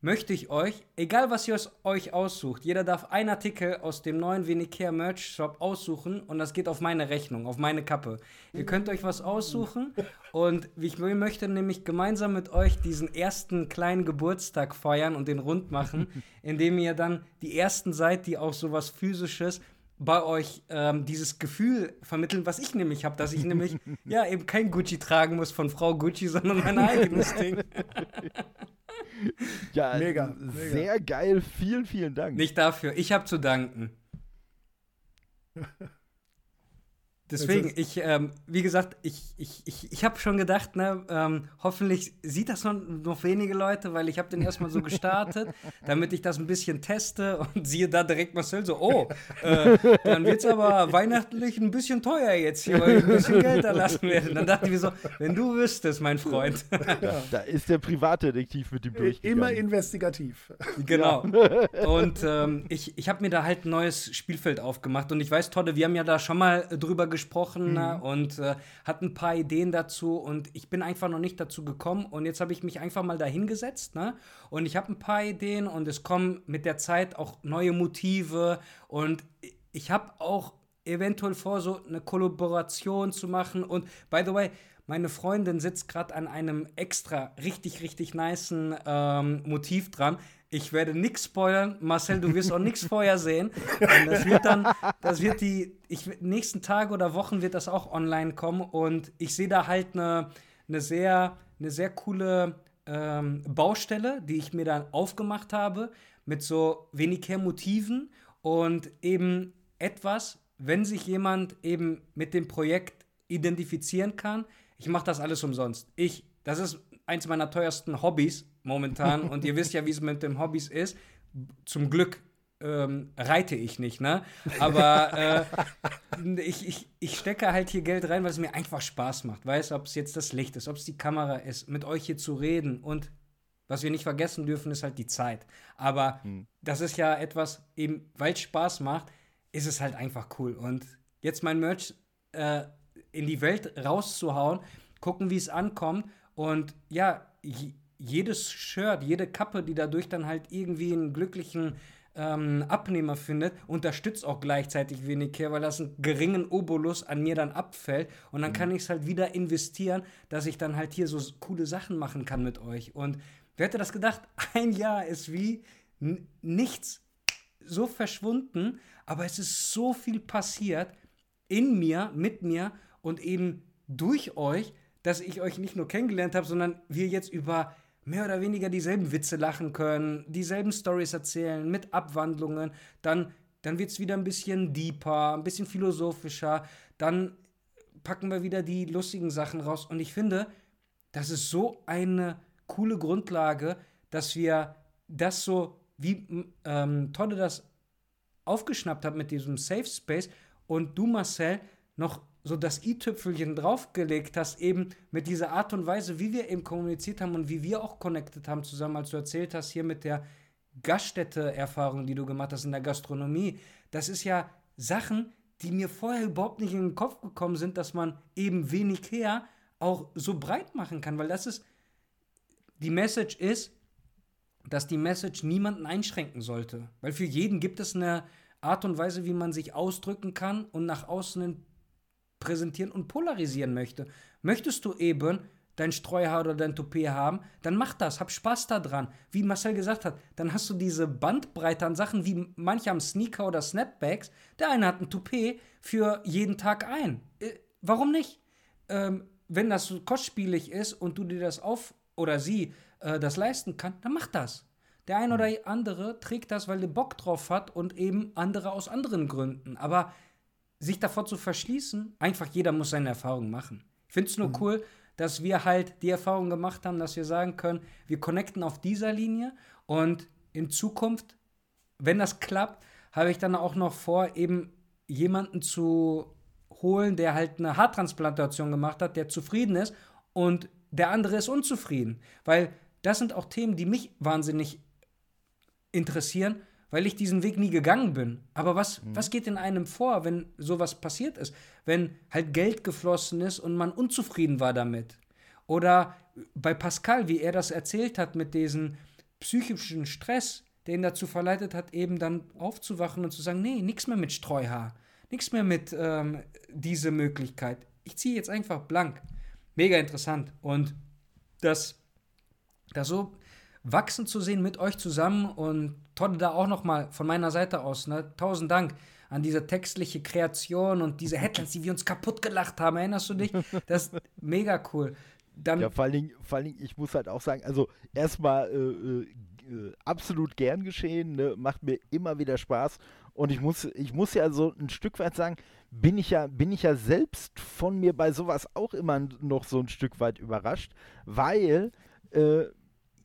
möchte ich euch, egal was ihr euch aussucht, jeder darf einen Artikel aus dem neuen Venicare Merch Shop aussuchen und das geht auf meine Rechnung, auf meine Kappe. Ihr könnt euch was aussuchen und ich möchte nämlich gemeinsam mit euch diesen ersten kleinen Geburtstag feiern und den rund machen, [LAUGHS] indem ihr dann die ersten seid, die auch sowas physisches bei euch ähm, dieses Gefühl vermitteln, was ich nämlich habe, dass ich nämlich [LAUGHS] ja eben kein Gucci tragen muss von Frau Gucci, sondern mein eigenes Ding. [LAUGHS] ja, mega, mega. Sehr geil. Vielen, vielen Dank. Nicht dafür. Ich habe zu danken. [LAUGHS] Deswegen, ich, ähm, wie gesagt, ich, ich, ich, ich habe schon gedacht, ne, ähm, hoffentlich sieht das noch, noch wenige Leute, weil ich habe den erstmal so gestartet, [LAUGHS] damit ich das ein bisschen teste und siehe da direkt Marcel so, oh, äh, dann wird es aber weihnachtlich ein bisschen teuer jetzt hier, weil ich ein bisschen Geld erlassen werde. Dann dachte ich mir so, wenn du wüsstest, mein Freund. Ja, da ist der Privatdetektiv mit dem durchgegangen. Immer investigativ. Genau. Und ähm, ich, ich habe mir da halt ein neues Spielfeld aufgemacht und ich weiß, Todde, wir haben ja da schon mal drüber gesprochen, gesprochen mhm. und äh, hat ein paar Ideen dazu und ich bin einfach noch nicht dazu gekommen und jetzt habe ich mich einfach mal dahingesetzt ne, und ich habe ein paar Ideen und es kommen mit der Zeit auch neue Motive und ich habe auch eventuell vor, so eine Kollaboration zu machen und by the way, meine Freundin sitzt gerade an einem extra richtig, richtig niceen ähm, Motiv dran. Ich werde nichts spoilern. Marcel, du wirst auch nichts vorher sehen. Und das wird dann, das wird die, ich, nächsten Tage oder Wochen wird das auch online kommen. Und ich sehe da halt eine, eine, sehr, eine sehr coole ähm, Baustelle, die ich mir dann aufgemacht habe, mit so wenig Motiven und eben etwas, wenn sich jemand eben mit dem Projekt identifizieren kann, ich mache das alles umsonst. Ich, das ist eins meiner teuersten Hobbys momentan. und ihr wisst ja, wie es mit den Hobbys ist. Zum Glück ähm, reite ich nicht, ne? Aber äh, ich, ich, ich stecke halt hier Geld rein, weil es mir einfach Spaß macht. Weißt du, ob es jetzt das Licht ist, ob es die Kamera ist, mit euch hier zu reden. Und was wir nicht vergessen dürfen, ist halt die Zeit. Aber hm. das ist ja etwas, eben weil es Spaß macht, ist es halt einfach cool. Und jetzt mein Merch äh, in die Welt rauszuhauen, gucken, wie es ankommt. Und ja, jedes Shirt, jede Kappe, die dadurch dann halt irgendwie einen glücklichen ähm, Abnehmer findet, unterstützt auch gleichzeitig wenig her, weil das einen geringen Obolus an mir dann abfällt. Und dann mhm. kann ich es halt wieder investieren, dass ich dann halt hier so coole Sachen machen kann mit euch. Und wer hätte das gedacht? [LAUGHS] Ein Jahr ist wie nichts so verschwunden, aber es ist so viel passiert in mir, mit mir und eben durch euch, dass ich euch nicht nur kennengelernt habe, sondern wir jetzt über mehr oder weniger dieselben Witze lachen können, dieselben Stories erzählen mit Abwandlungen, dann, dann wird es wieder ein bisschen deeper, ein bisschen philosophischer, dann packen wir wieder die lustigen Sachen raus. Und ich finde, das ist so eine coole Grundlage, dass wir das so, wie ähm, Todde das aufgeschnappt hat mit diesem Safe Space und du, Marcel, noch so das i-Tüpfelchen draufgelegt hast, eben mit dieser Art und Weise, wie wir eben kommuniziert haben und wie wir auch connected haben zusammen, als du erzählt hast, hier mit der Gaststätte-Erfahrung, die du gemacht hast in der Gastronomie. Das ist ja Sachen, die mir vorher überhaupt nicht in den Kopf gekommen sind, dass man eben wenig her auch so breit machen kann, weil das ist, die Message ist, dass die Message niemanden einschränken sollte. Weil für jeden gibt es eine Art und Weise, wie man sich ausdrücken kann und nach außen präsentieren und polarisieren möchte. Möchtest du eben dein Streuhaar oder dein Toupet haben, dann mach das, hab Spaß daran. Wie Marcel gesagt hat, dann hast du diese Bandbreite an Sachen, wie manche haben Sneaker oder Snapbacks. Der eine hat ein Toupet für jeden Tag ein. Äh, warum nicht? Ähm, wenn das so kostspielig ist und du dir das auf oder sie äh, das leisten kann, dann mach das. Der eine oder andere trägt das, weil er Bock drauf hat und eben andere aus anderen Gründen. Aber sich davor zu verschließen, einfach jeder muss seine Erfahrung machen. Ich finde es nur mhm. cool, dass wir halt die Erfahrung gemacht haben, dass wir sagen können, wir connecten auf dieser Linie und in Zukunft, wenn das klappt, habe ich dann auch noch vor, eben jemanden zu holen, der halt eine Haartransplantation gemacht hat, der zufrieden ist und der andere ist unzufrieden. Weil das sind auch Themen, die mich wahnsinnig interessieren weil ich diesen Weg nie gegangen bin. Aber was, mhm. was geht in einem vor, wenn sowas passiert ist? Wenn halt Geld geflossen ist und man unzufrieden war damit? Oder bei Pascal, wie er das erzählt hat mit diesem psychischen Stress, der ihn dazu verleitet hat, eben dann aufzuwachen und zu sagen, nee, nichts mehr mit Streuhaar, nichts mehr mit ähm, diese Möglichkeit. Ich ziehe jetzt einfach blank. Mega interessant. Und das, das so wachsen zu sehen mit euch zusammen und Todd da auch nochmal von meiner Seite aus, ne? tausend Dank, an diese textliche Kreation und diese Headlines, die wir uns kaputt gelacht haben. Erinnerst du dich? Das ist mega cool. Dann ja, vor allen, Dingen, vor allen Dingen, ich muss halt auch sagen, also erstmal äh, äh, äh, absolut gern geschehen, ne? macht mir immer wieder Spaß. Und ich muss, ich muss ja so ein Stück weit sagen, bin ich ja, bin ich ja selbst von mir bei sowas auch immer noch so ein Stück weit überrascht, weil, äh,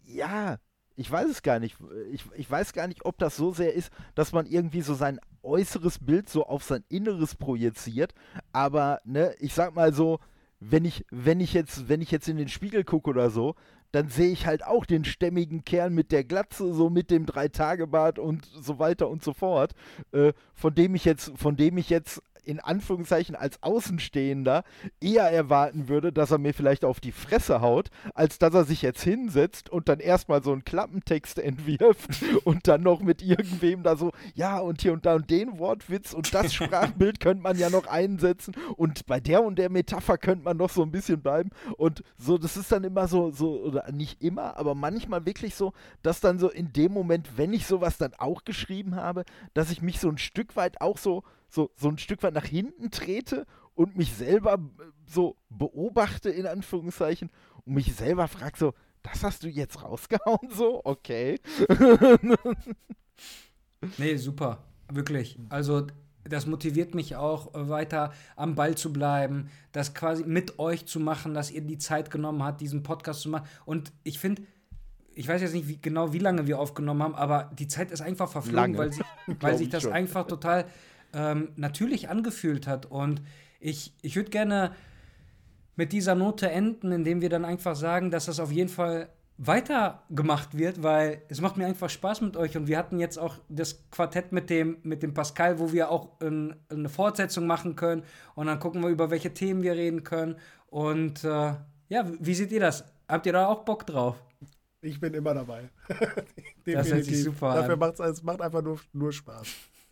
ja, ich weiß es gar nicht. Ich, ich weiß gar nicht, ob das so sehr ist, dass man irgendwie so sein äußeres Bild so auf sein Inneres projiziert. Aber, ne, ich sag mal so, wenn ich, wenn ich jetzt, wenn ich jetzt in den Spiegel gucke oder so, dann sehe ich halt auch den stämmigen Kerl mit der Glatze, so mit dem Drei-Tage-Bart und so weiter und so fort, äh, von dem ich jetzt, von dem ich jetzt in Anführungszeichen als Außenstehender eher erwarten würde, dass er mir vielleicht auf die Fresse haut, als dass er sich jetzt hinsetzt und dann erstmal so einen Klappentext [LAUGHS] entwirft und dann noch mit irgendwem da so, ja, und hier und da und den Wortwitz und das [LAUGHS] Sprachbild könnte man ja noch einsetzen und bei der und der Metapher könnte man noch so ein bisschen bleiben und so, das ist dann immer so, so, oder nicht immer, aber manchmal wirklich so, dass dann so in dem Moment, wenn ich sowas dann auch geschrieben habe, dass ich mich so ein Stück weit auch so so, so ein Stück weit nach hinten trete und mich selber äh, so beobachte, in Anführungszeichen, und mich selber frage so, das hast du jetzt rausgehauen, so? Okay. [LAUGHS] nee, super. Wirklich. Also, das motiviert mich auch, äh, weiter am Ball zu bleiben, das quasi mit euch zu machen, dass ihr die Zeit genommen habt, diesen Podcast zu machen. Und ich finde, ich weiß jetzt nicht wie, genau, wie lange wir aufgenommen haben, aber die Zeit ist einfach verflogen, lange. weil sich, [LAUGHS] weil sich das schon. einfach total ähm, natürlich angefühlt hat. Und ich, ich würde gerne mit dieser Note enden, indem wir dann einfach sagen, dass das auf jeden Fall weitergemacht wird, weil es macht mir einfach Spaß mit euch und wir hatten jetzt auch das Quartett mit dem, mit dem Pascal, wo wir auch in, eine Fortsetzung machen können und dann gucken wir, über welche Themen wir reden können und äh, ja, wie seht ihr das? Habt ihr da auch Bock drauf? Ich bin immer dabei. [LAUGHS] das hört sich super Dafür macht es macht einfach nur, nur Spaß.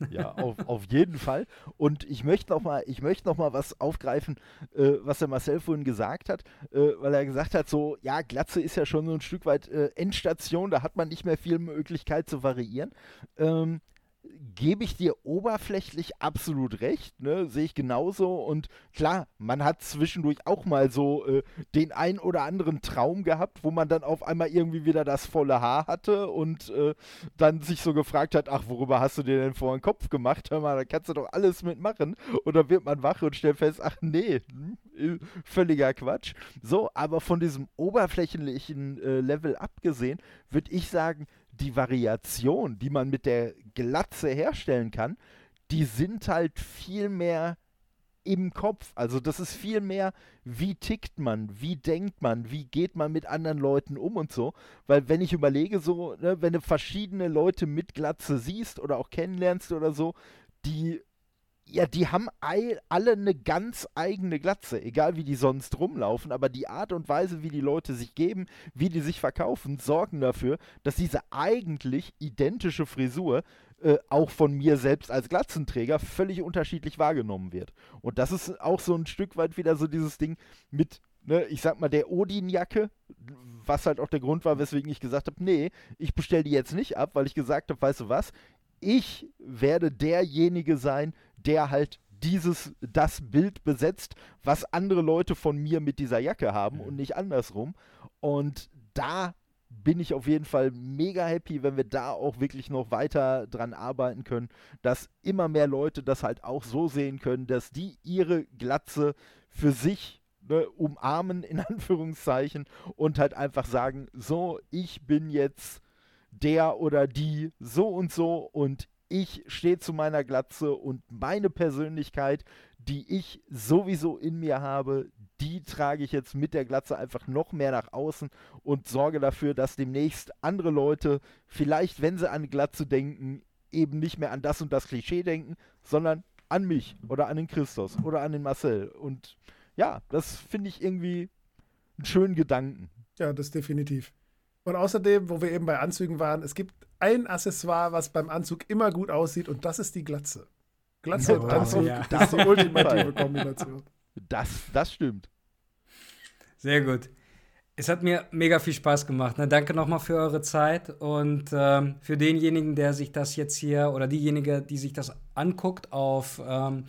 Ja, auf, auf jeden Fall. Und ich möchte noch mal, ich möchte noch mal was aufgreifen, äh, was der Marcel vorhin gesagt hat, äh, weil er gesagt hat, so, ja, Glatze ist ja schon so ein Stück weit äh, Endstation, da hat man nicht mehr viel Möglichkeit zu variieren. Ähm, gebe ich dir oberflächlich absolut recht, ne? Sehe ich genauso. Und klar, man hat zwischendurch auch mal so äh, den ein oder anderen Traum gehabt, wo man dann auf einmal irgendwie wieder das volle Haar hatte und äh, dann sich so gefragt hat, ach, worüber hast du dir denn vor den Kopf gemacht? Hör mal, da kannst du doch alles mitmachen. Und dann wird man wach und stellt fest, ach nee, hm, äh, völliger Quatsch. So, aber von diesem oberflächlichen äh, Level abgesehen, würde ich sagen, die Variation, die man mit der Glatze herstellen kann, die sind halt viel mehr im Kopf. Also das ist viel mehr, wie tickt man, wie denkt man, wie geht man mit anderen Leuten um und so. Weil wenn ich überlege, so, ne, wenn du verschiedene Leute mit Glatze siehst oder auch kennenlernst oder so, die ja, die haben alle eine ganz eigene Glatze, egal wie die sonst rumlaufen, aber die Art und Weise, wie die Leute sich geben, wie die sich verkaufen, sorgen dafür, dass diese eigentlich identische Frisur äh, auch von mir selbst als Glatzenträger völlig unterschiedlich wahrgenommen wird. Und das ist auch so ein Stück weit wieder so dieses Ding mit, ne, ich sag mal, der Odin-Jacke, was halt auch der Grund war, weswegen ich gesagt habe, nee, ich bestelle die jetzt nicht ab, weil ich gesagt habe, weißt du was, ich werde derjenige sein, der halt dieses, das Bild besetzt, was andere Leute von mir mit dieser Jacke haben mhm. und nicht andersrum. Und da bin ich auf jeden Fall mega happy, wenn wir da auch wirklich noch weiter dran arbeiten können, dass immer mehr Leute das halt auch so sehen können, dass die ihre Glatze für sich ne, umarmen, in [LAUGHS] Anführungszeichen, und halt einfach sagen, so, ich bin jetzt der oder die so und so und ich stehe zu meiner Glatze und meine Persönlichkeit, die ich sowieso in mir habe, die trage ich jetzt mit der Glatze einfach noch mehr nach außen und sorge dafür, dass demnächst andere Leute vielleicht, wenn sie an Glatze denken, eben nicht mehr an das und das Klischee denken, sondern an mich oder an den Christus oder an den Marcel. Und ja, das finde ich irgendwie einen schönen Gedanken. Ja, das definitiv. Und außerdem, wo wir eben bei Anzügen waren, es gibt ein Accessoire, was beim Anzug immer gut aussieht und das ist die Glatze. Glatze und Anzug, ja. das ist die [LAUGHS] ultimative Kombination. Das, das stimmt. Sehr gut. Es hat mir mega viel Spaß gemacht. Ne? Danke nochmal für eure Zeit und ähm, für denjenigen, der sich das jetzt hier oder diejenige, die sich das anguckt auf ähm,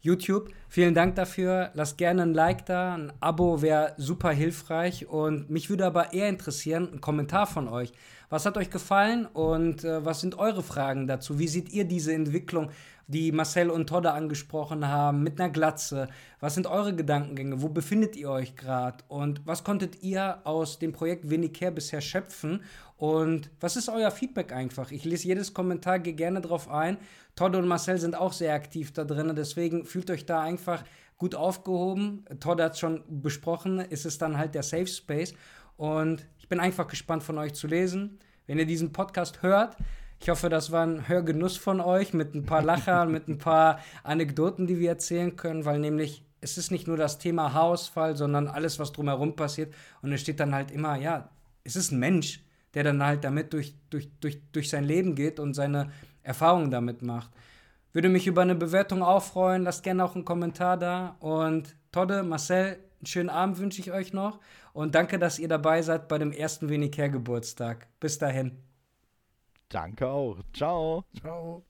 YouTube. Vielen Dank dafür. Lasst gerne ein Like da, ein Abo wäre super hilfreich und mich würde aber eher interessieren, ein Kommentar von euch. Was hat euch gefallen und äh, was sind eure Fragen dazu? Wie seht ihr diese Entwicklung? die Marcel und Todde angesprochen haben, mit einer Glatze. Was sind eure Gedankengänge? Wo befindet ihr euch gerade? Und was konntet ihr aus dem Projekt Winnicare bisher schöpfen? Und was ist euer Feedback einfach? Ich lese jedes Kommentar, gehe gerne drauf ein. Todde und Marcel sind auch sehr aktiv da drin, deswegen fühlt euch da einfach gut aufgehoben. Todd hat es schon besprochen, ist es dann halt der Safe Space. Und ich bin einfach gespannt von euch zu lesen. Wenn ihr diesen Podcast hört, ich hoffe, das war ein Hörgenuss von euch mit ein paar Lachern, [LAUGHS] mit ein paar Anekdoten, die wir erzählen können, weil nämlich es ist nicht nur das Thema Haarausfall, sondern alles, was drumherum passiert. Und es steht dann halt immer, ja, es ist ein Mensch, der dann halt damit durch, durch, durch, durch sein Leben geht und seine Erfahrungen damit macht. Würde mich über eine Bewertung auch freuen. Lasst gerne auch einen Kommentar da. Und Todde, Marcel, einen schönen Abend wünsche ich euch noch. Und danke, dass ihr dabei seid bei dem ersten Wenig Geburtstag. Bis dahin. Danke auch. Ciao. Ciao.